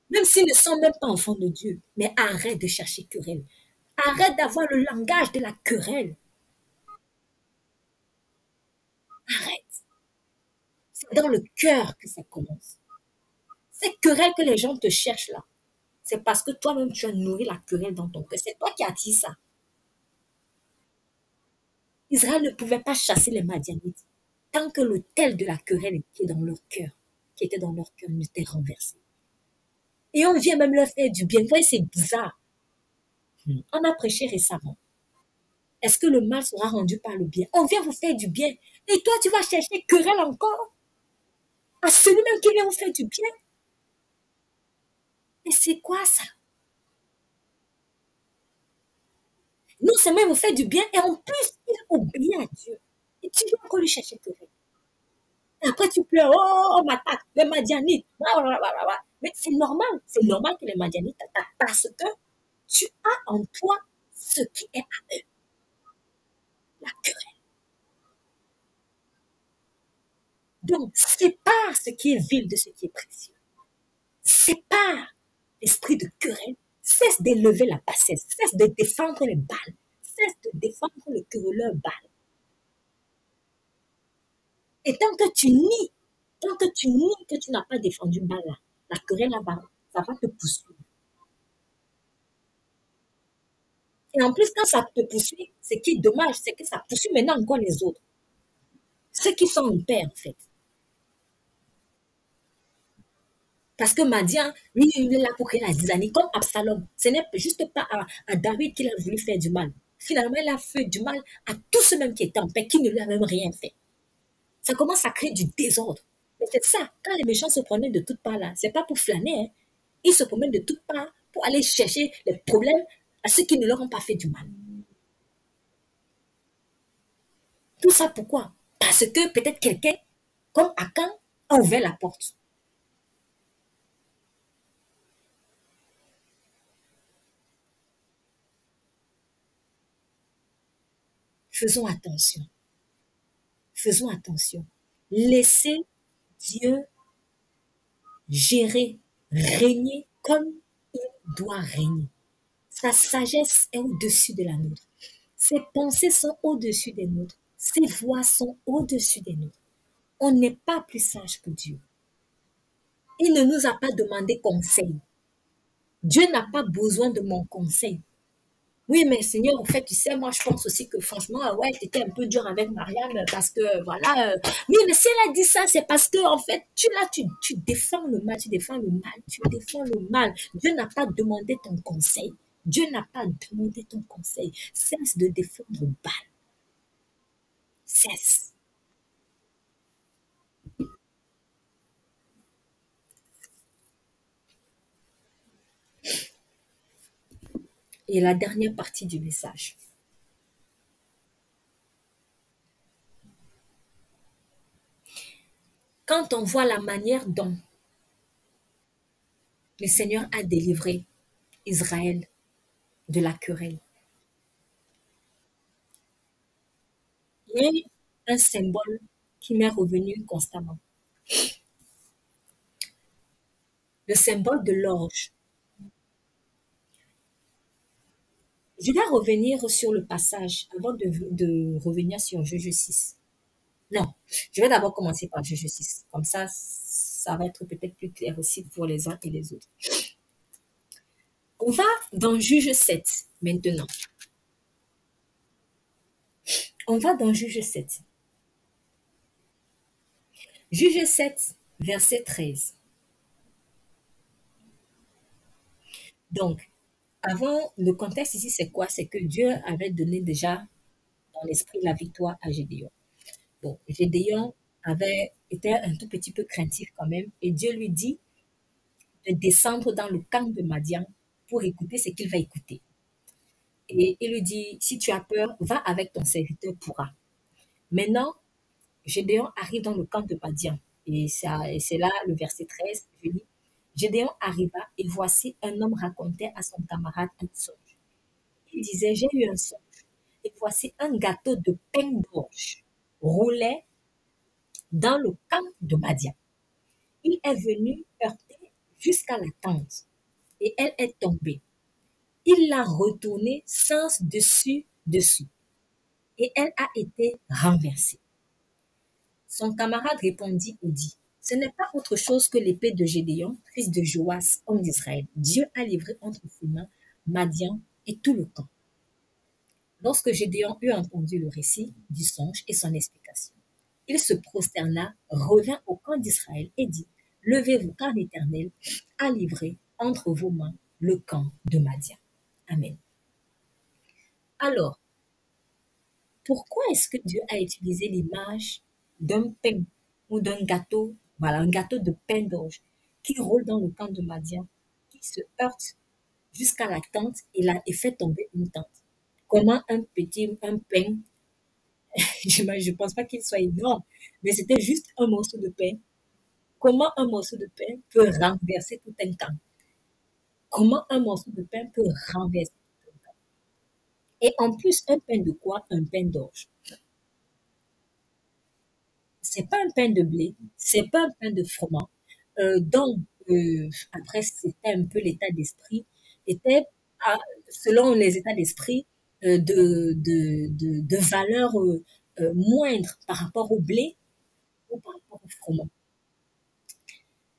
même s'ils ne sont même pas enfants de Dieu. Mais arrête de chercher querelle. Arrête d'avoir le langage de la querelle. Arrête. C'est dans le cœur que ça commence. Cette querelle que les gens te cherchent là, c'est parce que toi-même tu as nourri la querelle dans ton cœur. C'est toi qui as dit ça. Israël ne pouvait pas chasser les Madianites tant que l'autel de la querelle était dans leur cœur, qui était dans leur cœur, n'était renversé. Et on vient même leur faire du bien. Vous voyez, c'est bizarre. Hmm. On a prêché récemment. Est-ce que le mal sera rendu par le bien? On vient vous faire du bien. Et toi, tu vas chercher querelle encore? À celui-même qui vient vous faire du bien? Mais c'est quoi ça? Non seulement il vous fait du bien, et en plus, il obéit à Dieu. Et tu viens encore lui chercher querelle. Et après, tu pleures, oh, on m'attaque, les Madianites. Mais c'est normal, c'est normal que les Madianites t'attaquent parce que tu as en toi ce qui est à eux. La querelle. Donc, sépare ce qui est vil de ce qui est précieux. Sépare l'esprit de querelle. Cesse d'élever la bassesse. Cesse de défendre les balles. Cesse de défendre le querelleur balle. Et tant que tu nies, tant que tu nies que tu n'as pas défendu balle la querelle là-bas, ça va te poursuivre. Et en plus, quand ça te poursuit, ce qui est dommage, c'est que ça poursuit maintenant encore les autres. Ceux qui sont en paix, en fait. Parce que Madian, lui, il est là pour créer la zizanie, comme Absalom. Ce n'est juste pas à, David qu'il a voulu faire du mal. Finalement, il a fait du mal à tous ceux mêmes qui étaient en paix, qui ne lui avaient même rien fait. Ça commence à créer du désordre. Mais c'est ça, quand les méchants se promènent de toutes parts là, c'est pas pour flâner. Hein. Ils se promènent de toutes parts pour aller chercher les problèmes à ceux qui ne leur ont pas fait du mal. Tout ça pourquoi? Parce que peut-être quelqu'un, comme Akan, a ouvert la porte. Faisons attention. Faisons attention. Laissez Dieu gérer, régner comme il doit régner. Sa sagesse est au-dessus de la nôtre. Ses pensées sont au-dessus des nôtres. Ses voix sont au-dessus des nôtres. On n'est pas plus sage que Dieu. Il ne nous a pas demandé conseil. Dieu n'a pas besoin de mon conseil. Oui, mais Seigneur, en fait, tu sais, moi, je pense aussi que franchement, ouais, tu étais un peu dur avec Marianne parce que, voilà. euh, oui, mais si elle a dit ça, c'est parce que, en fait, tu là, tu, tu défends le mal, tu défends le mal, tu défends le mal. Dieu n'a pas demandé ton conseil. Dieu n'a pas demandé ton conseil. Cesse de défendre le mal. Cesse. Et la dernière partie du message. Quand on voit la manière dont le Seigneur a délivré Israël de la querelle, il y a un symbole qui m'est revenu constamment. Le symbole de l'orge. Je vais revenir sur le passage avant de, revenir sur Juge 6. Non, je vais d'abord commencer par Juge 6. Comme ça, ça va être peut-être plus clair aussi pour les uns et les autres. On va dans Juge 7 maintenant. On va dans Juge 7. Juge 7, verset 13. Donc, avant, le contexte ici, c'est quoi? C'est que Dieu avait donné déjà dans l'esprit la victoire à Gédéon. Bon, Gédéon avait été un tout petit peu craintif quand même, et Dieu lui dit de descendre dans le camp de Madian pour écouter ce qu'il va écouter. Et il lui dit, si tu as peur, va avec ton serviteur pourra. Maintenant, Gédéon arrive dans le camp de Madian. Et, ça- et c'est là le verset 13, je lis. Gédéon arriva et voici un homme racontait à son camarade un songe. Il disait, j'ai eu un songe. Et voici un gâteau de pain d'orge roulait dans le camp de Madian. Il est venu heurter jusqu'à la tente et elle est tombée. Il l'a retournée sens dessus dessous et elle a été renversée. Son camarade répondit et dit, ce n'est pas autre chose que l'épée de Gédéon, fils de Joas, homme d'Israël. Dieu a livré entre ses mains Madian et tout le camp. Lorsque Gédéon eut entendu le récit du songe et son explication, il se prosterna, revint au camp d'Israël et dit, Levez-vous, car l'Éternel a livré entre vos mains le camp de Madian. Amen. Alors, pourquoi est-ce que Dieu a utilisé l'image d'un pain ou d'un gâteau, voilà, un gâteau de pain d'orge qui roule dans le camp de Madian, qui se heurte jusqu'à la tente et, la, fait tomber une tente. Comment un petit, un pain, je ne pense pas qu'il soit énorme, mais c'était juste un morceau de pain. Comment un morceau de pain peut renverser tout un camp? Comment un morceau de pain peut renverser tout un camp? Et en plus, un pain de quoi? Un pain d'orge c'est pas un pain de blé, c'est pas un pain de froment. Euh, donc, euh, après, c'était un peu l'état d'esprit, était, selon les états d'esprit, euh, de, de, de, valeur moindre par rapport au blé ou par rapport au froment.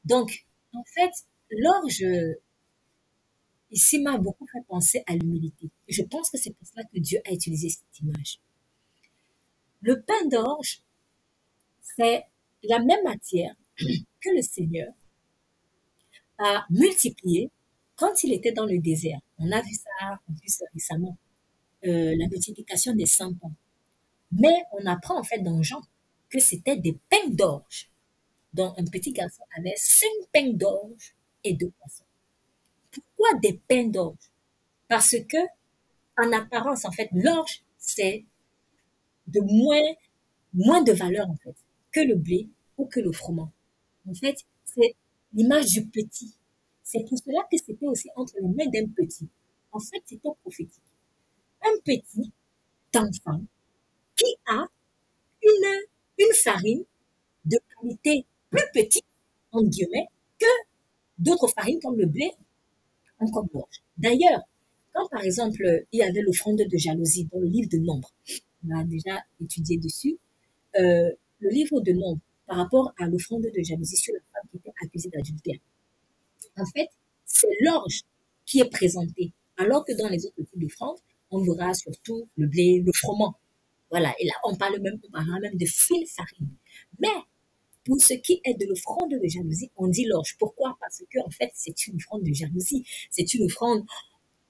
Donc, en fait, l'orge, ici, m'a beaucoup fait penser à l'humilité. Je pense que c'est pour cela que Dieu a utilisé cette image. Le pain d'orge, c'est la même matière que le Seigneur a multiplié quand il était dans le désert. On a vu ça récemment, euh, la multiplication des 100 pains. Mais on apprend en fait dans Jean que c'était des pains d'orge. dont un petit garçon avait cinq pains d'orge et deux poissons. Pourquoi des pains d'orge? Parce que, en apparence, en fait, l'orge, c'est de moins, moins de valeur, en fait, que le blé ou que le froment. En fait, c'est l'image du petit. C'est pour cela que c'était aussi entre les mains d'un petit. En fait, c'était prophétique. Un petit enfant qui a une, une farine de qualité plus petite, entre guillemets, que d'autres farines comme le blé en comme l'orge. D'ailleurs, quand par exemple, il y avait l'offrande de jalousie dans le livre de Nombre, on a déjà étudié dessus, euh, le livre de Nombre, par rapport à l'offrande de jalousie sur la femme qui était accusée d'adultère. En fait, c'est l'orge qui est présenté, alors que dans les autres types d'offrandes, on verra surtout le blé, le froment. Voilà, et là, on parle même, on parlera même de fine farine. Mais pour ce qui est de l'offrande de jalousie, on dit l'orge. Pourquoi? Parce que en fait, c'est une offrande de jalousie. C'est une offrande.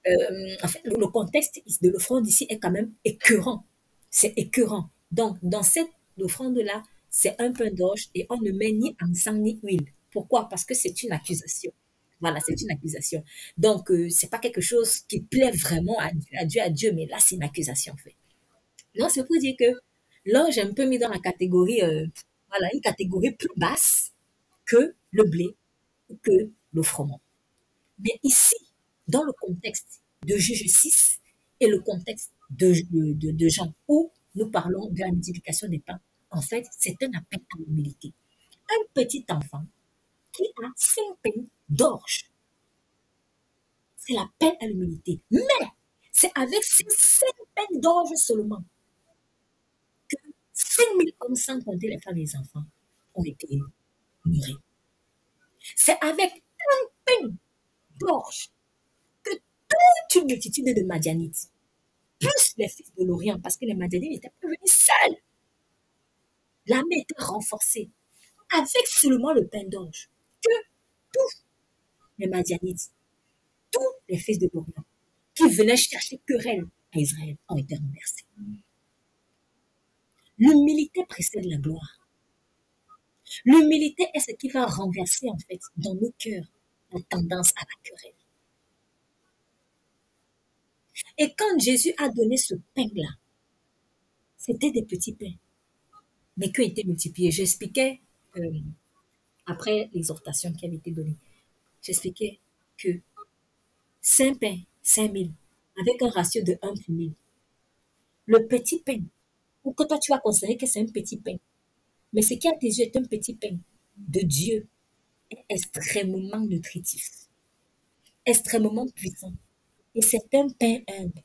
Euh, en fait, le, contexte de l'offrande ici est quand même écœurant. C'est écœurant. Donc, dans cette offrande-là, c'est un pain d'orge et on ne met ni en sang ni huile. Pourquoi? Parce que c'est une accusation. Voilà, c'est une accusation. Donc, euh, c'est pas quelque chose qui plaît vraiment à, Dieu, à Dieu, mais là, c'est une accusation, en fait. Non, c'est pour dire que là, j'ai un peu mis dans la catégorie, euh, voilà, une catégorie plus basse que le blé ou que le froment. Mais ici, dans le contexte de Juge 6 et le contexte de, de Jean, où nous parlons de la multiplication des pains, en fait, c'est un appel à l'humilité. Un petit enfant qui a cinq pains d'orge. C'est l'appel à l'humilité. Mais c'est avec ces cinq pains d'orge seulement que 5000 hommes sans compter les femmes et les enfants ont été murés. C'est avec un pain d'orge que toute une multitude de Madianites, plus les fils de l'Orient, parce que les Madianites n'étaient pas venus seuls, l'armée était renforcée avec seulement le pain d'orge, que tous les Madianites, tous les fils de l'Orient, qui venaient chercher querelle à Israël, ont été renversés. L'humilité précède la gloire. L'humilité est ce qui va renverser, en fait, dans nos cœurs, la tendance à la querelle. Et quand Jésus a donné ce pain-là, c'était des petits pains, mais qui ont été multipliés. J'expliquais, euh, après l'exhortation qui avait été donnée, j'expliquais que 5 pains, 5000, avec un ratio de 1 pour 1000. Le petit pain, ou que toi tu vas considérer que c'est un petit pain, mais ce qui a tes yeux est un petit pain de Dieu, extrêmement nutritif, extrêmement puissant. Et c'est un pain humble.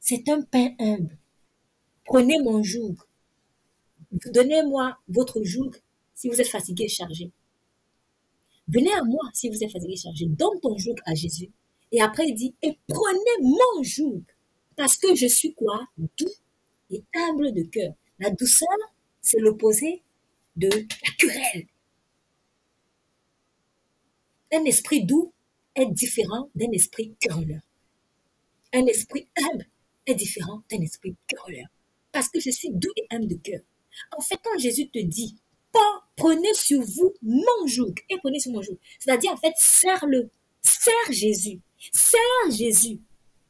C'est un pain humble. Prenez mon joug. Donnez-moi votre joug si vous êtes fatigué et chargé. Venez à moi si vous êtes fatigué et chargé. Donne ton joug à Jésus. Et après, il dit, et prenez mon joug. Parce que je suis quoi? Doux et humble de cœur. La douceur, c'est l'opposé de la querelle. Un esprit doux est différent d'un esprit querelleur. Un esprit humble est différent d'un esprit querelleur. Parce que je suis doux et humble de cœur. En fait, quand Jésus te dit, prenez sur vous mon joug et prenez sur mon joug, c'est-à-dire en fait, serre-le, serre Jésus, serre Jésus,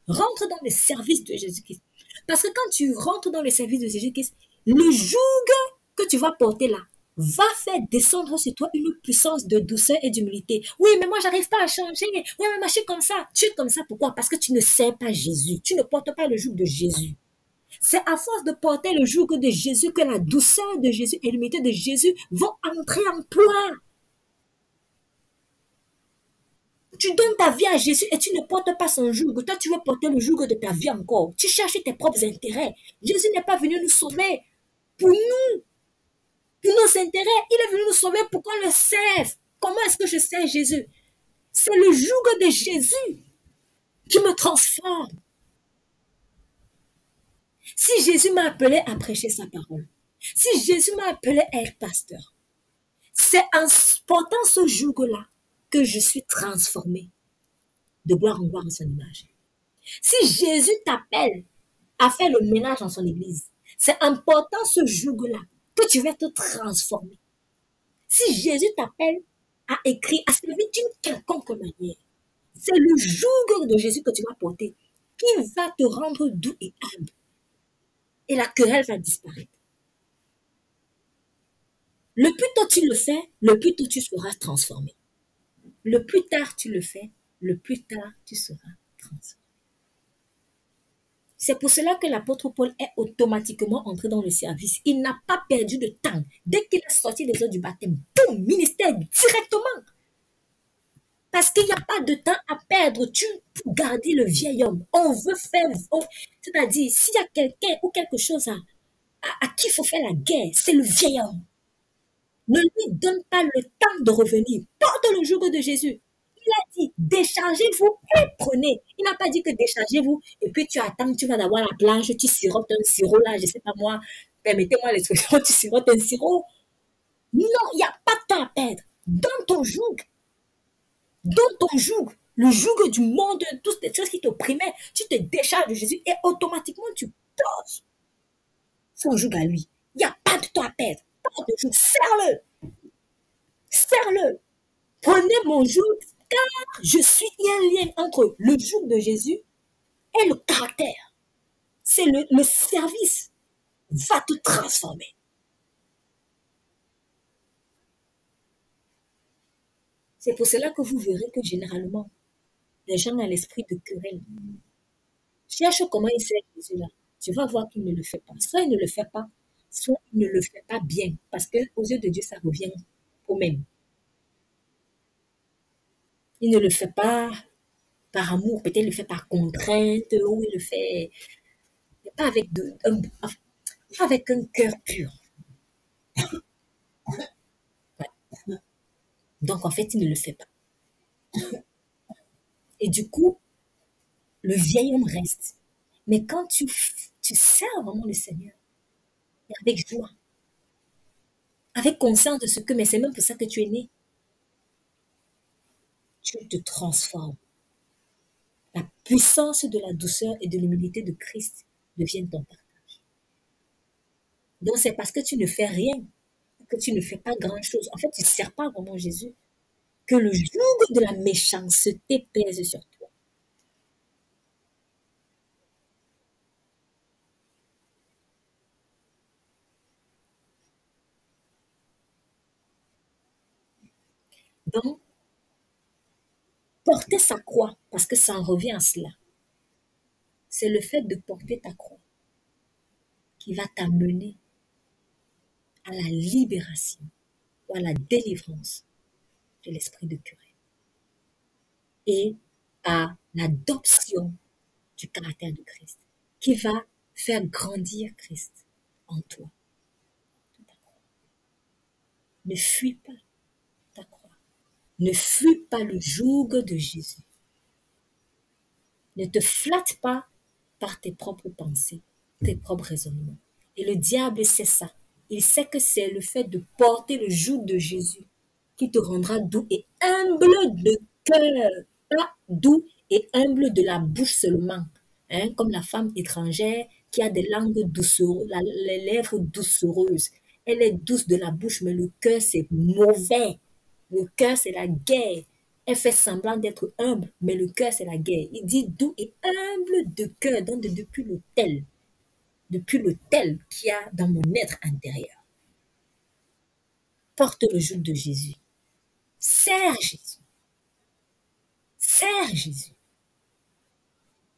rentre dans le service de Jésus-Christ. Parce que quand tu rentres dans le service de Jésus-Christ, le joug que tu vas porter là, va faire descendre sur toi une puissance de douceur et d'humilité. Oui, mais moi, j'arrive pas à changer. Oui, mais moi, je suis comme ça. Tu es comme ça. Pourquoi? Parce que tu ne sais pas Jésus. Tu ne portes pas le joug de Jésus. C'est à force de porter le joug de Jésus que la douceur de Jésus et l'humilité de Jésus vont entrer en toi. Tu donnes ta vie à Jésus et tu ne portes pas son joug. Toi, tu veux porter le joug de ta vie encore. Tu cherches tes propres intérêts. Jésus n'est pas venu nous sauver pour nous, pour nos intérêts. Il est venu nous sauver pour qu'on le serve. Comment est-ce que je sers Jésus? C'est le joug de Jésus qui me transforme. Si Jésus m'a appelé à prêcher sa parole, si Jésus m'a appelé à être pasteur, c'est en portant ce joug-là que je suis transformé de gloire en gloire en son image. Si Jésus t'appelle à faire le ménage dans son église, c'est en portant ce joug-là que tu vas te transformer. Si Jésus t'appelle à écrire, à servir d'une quelconque manière, c'est le joug de Jésus que tu vas porter qui va te rendre doux et humble. Et la querelle va disparaître. Le plus tôt tu le fais, le plus tôt tu seras transformé. Le plus tard tu le fais, le plus tard tu seras transformé. C'est pour cela que l'apôtre Paul est automatiquement entré dans le service. Il n'a pas perdu de temps. Dès qu'il est sorti des eaux du baptême, boum, ministère directement. Parce qu'il n'y a pas de temps à perdre. Tu pour garder le vieil homme. On veut faire, c'est-à-dire, s'il y a quelqu'un ou quelque chose à, qui il faut faire la guerre, c'est le vieil homme. Ne lui donne pas le temps de revenir. Porte le joug de Jésus. Il a dit, déchargez-vous et prenez. Il n'a pas dit que déchargez-vous et puis tu attends, tu vas d'avoir la plage, tu sirotes un sirop là, je sais pas moi, permettez-moi l'expression, tu sirotes un sirop. Non, il n'y a pas de temps à perdre. Dans ton joug, dans ton joug, le joug du monde, toutes les choses qui t'opprimaient, tu te décharges de Jésus et automatiquement tu poses son joug à lui. Il n'y a pas de temps à perdre. Pas de joug. Serre-le. Serre-le. Prenez mon joug car je suis, un lien entre le joug de Jésus et le caractère. C'est le, le service va te transformer. C'est pour cela que vous verrez que généralement, les gens ont l'esprit de querelle. Cherche comment il sert Jésus là. Tu vas voir qu'il ne le fait pas. Soit il ne le fait pas, soit il ne le fait pas bien. Parce que aux yeux de Dieu, ça revient au même. Il ne le fait pas par amour, peut-être il le fait par contrainte, ou il le fait pas avec un cœur pur. Donc en fait, il ne le fait pas. Et du coup, le vieil homme reste. Mais quand tu, tu sers vraiment le Seigneur, avec joie, avec conscience de ce que, mais c'est même pour ça que tu es né, tu te transformes. La puissance de la douceur et de l'humilité de Christ devient ton partage. Donc c'est parce que tu ne fais rien, que tu ne fais pas grand-chose. En fait, tu ne sers pas vraiment Jésus que le joug de la méchanceté pèse sur toi. Donc, porter sa croix, parce que ça en revient à cela, c'est le fait de porter ta croix qui va t'amener à la libération ou à la délivrance de l'esprit de curé et à l'adoption du caractère de Christ qui va faire grandir Christ en toi. Ne fuis pas ta croix. Ne fuis pas le joug de Jésus. Ne te flatte pas par tes propres pensées, tes propres raisonnements. Et le diable sait ça. Il sait que c'est le fait de porter le joug de Jésus qui te rendra doux et humble de cœur. Pas doux et humble de la bouche seulement. Hein, comme la femme étrangère qui a des langues doucereuses, les lèvres doucereuses. Elle est douce de la bouche, mais le cœur, c'est mauvais. Le cœur, c'est la guerre. Elle fait semblant d'être humble, mais le cœur, c'est la guerre. Il dit doux et humble de cœur, donc depuis le tel, depuis le tel qu'il y a dans mon être intérieur. Porte le joug de Jésus. Sers Jésus. Sers Jésus.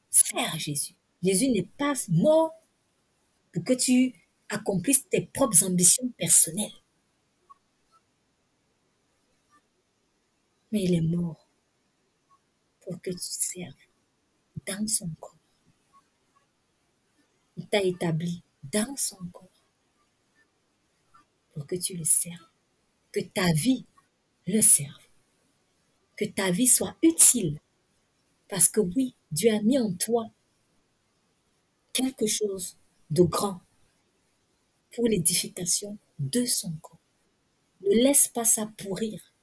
Sers Jésus. Jésus n'est pas mort pour que tu accomplisses tes propres ambitions personnelles. Mais il est mort pour que tu serves dans son corps. Il t'a établi dans son corps pour que tu le serves. Que ta vie le serve. Que ta vie soit utile. Parce que oui, Dieu a mis en toi quelque chose de grand pour l'édification de son corps. Ne laisse pas ça pourrir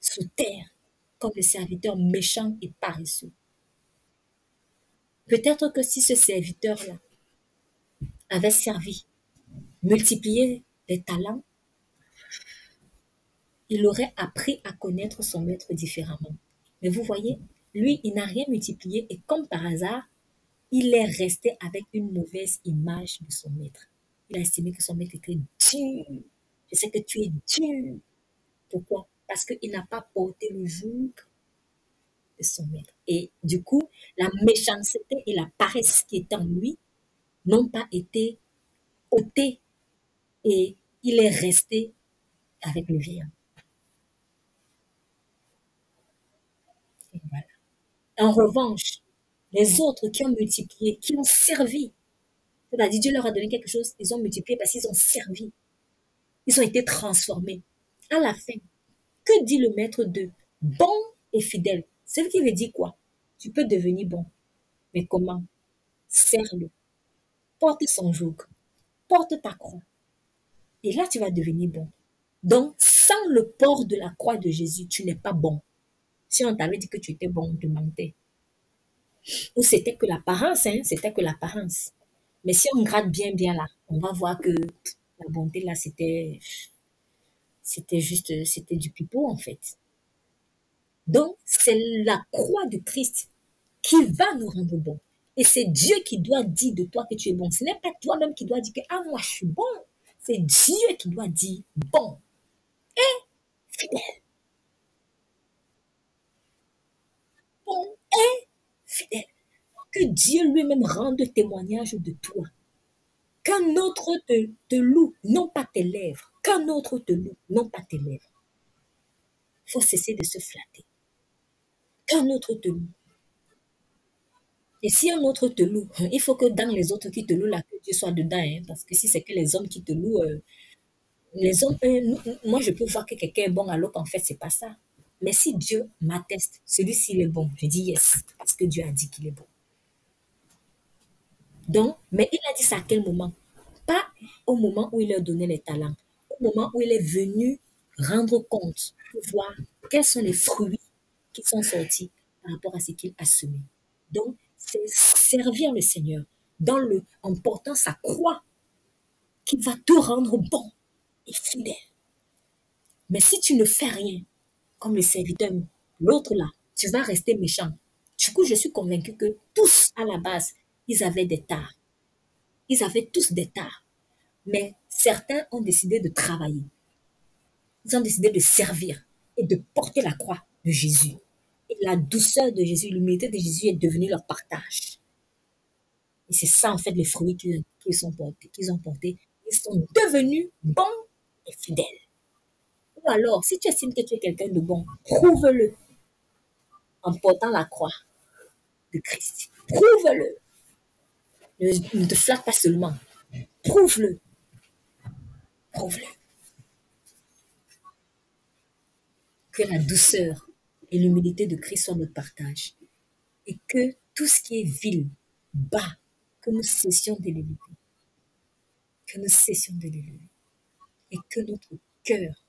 sous terre comme le serviteur méchant et paresseux. Peut-être que si ce serviteur-là avait servi, multiplié les talents, il aurait appris à connaître son maître différemment. Mais vous voyez, lui, il n'a rien multiplié et comme par hasard, il est resté avec une mauvaise image de son maître. Il a estimé que son maître était dur. Je sais que tu es dur. Pourquoi? Parce qu'il n'a pas porté le joug son maître. Et du coup, la méchanceté et la paresse qui est en lui n'ont pas été ôtées. Et il est resté avec le vieux. En revanche, les autres qui ont multiplié, qui ont servi, c'est-à-dire Dieu leur a donné quelque chose, ils ont multiplié parce qu'ils ont servi. Ils ont été transformés. À la fin, que dit le maître de bon et fidèle? Ce qui veut dire quoi? Tu peux devenir bon. Mais comment? Serre-le. Porte son joug. Porte ta croix. Et là, tu vas devenir bon. Donc, sans le port de la croix de Jésus, tu n'es pas bon. Si on t'avait dit que tu étais bon, on te mentait. Ou c'était que l'apparence, hein, c'était que l'apparence. Mais si on gratte bien, bien là, on va voir que la bonté là, c'était, c'était juste, c'était du pipeau en fait. Donc, c'est la croix de Christ qui va nous rendre bons. Et c'est Dieu qui doit dire de toi que tu es bon. Ce n'est pas toi-même qui dois dire que, ah, moi, je suis bon. C'est Dieu qui doit dire bon et fidèle. Bon et fidèle. Que Dieu lui-même rende témoignage de toi. Qu'un autre te, te loue, non pas tes lèvres. Qu'un autre te loue, non pas tes lèvres. Il faut cesser de se flatter. Qu'un autre te loue. Et si un autre te loue, il faut que dans les autres qui te louent, là, que Dieu soit dedans. Hein, parce que si c'est que les hommes qui te louent, euh, les hommes, euh, moi je peux voir que quelqu'un est bon alors qu'en fait, c'est pas ça. Mais si Dieu m'atteste, celui-ci est bon, je dis yes, parce que Dieu a dit qu'il est bon. Donc, mais il a dit ça à quel moment? Pas au moment où il leur donnait les talents, au moment où il est venu rendre compte pour voir quels sont les fruits qui sont sortis par rapport à ce qu'il a semé. Donc, c'est servir le Seigneur dans le, en portant sa croix qui va te rendre bon et fidèle. Mais si tu ne fais rien, comme le serviteur, l'autre là, tu vas rester méchant. Du coup, je suis convaincu que tous, à la base, ils avaient des tares. Ils avaient tous des tares. Mais certains ont décidé de travailler. Ils ont décidé de servir et de porter la croix de Jésus. Et la douceur de Jésus, l'humilité de Jésus est devenue leur partage. Et c'est ça, en fait, les fruits qu'ils ont portés. Ils sont devenus bons et fidèles. Ou alors, si tu estimes que tu es quelqu'un de bon, prouve-le en portant la croix de Christ. Prouve-le. Ne te flatte pas seulement. Prouve-le. Prouve-le. Que la douceur et l'humilité de Christ soient notre partage. Et que tout ce qui est vil, bas, que nous cessions de l'élever. Que nous cessions de l'élever. Et que notre cœur,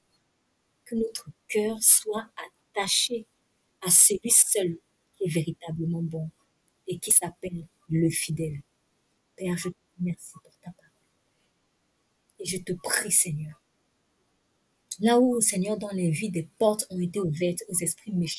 que notre cœur soit attaché à celui seul qui est véritablement bon et qui s'appelle le fidèle. Père, je te remercie pour ta parole. Et je te prie, Seigneur, là où, Seigneur, dans les vies, des portes ont été ouvertes aux esprits méchants,